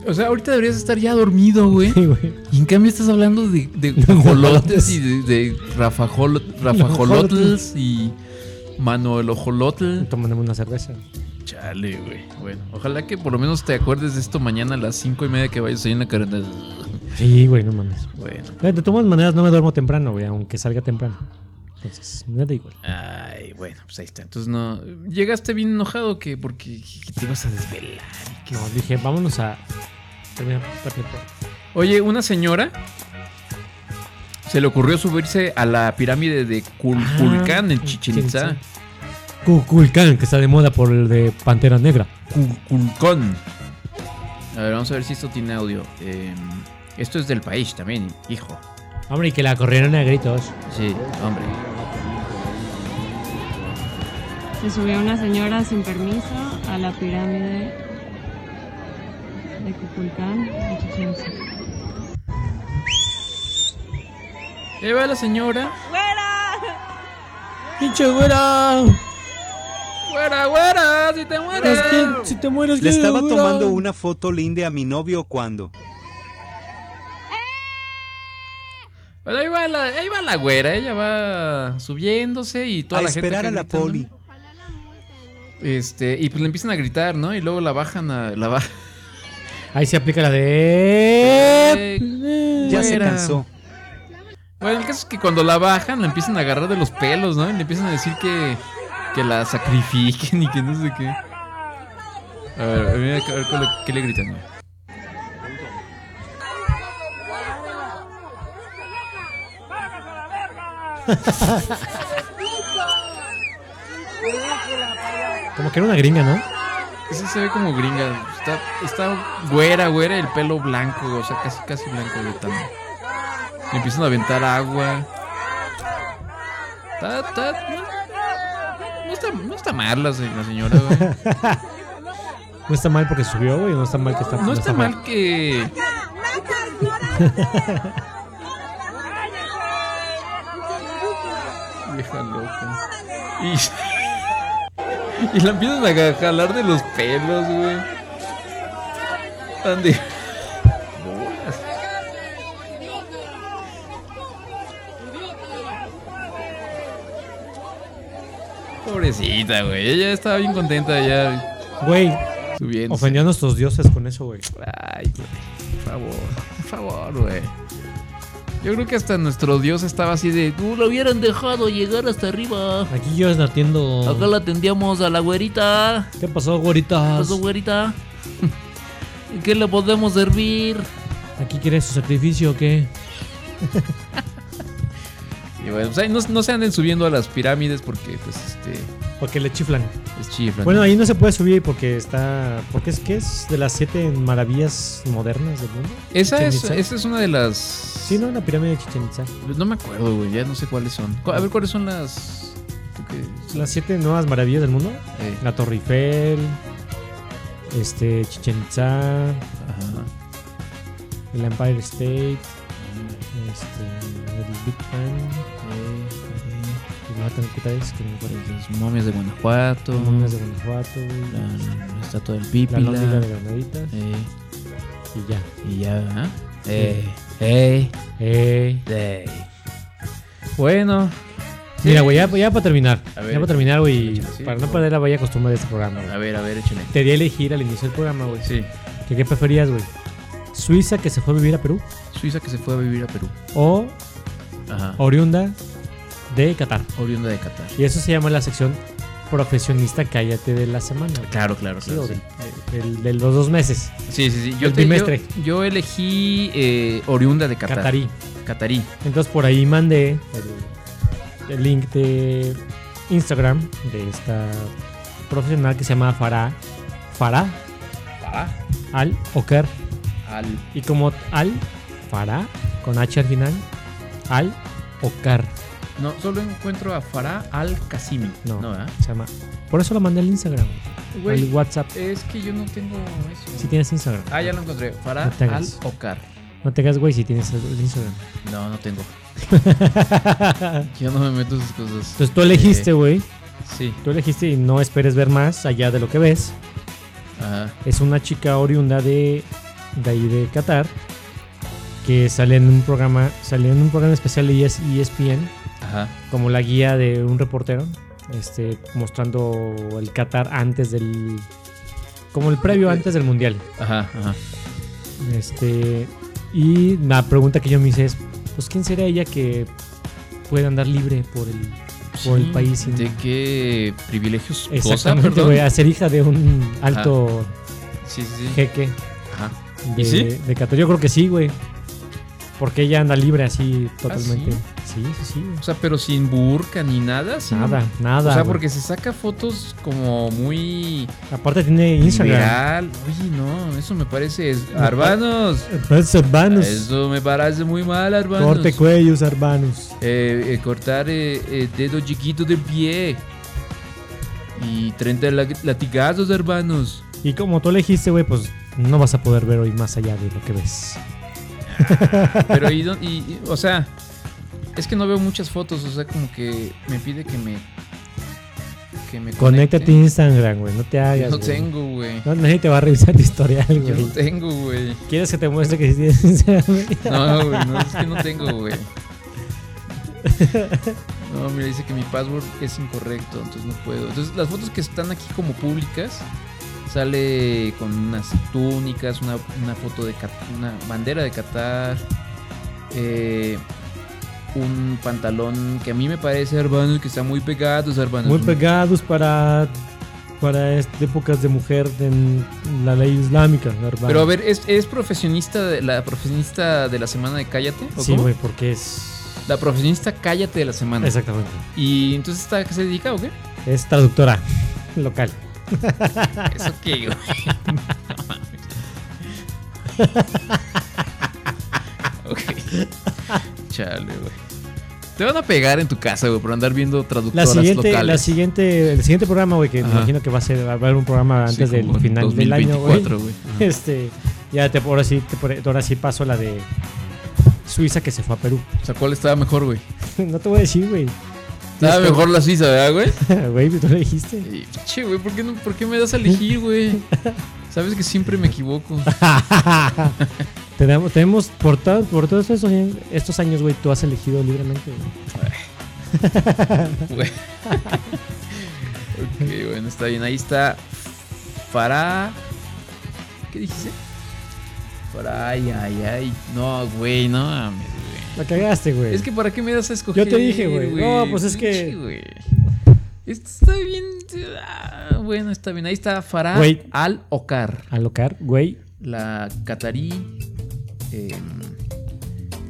[SPEAKER 1] O sea, ahorita deberías estar ya dormido, güey.
[SPEAKER 2] Sí, güey.
[SPEAKER 1] Y en cambio estás hablando de, de (laughs) y de, de rafajolo- rafajolotls y manuelojolotl.
[SPEAKER 2] Tomándome una cerveza.
[SPEAKER 1] Chale, güey. Bueno, ojalá que por lo menos te acuerdes de esto mañana a las cinco y media que vayas ahí en la carretera.
[SPEAKER 2] Sí, güey, no mames.
[SPEAKER 1] Bueno.
[SPEAKER 2] De todas maneras, no me duermo temprano, güey, aunque salga temprano. Entonces, me da igual.
[SPEAKER 1] Ay, bueno, pues ahí está. Entonces no. ¿Llegaste bien enojado que porque que te ibas a desvelar? que-
[SPEAKER 2] No, dije, vámonos a terminar.
[SPEAKER 1] Oye, una señora se le ocurrió subirse a la pirámide de Cul-
[SPEAKER 2] Ah,
[SPEAKER 1] en Chichen Itza.
[SPEAKER 2] Kukulkan, que está de moda por el de Pantera Negra.
[SPEAKER 1] Culcón. A ver, vamos a ver si esto tiene audio. Eh, esto es del país también, hijo.
[SPEAKER 2] Hombre, y que la corrieron a gritos.
[SPEAKER 1] Sí, hombre.
[SPEAKER 8] Se subió una señora sin permiso a la pirámide de Cuculcán.
[SPEAKER 1] Ahí va la señora.
[SPEAKER 2] ¡Pinche güera!
[SPEAKER 1] ¡Güera, güera! ¡Si te mueres!
[SPEAKER 2] Es que si te mueres,
[SPEAKER 7] Le
[SPEAKER 2] ¿qué,
[SPEAKER 7] estaba
[SPEAKER 2] güera?
[SPEAKER 7] tomando una foto linda a mi novio cuando.
[SPEAKER 1] Pero ahí va, la, ahí va la güera, ella va subiéndose y toda
[SPEAKER 7] A
[SPEAKER 1] la gente.
[SPEAKER 7] esperar a la
[SPEAKER 1] gritando.
[SPEAKER 7] poli.
[SPEAKER 1] Este, y pues le empiezan a gritar, ¿no? Y luego la bajan a. La bajan. (laughs)
[SPEAKER 2] Ahí se aplica la de.
[SPEAKER 7] Ya se cansó.
[SPEAKER 1] Bueno, el caso es que cuando la bajan, la empiezan a agarrar de los pelos, ¿no? Y le empiezan a decir que, que la sacrifiquen y que no sé qué. A ver, a ver, a ver, ¿cuál- ¿qué le gritan? güey?
[SPEAKER 2] Como que era una gringa, ¿no?
[SPEAKER 1] Ese se ve como gringa. Está, está güera, güera, el pelo blanco, o sea, casi, casi blanco de tan. Le empiezan a aventar agua. Está, está, no, no está, no está mal la, la señora, güey. (laughs)
[SPEAKER 2] No está mal porque subió, güey. No está mal que está.
[SPEAKER 1] No está mal que. (laughs) Vieja loca. Y, y la empiezan a jalar de los pelos, güey. Ande. Bolas. Pobrecita, güey. Ella estaba bien contenta ya
[SPEAKER 2] Güey,
[SPEAKER 1] subiendo.
[SPEAKER 2] ofendió a nuestros dioses con eso, güey.
[SPEAKER 1] Ay, güey. Por favor, por favor, güey. Yo creo que hasta nuestro Dios estaba así de.
[SPEAKER 6] Tú lo hubieran dejado llegar hasta arriba.
[SPEAKER 2] Aquí yo atiendo.
[SPEAKER 6] Acá la atendíamos a la güerita.
[SPEAKER 2] ¿Qué pasó, güeritas?
[SPEAKER 6] ¿Qué pasó, güerita? (laughs) ¿En qué le podemos servir?
[SPEAKER 2] ¿Aquí quieres su sacrificio o qué? (laughs)
[SPEAKER 1] Y bueno, pues ahí no, no se anden subiendo a las pirámides porque, pues, este.
[SPEAKER 2] Porque le chiflan. Bueno, ahí no se puede subir porque está. Porque es que es de las siete maravillas modernas del mundo.
[SPEAKER 1] Esa es, esa es una de las.
[SPEAKER 2] Sí, ¿no? La pirámide de Chichen Itza.
[SPEAKER 1] No me acuerdo, güey. Ya no sé cuáles son. A ver, ¿cuáles son las.
[SPEAKER 2] Las siete nuevas maravillas del mundo.
[SPEAKER 1] Eh,
[SPEAKER 2] La Torre Eiffel. Este. Chichen Itza.
[SPEAKER 1] ajá.
[SPEAKER 2] El Empire State. Este. El Big Ben. Y la otra que es que no me acuerdo.
[SPEAKER 1] Las momias de Guanajuato.
[SPEAKER 2] Las momias de Guanajuato, güey.
[SPEAKER 1] La, la estatua del
[SPEAKER 2] La
[SPEAKER 1] Pípila.
[SPEAKER 2] lóndiga de Granaditas.
[SPEAKER 1] Eh,
[SPEAKER 2] Y ya.
[SPEAKER 1] y ya, ¿ah? Eh, eh,
[SPEAKER 2] Eh.
[SPEAKER 1] eh. Bueno.
[SPEAKER 2] Mira, güey, ya, ya para terminar.
[SPEAKER 1] A ver,
[SPEAKER 2] ya para terminar, güey.
[SPEAKER 1] sí,
[SPEAKER 2] para no perder la vaya costumbre de este programa, güey.
[SPEAKER 1] A ver, a ver, échale.
[SPEAKER 2] Te di a elegir al inicio del programa, güey.
[SPEAKER 1] Sí.
[SPEAKER 2] ¿Que ¿Qué preferías, güey? ¿Suiza que se fue a vivir a Perú?
[SPEAKER 1] Suiza que se fue a vivir a Perú.
[SPEAKER 2] ¿O
[SPEAKER 1] Ajá.
[SPEAKER 2] oriunda de Qatar?
[SPEAKER 1] Oriunda de Qatar.
[SPEAKER 2] Y eso se llama la sección profesionista cállate de la semana.
[SPEAKER 1] Claro, claro,
[SPEAKER 2] Sí,
[SPEAKER 1] claro.
[SPEAKER 2] del- de los dos meses.
[SPEAKER 1] Sí, sí, sí. Yo,
[SPEAKER 2] El
[SPEAKER 1] te- yo- elegí eh, oriunda de Qatar.
[SPEAKER 2] Qatarí.
[SPEAKER 1] Qatarí.
[SPEAKER 2] Entonces por ahí mandé el, el link de Instagram de esta profesional que se llama Farah. Farah
[SPEAKER 1] Ah,
[SPEAKER 2] Al Oker.
[SPEAKER 1] al.
[SPEAKER 2] Y como Al Farah con H al final. Al Okar.
[SPEAKER 1] No, solo encuentro a Farah al Kasimi.
[SPEAKER 2] No,
[SPEAKER 1] No, ¿verdad?
[SPEAKER 2] se llama. Por eso lo mandé al Instagram.
[SPEAKER 1] Güey,
[SPEAKER 2] Al WhatsApp.
[SPEAKER 1] es que yo no tengo eso.
[SPEAKER 2] Si tienes Instagram.
[SPEAKER 1] Ah, ya lo encontré. Farah
[SPEAKER 2] No te
[SPEAKER 1] al
[SPEAKER 2] hagas.
[SPEAKER 1] Okar.
[SPEAKER 2] No te hagas güey si tienes el Instagram.
[SPEAKER 1] No, no tengo. (laughs) Yo no me meto en esas cosas.
[SPEAKER 2] Entonces tú elegiste,
[SPEAKER 1] Eh,
[SPEAKER 2] güey.
[SPEAKER 1] sí.
[SPEAKER 2] Tú elegiste y no esperes ver más allá de lo que ves.
[SPEAKER 1] Ajá.
[SPEAKER 2] Es una chica oriunda de, de ahí de Qatar que sale en un programa, salió en un programa especial de E ES ESPN
[SPEAKER 1] Ajá.
[SPEAKER 2] como la guía de un reportero, este mostrando el Qatar antes del como el previo antes del mundial.
[SPEAKER 1] Ajá. Ajá.
[SPEAKER 2] Este y la pregunta que yo me hice es, pues quién sería ella que puede andar libre por el por el país sin
[SPEAKER 1] ¿De qué privilegios
[SPEAKER 2] Exactamente, güey, a ser hija de un alto
[SPEAKER 1] Sí, sí, sí.
[SPEAKER 2] jeque
[SPEAKER 1] Ajá.
[SPEAKER 2] de,
[SPEAKER 1] ¿Y sí?
[SPEAKER 2] de Qatar. Yo creo que sí, güey. Porque ella anda libre así totalmente.
[SPEAKER 1] ¿sí?
[SPEAKER 2] Sí, sí, sí.
[SPEAKER 1] O sea, pero sin burka ni nada. sin-
[SPEAKER 2] Nada, nada.
[SPEAKER 1] O sea,
[SPEAKER 2] güey.
[SPEAKER 1] porque se saca fotos como muy
[SPEAKER 2] Aparte tiene Instagram.
[SPEAKER 1] viral. Oye, no, eso me parece. es-.
[SPEAKER 2] Pues, hermanos.
[SPEAKER 1] Eso me parece muy mal, hermanos.
[SPEAKER 2] Corte cuellos, hermanos.
[SPEAKER 1] Eh, eh, cortar eh, eh, dedo chiquito del pie. Y 30 la- latigazos, hermanos.
[SPEAKER 2] Y como tú elegiste, güey, pues no vas a poder ver hoy más allá de lo que ves.
[SPEAKER 1] Pero, y- y- o sea, es que no veo muchas fotos. O sea, como que me pide que me. Que me
[SPEAKER 2] Conéctate a
[SPEAKER 1] conecte.
[SPEAKER 2] Instagram, güey. No te hagas.
[SPEAKER 1] No
[SPEAKER 2] güey.
[SPEAKER 1] tengo, güey.
[SPEAKER 2] No, nadie te va a revisar tu historial,
[SPEAKER 1] Yo
[SPEAKER 2] güey.
[SPEAKER 1] no tengo, güey.
[SPEAKER 2] ¿Quieres que te muestre que sí tienes Instagram? (laughs)
[SPEAKER 1] No, güey, no, es que no tengo, güey. No, mira, dice que mi password es incorrecto, entonces no puedo. Entonces, las fotos que están aquí como públicas, sale con unas túnicas, una, una foto de una bandera de Qatar. eh, un pantalón que a mí me parece, hermanos, que está muy pegado, hermanos.
[SPEAKER 2] Muy pegados para, para épocas de mujer en la ley islámica, hermano.
[SPEAKER 1] Pero a ver, ¿es, es profesionista de, la profesionista de la semana de Cállate? ¿o
[SPEAKER 2] Sí, güey, porque es.
[SPEAKER 1] La profesionista Cállate de la semana.
[SPEAKER 2] Exactamente.
[SPEAKER 1] ¿Y entonces esta a qué se dedica o qué?
[SPEAKER 2] Es traductora (laughs) local.
[SPEAKER 1] ¿Eso qué, güey? (laughs) ok. (laughs) Chale, güey. Te van a pegar en tu casa, güey, por andar viendo
[SPEAKER 2] La
[SPEAKER 1] traductoras
[SPEAKER 2] siguiente,
[SPEAKER 1] locales.
[SPEAKER 2] la siguiente, el siguiente programa, güey, que me imagino que va a ser, va a haber un programa
[SPEAKER 1] Sí,
[SPEAKER 2] antes del final del año, güey.
[SPEAKER 1] 2024, güey. Ajá. (laughs)
[SPEAKER 2] Este, ya te, ahora sí, te- ahora sí paso la de Suiza que se fue a Perú.
[SPEAKER 1] O sea, ¿cuál estaba mejor, güey? (laughs)
[SPEAKER 2] no te voy a decir, güey.
[SPEAKER 1] Estaba
[SPEAKER 2] que-
[SPEAKER 1] mejor la Suiza, ¿verdad, güey? (laughs)
[SPEAKER 2] Güey, tú lo dijiste.
[SPEAKER 1] Y, Che, güey, ¿por qué, no, ¿por qué me das a elegir, güey? Sabes que siempre me equivoco.
[SPEAKER 2] Tenemos, tenemos por, todo- por todos estos, años- estos años, güey, tú has elegido libremente. güey.
[SPEAKER 1] Ok, bueno, está bien. Ahí está Farah. ¿Qué dijiste? Farah, ay, ay, ay. No, güey, no mames, güey.
[SPEAKER 2] La cagaste, güey.
[SPEAKER 1] Es que ¿para qué me das a escoger?
[SPEAKER 2] Yo te dije, güey. No, pues es que-
[SPEAKER 1] Pinche, güey. Esto está bien. ah, bueno, está bien. Ahí está Farah
[SPEAKER 2] Güey.
[SPEAKER 1] Al-Okar.
[SPEAKER 2] Alocar, güey,
[SPEAKER 1] La catarí. Eh,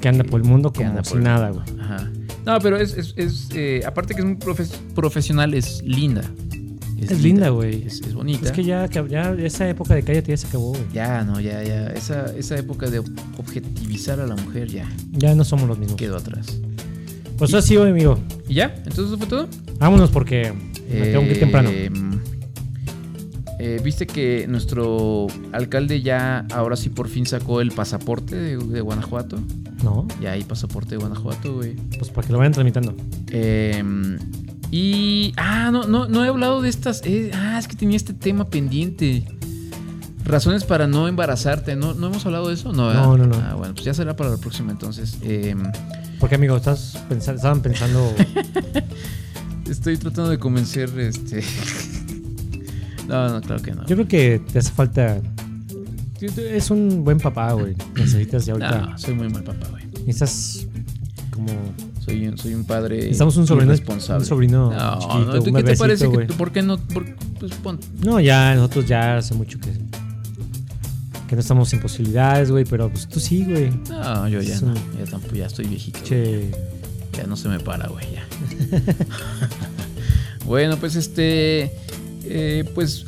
[SPEAKER 2] que anda por el mundo como
[SPEAKER 1] anda
[SPEAKER 2] si nada, güey.
[SPEAKER 1] Ajá. No, pero es, es, es, eh, aparte que es muy profe- profesional, es linda.
[SPEAKER 2] Es linda, güey.
[SPEAKER 1] Es, es bonita.
[SPEAKER 2] Es que ya, ya esa época de cállate ya se acabó, güey.
[SPEAKER 1] Ya, no, ya, ya. Esa, esa época de objetivizar a la mujer ya
[SPEAKER 2] Ya no somos los mismos.
[SPEAKER 1] quedó atrás.
[SPEAKER 2] Pues así, amigo.
[SPEAKER 1] ¿Y ya? ¿Entonces eso fue todo?
[SPEAKER 2] Vámonos porque me tengo que ir temprano.
[SPEAKER 1] Eh, Viste que nuestro alcalde ya, ahora sí por fin sacó el pasaporte de, de Guanajuato.
[SPEAKER 2] No,
[SPEAKER 1] Ya hay pasaporte de Guanajuato, güey.
[SPEAKER 2] pues para que lo vayan tramitando.
[SPEAKER 1] Eh, y. Ah, no, no, no he hablado de estas. eh, ah, es que tenía este tema pendiente. Razones para no embarazarte. ¿No, ¿no hemos hablado de eso? No, ¿verdad?
[SPEAKER 2] No, no, no.
[SPEAKER 1] Ah, bueno, pues ya será para la próxima entonces. Eh,
[SPEAKER 2] Porque, amigo, estás pensa- estaban pensando. (laughs)
[SPEAKER 1] estoy tratando de convencer este. No, no, claro que no.
[SPEAKER 2] Yo creo que te hace falta. Es un buen papá, güey. Necesitas ya ahorita.
[SPEAKER 1] No, soy muy mal papá, güey.
[SPEAKER 2] Necesitas como.
[SPEAKER 1] Soy un, soy un padre.
[SPEAKER 2] Necesitamos un sobrino.
[SPEAKER 1] responsable.
[SPEAKER 2] Un sobrino.
[SPEAKER 1] No,
[SPEAKER 2] chiquito,
[SPEAKER 1] no, ¿tú
[SPEAKER 2] un
[SPEAKER 1] ¿qué te parece? Que, ¿Por qué no? por- pues pon-
[SPEAKER 2] No, ya, nosotros ya hace mucho que. Que no estamos sin posibilidades, güey. Pero pues tú sí, güey.
[SPEAKER 1] No, yo ya
[SPEAKER 2] Es
[SPEAKER 1] no.
[SPEAKER 2] un-
[SPEAKER 1] Ya tampoco, ya estoy viejito.
[SPEAKER 2] Che.
[SPEAKER 1] Ya no se me para, güey, ya. (laughs) (laughs) bueno, pues este. Eh, pues.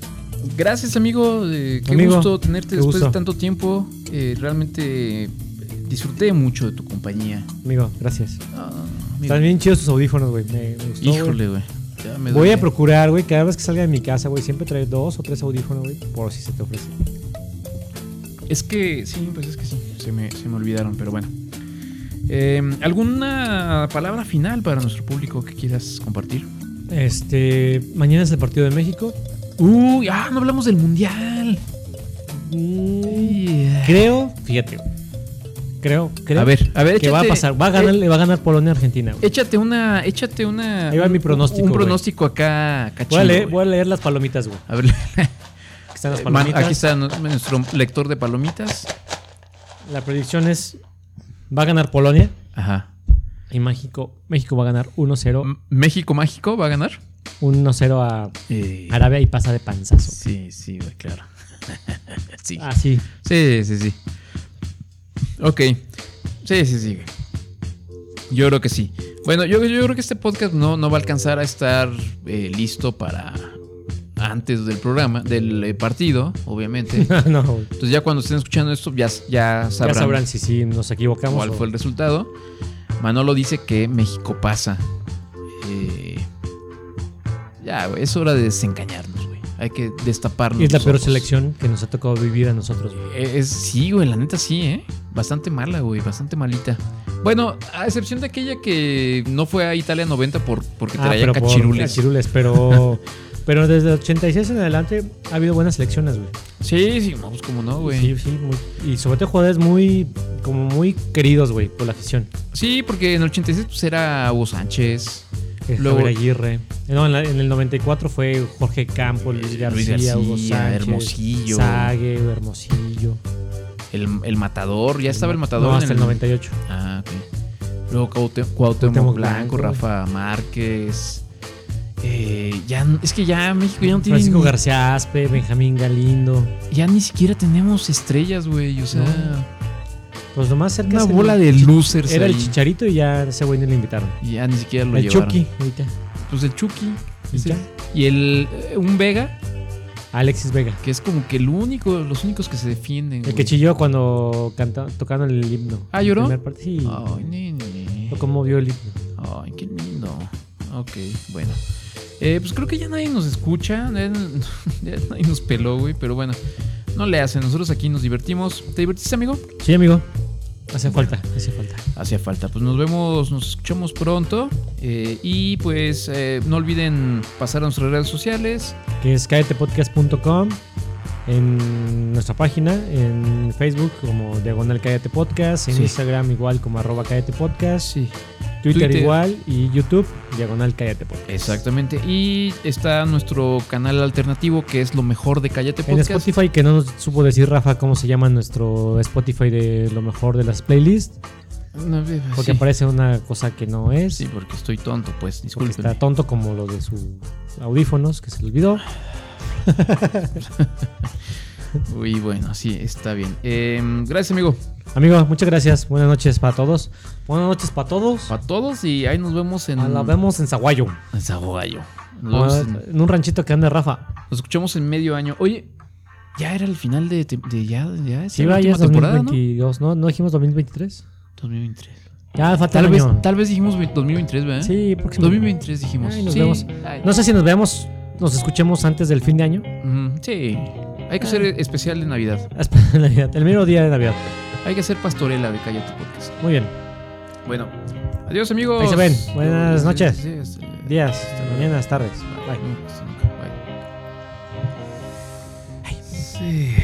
[SPEAKER 1] Gracias, amigo. eh, qué
[SPEAKER 2] Amigo,
[SPEAKER 1] gusto tenerte
[SPEAKER 2] qué
[SPEAKER 1] después
[SPEAKER 2] gusto.
[SPEAKER 1] de tanto tiempo. Eh, realmente eh, disfruté mucho de tu compañía.
[SPEAKER 2] Amigo, gracias.
[SPEAKER 1] Ah, amigo.
[SPEAKER 2] Están bien chidos tus audífonos, güey. Me, me gustó.
[SPEAKER 1] Híjole, güey.
[SPEAKER 2] Voy a procurar, güey, cada vez que salga de mi casa, güey, siempre traer dos o tres audífonos, güey, por si se te ofrece.
[SPEAKER 1] Es que, sí, pues es que sí. Se me, se me olvidaron, pero bueno. Eh, ¿Alguna palabra final para nuestro público que quieras compartir?
[SPEAKER 2] Este, mañana es el partido de México.
[SPEAKER 1] Uy, ah, no hablamos del mundial. Yeah.
[SPEAKER 2] Creo, fíjate, creo, creo
[SPEAKER 1] A ver, a ver,
[SPEAKER 2] que va a pasar, va a ganar,
[SPEAKER 1] eh,
[SPEAKER 2] le va a ganar Polonia a Argentina, güey.
[SPEAKER 1] Échate una, échate una.
[SPEAKER 2] Ahí va
[SPEAKER 1] un-
[SPEAKER 2] mi pronóstico,
[SPEAKER 1] Un
[SPEAKER 2] güey.
[SPEAKER 1] pronóstico acá,
[SPEAKER 2] Voy
[SPEAKER 1] cachino.
[SPEAKER 2] a, leer, voy a leer las palomitas, güey.
[SPEAKER 1] A ver,
[SPEAKER 2] Aquí están las (laughs)
[SPEAKER 1] man-
[SPEAKER 2] palomitas.
[SPEAKER 1] aquí está nu- nuestro lector de palomitas.
[SPEAKER 2] La predicción es va a ganar Polonia
[SPEAKER 1] Ajá.
[SPEAKER 2] Y México, México va a ganar 1-0,
[SPEAKER 1] M- México mágico va a ganar.
[SPEAKER 2] 1-0 a
[SPEAKER 1] Eh,
[SPEAKER 2] Arabia y pasa de panzazo.
[SPEAKER 1] sí, sí, claro. (laughs) sí.
[SPEAKER 2] Ah, sí.
[SPEAKER 1] Sí, sí, sí. Ok. Sí, sí, sí. Yo creo que sí. Bueno, yo, yo creo que este podcast no, no va a alcanzar a estar eh, listo para antes del programa, del eh, partido, obviamente. (laughs)
[SPEAKER 2] no.
[SPEAKER 1] Entonces ya cuando estén escuchando esto ya, ya sabrán,
[SPEAKER 2] Ya sabrán si sí nos equivocamos.
[SPEAKER 1] cuál
[SPEAKER 2] o-
[SPEAKER 1] fue el resultado. Manolo dice que México pasa. Eh, ya, güey, es hora de desengañarnos, güey. Hay que destaparnos.
[SPEAKER 2] Y es la peor
[SPEAKER 1] ojos.
[SPEAKER 2] selección que nos ha tocado vivir a nosotros, güey.
[SPEAKER 1] Eh, Es, sí, güey, la neta sí, ¿eh? Bastante mala, güey, bastante malita. Bueno, a excepción de aquella que no fue a Italia 90 por, porque
[SPEAKER 2] Ah,
[SPEAKER 1] traía
[SPEAKER 2] pero por
[SPEAKER 1] cachirules.
[SPEAKER 2] cachirules, pero, (laughs) pero desde el 86 en adelante ha habido buenas selecciones, güey.
[SPEAKER 1] Sí, sí, pues como no, güey.
[SPEAKER 2] Sí, sí, muy- y sobre todo jugadores muy, como muy queridos, güey, por la afición.
[SPEAKER 1] Sí, porque en el 86 pues era Hugo Sánchez,
[SPEAKER 2] Eh,
[SPEAKER 1] Luego-
[SPEAKER 2] Javier Aguirre. No, en, la- en el 94 fue Jorge Campos, Luis García,
[SPEAKER 1] Luis García,
[SPEAKER 2] Hugo Sánchez,
[SPEAKER 1] Hermosillo.
[SPEAKER 2] Sague, Hermosillo.
[SPEAKER 1] el, el Matador, ya estaba el Matador.
[SPEAKER 2] No,
[SPEAKER 1] en
[SPEAKER 2] hasta el 98.
[SPEAKER 1] Ah, ok. Luego Cuauhtémoc Blanco,
[SPEAKER 2] Blanco,
[SPEAKER 1] Rafa Márquez. Eh, ya, es que ya México ya no tiene.
[SPEAKER 2] Francisco
[SPEAKER 1] ni-
[SPEAKER 2] García Aspe, Benjamín Galindo.
[SPEAKER 1] Ya ni siquiera tenemos estrellas, güey. O sea,
[SPEAKER 2] Pues lo más cerca
[SPEAKER 1] una
[SPEAKER 2] es el
[SPEAKER 1] bola de losers.
[SPEAKER 2] Era el chicharito y ya ese güey no le invitaron.
[SPEAKER 1] Y ya ni siquiera lo
[SPEAKER 2] el
[SPEAKER 1] llevaron.
[SPEAKER 2] Chucky, ahorita.
[SPEAKER 1] Pues el Chucky.
[SPEAKER 2] ¿Y
[SPEAKER 1] el. eh, un Vega,
[SPEAKER 2] Alexis Vega.
[SPEAKER 1] que es como que el único, los únicos que se defienden.
[SPEAKER 2] El que chilló cuando canta, tocaron el himno.
[SPEAKER 1] Ah, ¿lloró?
[SPEAKER 2] Sí.
[SPEAKER 1] Ay, nene.
[SPEAKER 2] Lo conmovió el himno.
[SPEAKER 1] Ay, qué lindo. Ok, bueno. Eh, pues creo que ya nadie nos escucha. Ya, (laughs) ya nadie nos peló, güey. Pero bueno, no le hacen. Nosotros aquí nos divertimos. ¿Te divertiste, amigo?
[SPEAKER 2] Sí, amigo. Hace falta, hace falta.
[SPEAKER 1] Hacía falta. Pues nos vemos, nos escuchamos pronto. Eh, y pues eh, no olviden pasar a nuestras redes sociales.
[SPEAKER 2] Que es cállate.podcast.com en nuestra página, en Facebook como Diagonal Cállate Podcast, en
[SPEAKER 1] Sí.
[SPEAKER 2] Instagram igual como arroba Cállate Podcast,
[SPEAKER 1] Sí.
[SPEAKER 2] Twitter,
[SPEAKER 1] Twitter.
[SPEAKER 2] igual y YouTube Diagonal Cállate Podcast.
[SPEAKER 1] Exactamente. Y está nuestro canal alternativo que es lo mejor de Cállate
[SPEAKER 2] En
[SPEAKER 1] Podcast.
[SPEAKER 2] Spotify, que no nos supo decir Rafa cómo se llama nuestro Spotify de lo mejor de las playlists,
[SPEAKER 1] No, eh,
[SPEAKER 2] porque
[SPEAKER 1] sí.
[SPEAKER 2] aparece una cosa que no es.
[SPEAKER 1] Sí, porque estoy tonto, pues. Disculpen.
[SPEAKER 2] está tonto como lo de sus audífonos que se le olvidó. (laughs)
[SPEAKER 1] Uy, bueno, sí, está bien. Em, gracias, amigo.
[SPEAKER 2] Amigo, muchas gracias. Buenas noches para todos. Buenas noches para todos.
[SPEAKER 1] Para todos y ahí nos vemos en.
[SPEAKER 2] Ah, Nos vemos en Zaguayo.
[SPEAKER 1] En Zaguayo. Nos,
[SPEAKER 2] Ah,
[SPEAKER 1] en-
[SPEAKER 2] En un ranchito que anda Rafa.
[SPEAKER 1] nos escuchamos en medio año. Oye, ya era el final de, te- de ya, ya
[SPEAKER 2] Sí, ya es
[SPEAKER 1] temporada,
[SPEAKER 2] 2022, ¿no? ¿no? dijimos 2023?
[SPEAKER 1] ¿no? 2023.
[SPEAKER 2] Ya falta
[SPEAKER 1] Tal
[SPEAKER 2] el
[SPEAKER 1] vez,
[SPEAKER 2] año.
[SPEAKER 1] tal vez dijimos ve- 2023, ¿verdad?
[SPEAKER 2] Sí, próximo.
[SPEAKER 1] 2023 dijimos.
[SPEAKER 2] Ay, nos
[SPEAKER 1] Sí.
[SPEAKER 2] vemos.
[SPEAKER 1] Ay.
[SPEAKER 2] No sé si nos vemos, nos escuchemos antes del fin de año.
[SPEAKER 1] Sí. Hay que hacer especial de Navidad. (laughs)
[SPEAKER 2] Navidad, el mero día de Navidad.
[SPEAKER 1] Hay que hacer pastorela de Cállate Podcast.
[SPEAKER 2] Muy bien.
[SPEAKER 1] Bueno, adiós, amigos.
[SPEAKER 2] Ahí se ven. Buenas noches.
[SPEAKER 1] sí, sí, sí.
[SPEAKER 2] Días, mañanas, tardes. Bye.
[SPEAKER 1] Bye. Sí.